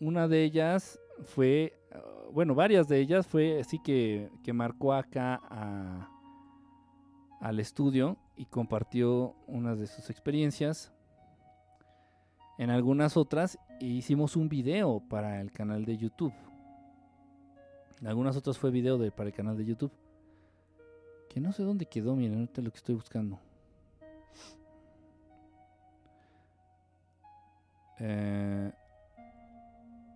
Una de ellas fue, uh, bueno, varias de ellas fue así que, que marcó acá al estudio y compartió unas de sus experiencias. En algunas otras hicimos un video para el canal de YouTube. En algunas otras fue video de, para el canal de YouTube. Que no sé dónde quedó, miren, ahorita lo que estoy buscando. Eh,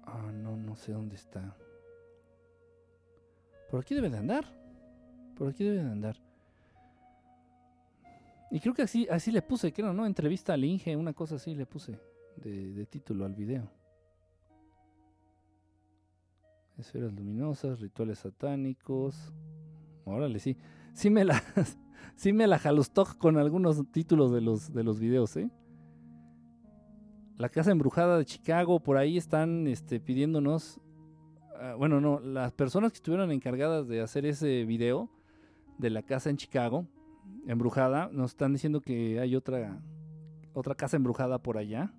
ah, no, no sé dónde está. Por aquí debe de andar. Por aquí debe de andar. Y creo que así, así le puse, creo, ¿no? Entrevista al Inge, una cosa así le puse de, título al video. Esferas luminosas, rituales satánicos. Órale, sí. Sí me la, sí me la jalustó con algunos títulos de los, de los videos, ¿eh? La casa embrujada de Chicago, por ahí están este, pidiéndonos. ah, bueno, no, las personas que estuvieron encargadas de hacer ese video de la casa en Chicago, embrujada, nos están diciendo que hay otra, otra casa embrujada por allá.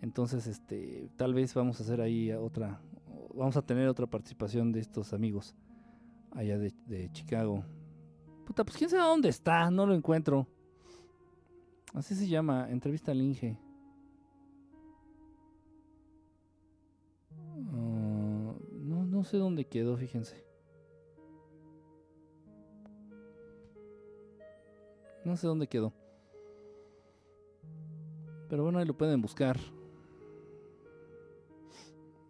Entonces, este, tal vez vamos a hacer ahí otra, vamos a tener otra participación de estos amigos allá de, de Chicago. Puta, pues quién sabe dónde está, no lo encuentro. Así se llama, entrevista al Inge. No, sé dónde quedó, fíjense. No sé dónde quedó. Pero bueno, ahí lo pueden buscar.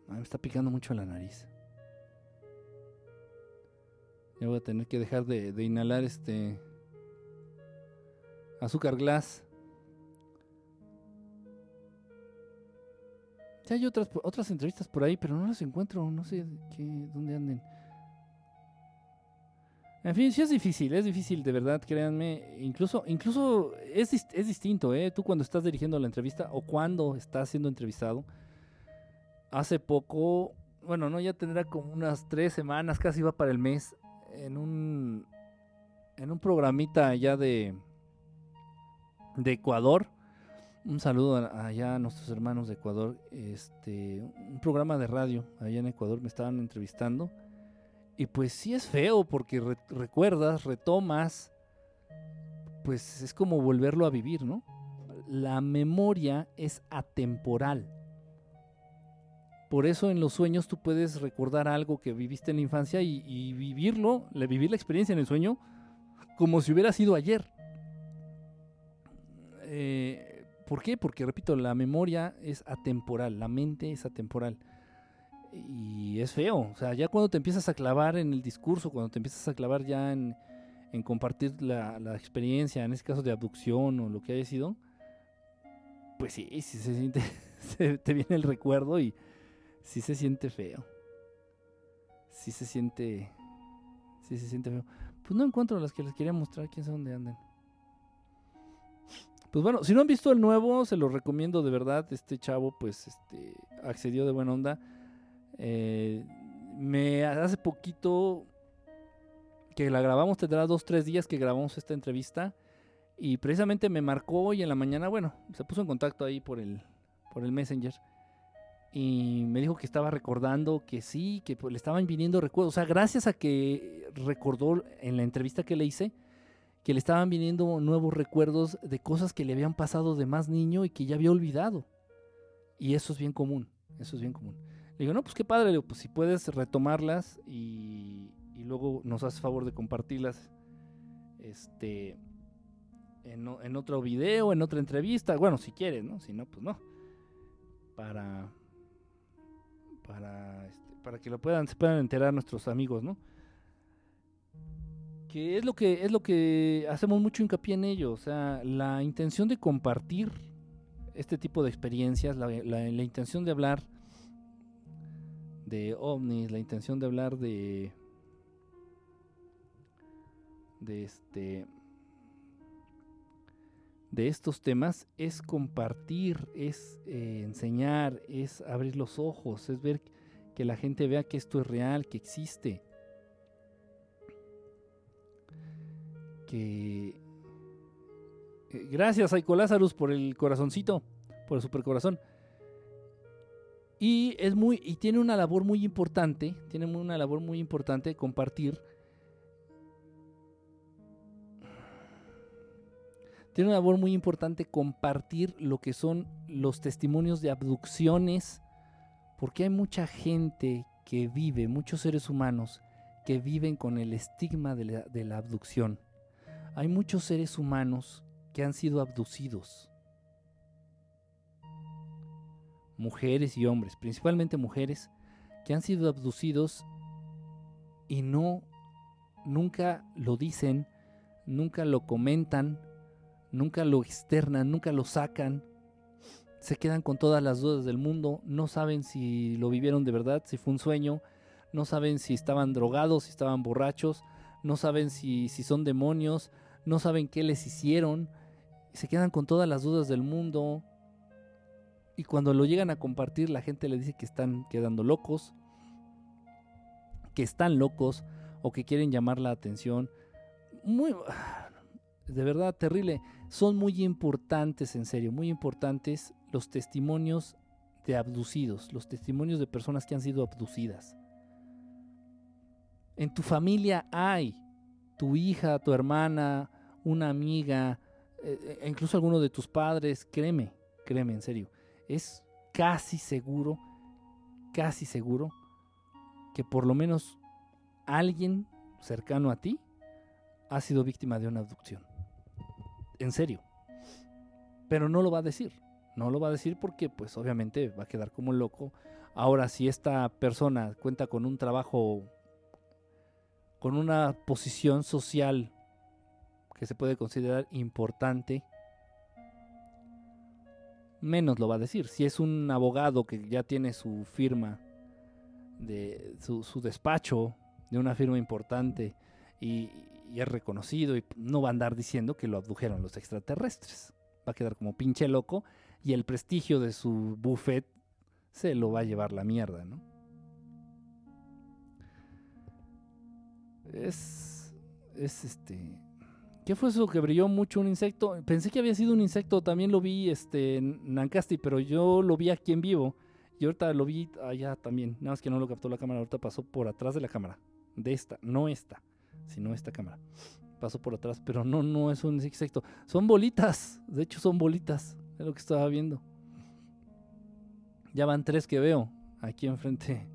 Ay, me está picando mucho la nariz. Ya voy a tener que dejar de, de inhalar este azúcar glass. Ya hay otras, otras entrevistas por ahí, pero no las encuentro. No sé qué, dónde anden. En fin, sí es difícil, es difícil, de verdad, créanme. Incluso, incluso es, es distinto, ¿eh? Tú cuando estás dirigiendo la entrevista o cuando estás siendo entrevistado. Hace poco, bueno, no, ya tendrá como unas tres semanas, casi va para el mes, en un, en un programita allá de, de Ecuador. Un saludo allá a nuestros hermanos de Ecuador. Este, un programa de radio allá en Ecuador me estaban entrevistando. Y pues sí es feo porque re- recuerdas, retomas, pues es como volverlo a vivir, ¿no? La memoria es atemporal. Por eso en los sueños tú puedes recordar algo que viviste en la infancia y, y vivirlo, vivir la experiencia en el sueño como si hubiera sido ayer. Eh, ¿Por qué? Porque, repito, la memoria es atemporal, la mente es atemporal. Y es feo, o sea, ya cuando te empiezas a clavar en el discurso, cuando te empiezas a clavar ya en, compartir la, la experiencia, en este caso de abducción o lo que haya sido, pues sí, sí se siente, se te viene el recuerdo y sí se siente feo. Sí se siente, sí se siente feo. Pues no encuentro las que les quería mostrar, quién sabe dónde andan. Pues bueno, si no han visto el nuevo, se los recomiendo de verdad. Este chavo, pues, este, accedió de buena onda. Eh, me hace poquito que la grabamos, tendrá dos, tres días que grabamos esta entrevista. Y precisamente me marcó hoy en la mañana, bueno, se puso en contacto ahí por el, por el Messenger. Y me dijo que estaba recordando que sí, que pues, le estaban viniendo recuerdos. O sea, gracias a que recordó en la entrevista que le hice, que le estaban viniendo nuevos recuerdos de cosas que le habían pasado de más niño y que ya había olvidado. Y eso es bien común, eso es bien común. Le digo, no, pues qué padre, pues si puedes retomarlas y, y luego nos haces favor de compartirlas este, en, otro video, en otra entrevista. Bueno, si quieres, ¿no? Si no, pues no. Para. Para, este, para que lo puedan, se puedan enterar nuestros amigos, ¿no? Que es lo que es lo que hacemos mucho hincapié en ello. O sea, la intención de compartir este tipo de experiencias, la, la intención de hablar de ovnis, la intención de hablar de de este de estos temas es compartir, es eh, enseñar, es abrir los ojos, es ver que la gente vea que esto es real, que existe. Que eh, gracias Aiko Lazarus por el corazoncito, por el super corazón. Y es muy y tiene una labor muy importante, tiene una labor muy importante compartir tiene una labor muy importante compartir lo que son los testimonios de abducciones, porque hay mucha gente que vive, muchos seres humanos que viven con el estigma de la abducción. Hay muchos seres humanos que han sido abducidos. Mujeres y hombres, principalmente mujeres, que han sido abducidos y no, nunca lo dicen, nunca lo comentan, nunca lo externan, nunca lo sacan, se quedan con todas las dudas del mundo, no saben si lo vivieron de verdad, si fue un sueño, no saben si estaban drogados, si estaban borrachos, no saben si, si son demonios, no saben qué les hicieron, se quedan con todas las dudas del mundo. Y cuando lo llegan a compartir, la gente le dice que están quedando locos, que están locos o que quieren llamar la atención. Muy, de verdad terrible. Son muy importantes, en serio, muy importantes los testimonios de abducidos, los testimonios de personas que han sido abducidas. En tu familia hay tu hija, tu hermana, una amiga, eh, eh, incluso alguno de tus padres, créeme, créeme, en serio. Es casi seguro, casi seguro que por lo menos alguien cercano a ti ha sido víctima de una abducción en serio. Pero no lo va a decir. No lo va a decir porque pues obviamente va a quedar como loco. Ahora si esta persona cuenta con un trabajo, con una posición social que se puede considerar importante, menos lo va a decir. Si es un abogado que ya tiene su firma, de su, despacho de una firma importante y, y es reconocido y no va a andar diciendo que lo abdujeron los extraterrestres. Va a quedar como pinche loco y el prestigio de su buffet se lo va a llevar la mierda, ¿no? Es. Es este. ¿Qué fue eso que brilló mucho un insecto? Pensé que había sido un insecto, también lo vi este, en Nancasti, pero yo lo vi aquí en vivo. Y ahorita lo vi allá también. Nada más que no lo captó la cámara, ahorita pasó por atrás de la cámara. De esta, no esta sino esta cámara. Pasó por atrás, pero no, no es un insecto. Son bolitas, de hecho son bolitas, es lo que estaba viendo. Ya van tres que veo aquí enfrente.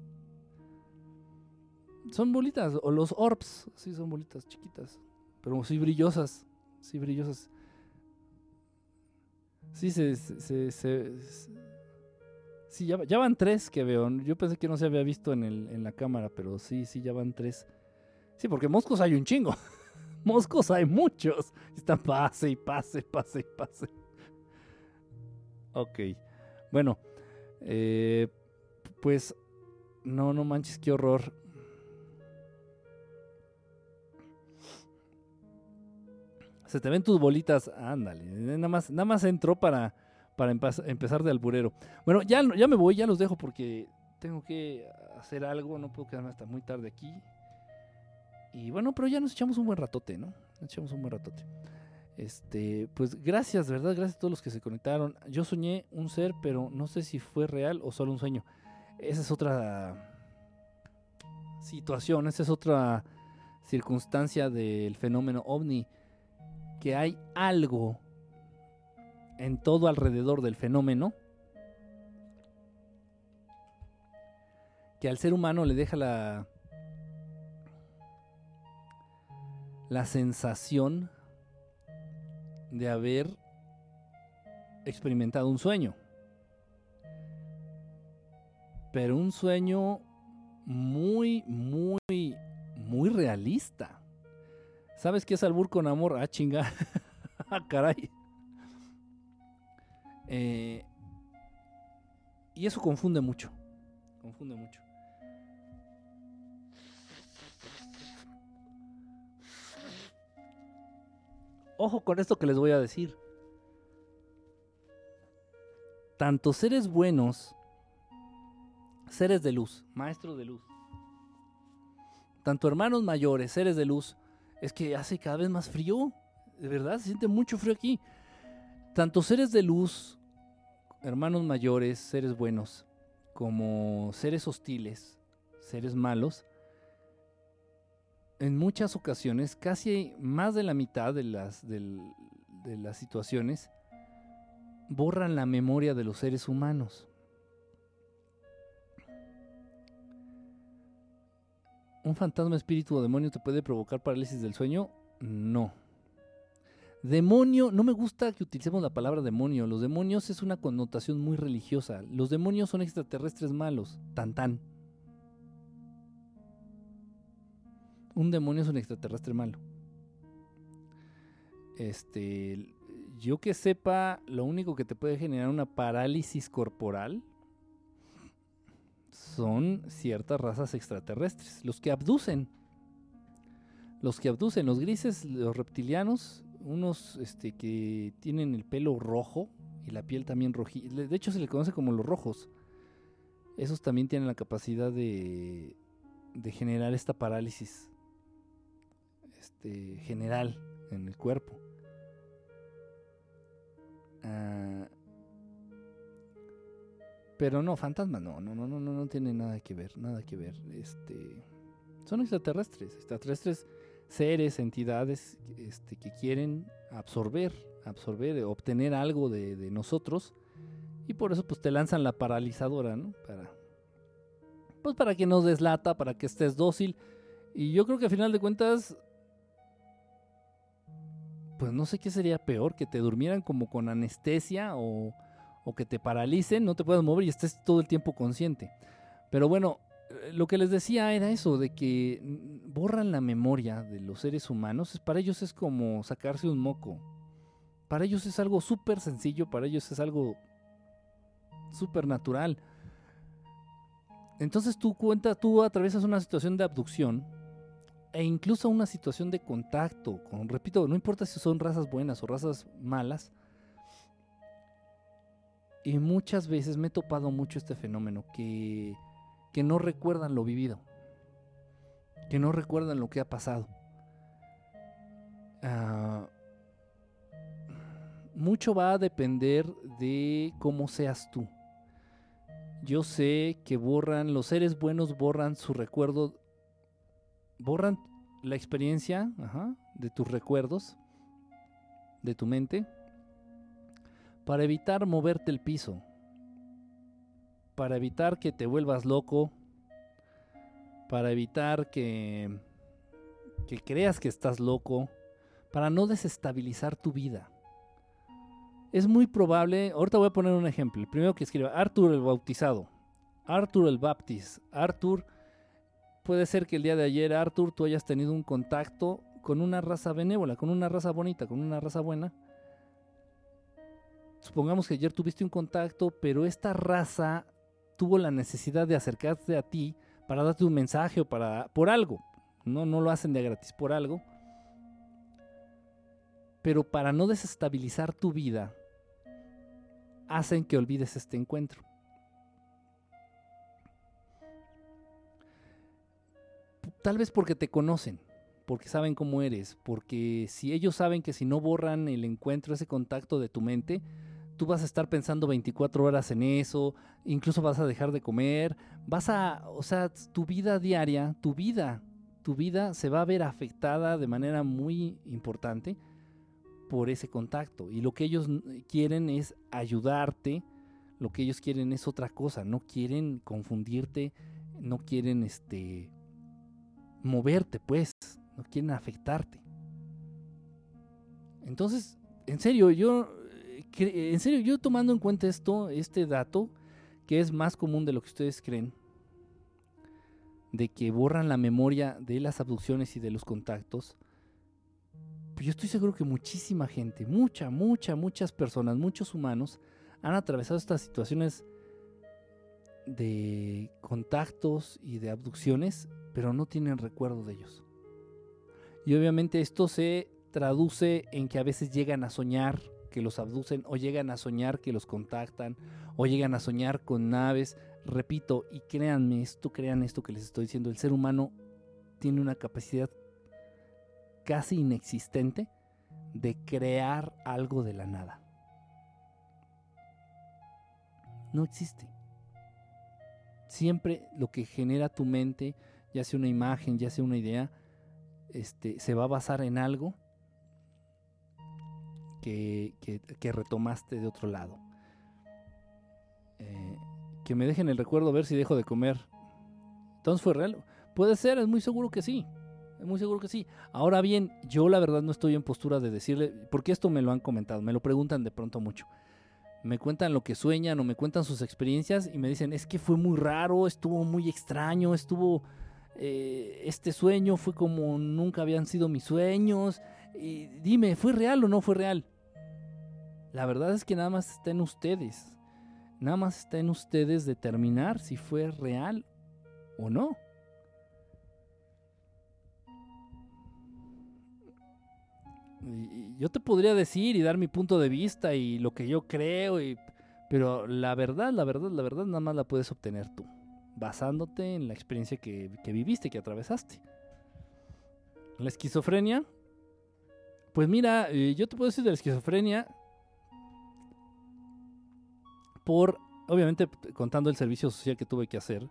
Son bolitas, o los orbs, sí son bolitas chiquitas, pero sí brillosas, sí brillosas. Sí, se, se, se, sí, ya, van tres que veo. Yo pensé que no se había visto en, el, en la cámara, pero sí, sí, ya van tres. Sí, porque moscos hay un chingo. moscos hay muchos. Están pase y pase, pase y pase. Ok. Bueno. Eh, pues. No, no manches, qué horror. Se te ven tus bolitas. Ándale. Nada más, nada más entró para, para empezar de alburero. Bueno, ya, ya me voy, ya los dejo porque tengo que hacer algo. No puedo quedarme hasta muy tarde aquí. Y bueno, pero ya nos echamos un buen ratote, ¿no? Nos echamos un buen ratote. Este, pues gracias, ¿verdad? Gracias a todos los que se conectaron. Yo soñé un ser, pero no sé si fue real o solo un sueño. Esa es otra situación, esa es otra circunstancia del fenómeno ovni. Que hay algo en todo alrededor del fenómeno que al ser humano le deja la la sensación de haber experimentado un sueño. Pero un sueño muy, muy, muy realista. ¿Sabes qué es albur con amor? Ah, chinga. ah, caray. Eh, y eso confunde mucho. Confunde mucho. Ojo con esto que les voy a decir. Tanto seres buenos, seres de luz, maestros de luz, tanto hermanos mayores, seres de luz, es que hace cada vez más frío. De verdad, se siente mucho frío aquí. Tanto seres de luz, hermanos mayores, seres buenos, como seres hostiles, seres malos, en muchas ocasiones, casi más de la mitad de las, de las situaciones, borran la memoria de los seres humanos. ¿Un fantasma, espíritu o demonio te puede provocar parálisis del sueño? No. Demonio, no me gusta que utilicemos la palabra demonio. Los demonios es una connotación muy religiosa. Los demonios son extraterrestres malos. Tan tan. Un demonio es un extraterrestre malo. Este, yo que sepa, lo único que te puede generar una parálisis corporal son ciertas razas extraterrestres, los que abducen. Los que abducen, los grises, los reptilianos, unos este, que tienen el pelo rojo y la piel también rojita. De hecho, se le conoce como los rojos. Esos también tienen la capacidad de, de generar esta parálisis este, general en el cuerpo. Ah, pero no, fantasma no, no, no, no, no, no tiene nada que ver, nada que ver. Este, son extraterrestres, extraterrestres, seres, entidades este, que quieren absorber, absorber, obtener algo de, de, nosotros. Y por eso pues te lanzan la paralizadora, ¿no? Para, pues para que nos deslata, para que estés dócil. Y yo creo que al final de cuentas, pues no sé qué sería peor, que te durmieran como con anestesia o o que te paralicen, no te puedas mover y estés todo el tiempo consciente. Pero bueno, eh, lo que les decía era eso, de que borran la memoria de los seres humanos. Para ellos es como sacarse un moco. Para ellos es algo súper sencillo, para ellos es algo súper natural. Entonces tú cuentas, tú atravesas una situación de abducción e incluso una situación de contacto con, repito, no importa si son razas buenas o razas malas, y muchas veces me he topado mucho este fenómeno, que, que no recuerdan lo vivido, que no recuerdan lo que ha pasado. Uh, mucho va a depender de cómo seas tú. Yo sé que borran, los seres buenos borran su recuerdo, borran la experiencia de tus recuerdos, de tu mente para evitar moverte el piso, para evitar que te vuelvas loco, para evitar que, que creas que estás loco, para no desestabilizar tu vida. Es muy probable, ahorita voy a poner un ejemplo, el primero que escriba, Arthur el Bautizado, Arthur el Baptist, Arthur, puede ser que el día de ayer, Arthur, tú hayas tenido un contacto con una raza benévola, con una raza bonita, con una raza buena, supongamos que ayer tuviste un contacto, pero esta raza tuvo la necesidad de acercarse a ti para darte un mensaje o para por algo. No, no lo hacen de gratis por algo. Pero para no desestabilizar tu vida, hacen que olvides este encuentro. Tal vez porque te conocen, porque saben cómo eres, porque si ellos saben que si no borran el encuentro, ese contacto de tu mente, tú vas a estar pensando 24 horas en eso, incluso vas a dejar de comer, vas a, o sea, tu vida diaria, tu vida, tu vida se va a ver afectada de manera muy importante por ese contacto. Y lo que ellos quieren es ayudarte, lo que ellos quieren es otra cosa, no quieren confundirte, no quieren este moverte, pues, no quieren afectarte. Entonces, en serio, yo, en serio, yo tomando en cuenta esto, este dato, que es más común de lo que ustedes creen, de que borran la memoria de las abducciones y de los contactos, pues yo estoy seguro que muchísima gente, mucha, mucha, muchas personas, muchos humanos han atravesado estas situaciones de contactos y de abducciones, pero no tienen recuerdo de ellos. Y obviamente esto se traduce en que a veces llegan a soñar que los abducen o llegan a soñar que los contactan o llegan a soñar con naves. Repito, y créanme esto, crean esto que les estoy diciendo, el ser humano tiene una capacidad casi inexistente de crear algo de la nada. No existe. Siempre lo que genera tu mente, ya sea una imagen, ya sea una idea, este, se va a basar en algo que, retomaste de otro lado. Eh, que me dejen el recuerdo a ver si dejo de comer. Entonces fue real. Puede ser, es muy seguro que sí. Es muy seguro que sí. Ahora bien, yo la verdad no estoy en postura de decirle, porque esto me lo han comentado, me lo preguntan de pronto mucho. Me cuentan lo que sueñan o me cuentan sus experiencias y me dicen, es que fue muy raro, estuvo muy extraño, estuvo... Eh, este sueño fue como nunca habían sido mis sueños. Y dime, ¿fue real o no fue real? La verdad es que nada más está en ustedes. Nada más está en ustedes determinar si fue real o no. yo te podría decir y dar mi punto de vista y lo que yo creo, pero la verdad, la verdad, la verdad nada más la puedes obtener tú, basándote en la experiencia que, que viviste, que atravesaste. La esquizofrenia, pues mira, eh, yo te puedo decir de la esquizofrenia por, obviamente, contando el servicio social que tuve que hacer.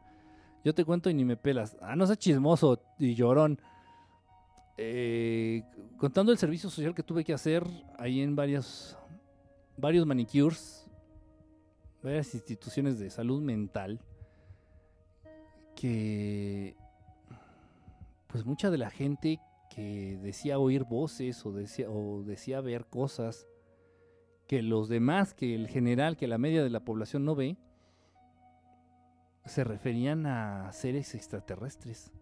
Yo te cuento y ni me pelas. Ah, no seas chismoso y llorón. Eh, contando el servicio social que tuve que hacer ahí en varias, varios manicures, varias instituciones de salud mental, que pues mucha de la gente que decía oír voces o decía, o decía ver cosas que los demás, que el general, que la media de la población no ve, se referían a seres extraterrestres.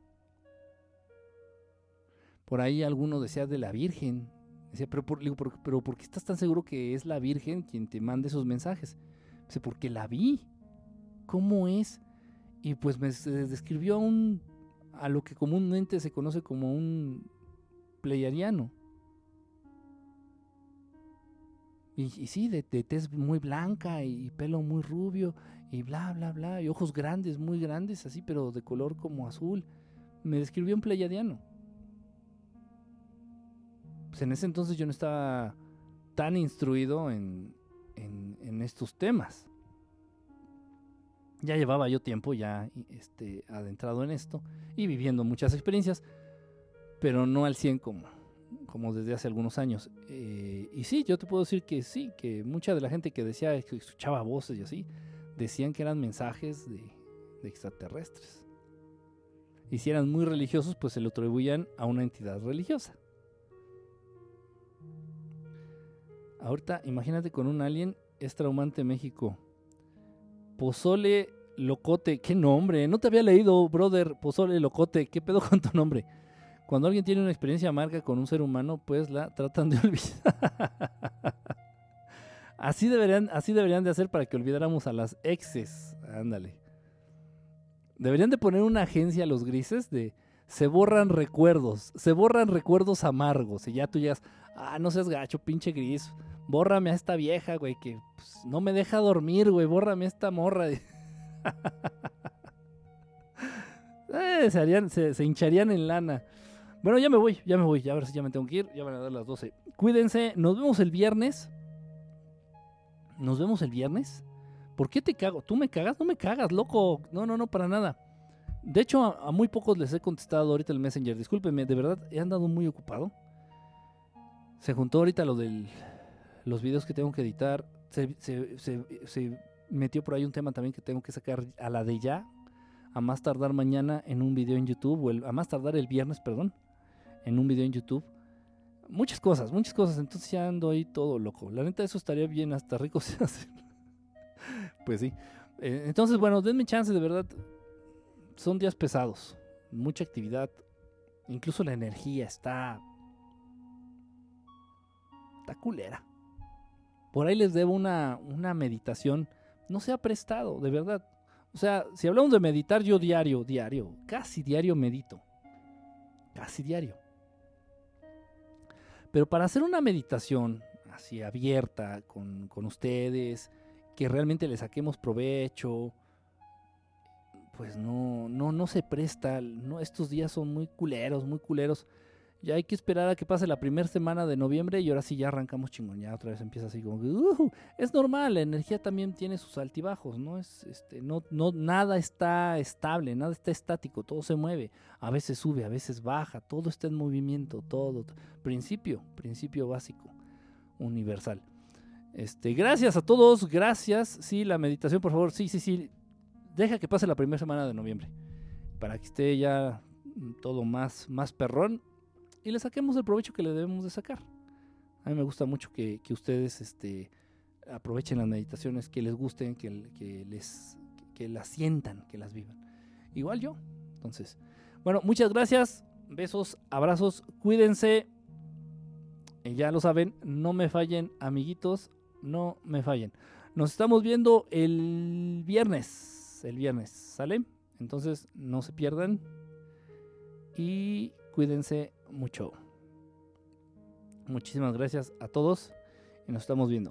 Por ahí alguno decía de la Virgen. Decía, pero, por, ¿por qué estás tan seguro que es la Virgen quien te manda esos mensajes? Dice, porque la vi. ¿Cómo es? Y pues me describió a un a lo que comúnmente se conoce como un pleiadiano. Y, sí, de, tez muy blanca y pelo muy rubio y bla, bla, bla, y ojos grandes, muy grandes, así, pero de color como azul. Me describió un pleiadiano pues en ese entonces yo no estaba tan instruido en, estos temas. Ya llevaba yo tiempo ya este, adentrado en esto y viviendo muchas experiencias, pero no al 100 como, como desde hace algunos años. Eh, y sí, yo te puedo decir que sí, que mucha de la gente que decía que escuchaba voces y así, decían que eran mensajes de, de extraterrestres. Y si eran muy religiosos, pues se lo atribuían a una entidad religiosa. Ahorita, imagínate con un alien, es traumante México. Pozole Locote, qué nombre, no te había leído, brother. Pozole Locote, qué pedo con tu nombre. Cuando alguien tiene una experiencia amarga con un ser humano, pues la tratan de olvidar. así, deberían, así deberían de hacer para que olvidáramos a las exes. Ándale. Deberían de poner una agencia a los grises de se borran recuerdos, se borran recuerdos amargos. Y ya tú ya, ah, no seas gacho, pinche gris bórrame a esta vieja, güey, que pues, no me deja dormir, güey, bórrame a esta morra. Eh, se, hincharían en lana. Bueno, ya me voy, ya me voy, ya a ver si ya me tengo que ir, ya van a dar las 12. Cuídense, nos vemos el viernes. Nos vemos el viernes. ¿Por qué te cago? ¿Tú me cagas? No me cagas, loco. No, no, no, para nada. De hecho, a, muy pocos les he contestado ahorita el Messenger. Discúlpenme, de verdad, he andado muy ocupado. Se juntó ahorita lo del los videos que tengo que editar. Se, metió por ahí un tema también que tengo que sacar a la de ya, a más tardar mañana en un video en YouTube, o a más tardar el viernes, perdón, en un video en YouTube. Muchas cosas, muchas cosas. Entonces ya ando ahí todo loco. La neta, eso estaría bien, hasta rico se hace. pues sí. Eh, entonces, bueno, denme chance, de verdad. Son días pesados. Mucha actividad. Incluso la energía está. Está culera. Por ahí les debo una, una meditación. No se ha prestado, de verdad. O sea, si hablamos de meditar, yo diario, diario, casi diario medito. Casi diario. Pero para hacer una meditación así abierta con, con ustedes, que realmente le saquemos provecho, pues no, no, no se presta. No, estos días son muy culeros, muy culeros. Ya hay que esperar a que pase la primera semana de noviembre y ahora sí ya arrancamos chingón. Ya otra vez empieza así como que, es normal, la energía también tiene sus altibajos, ¿no? Es, este, no, no, nada está estable, nada está estático, todo se mueve. A veces sube, a veces baja, todo está en movimiento, todo. Principio, principio básico, universal. Este, gracias a todos, gracias. Sí, la meditación, por favor, sí, sí, sí. Deja que pase la primera semana de noviembre. Para que esté ya todo más, más perrón y le saquemos el provecho que le debemos de sacar. A mí me gusta mucho que, ustedes este, aprovechen las meditaciones, que les gusten, que, que, les, que las sientan, que las vivan. Igual yo. Entonces, bueno, muchas gracias. Besos, abrazos, cuídense. Y ya lo saben, no me fallen, amiguitos, no me fallen. Nos estamos viendo el viernes. El viernes, ¿sale? Entonces, no se pierdan. Y cuídense mucho. Muchísimas gracias a todos y nos estamos viendo.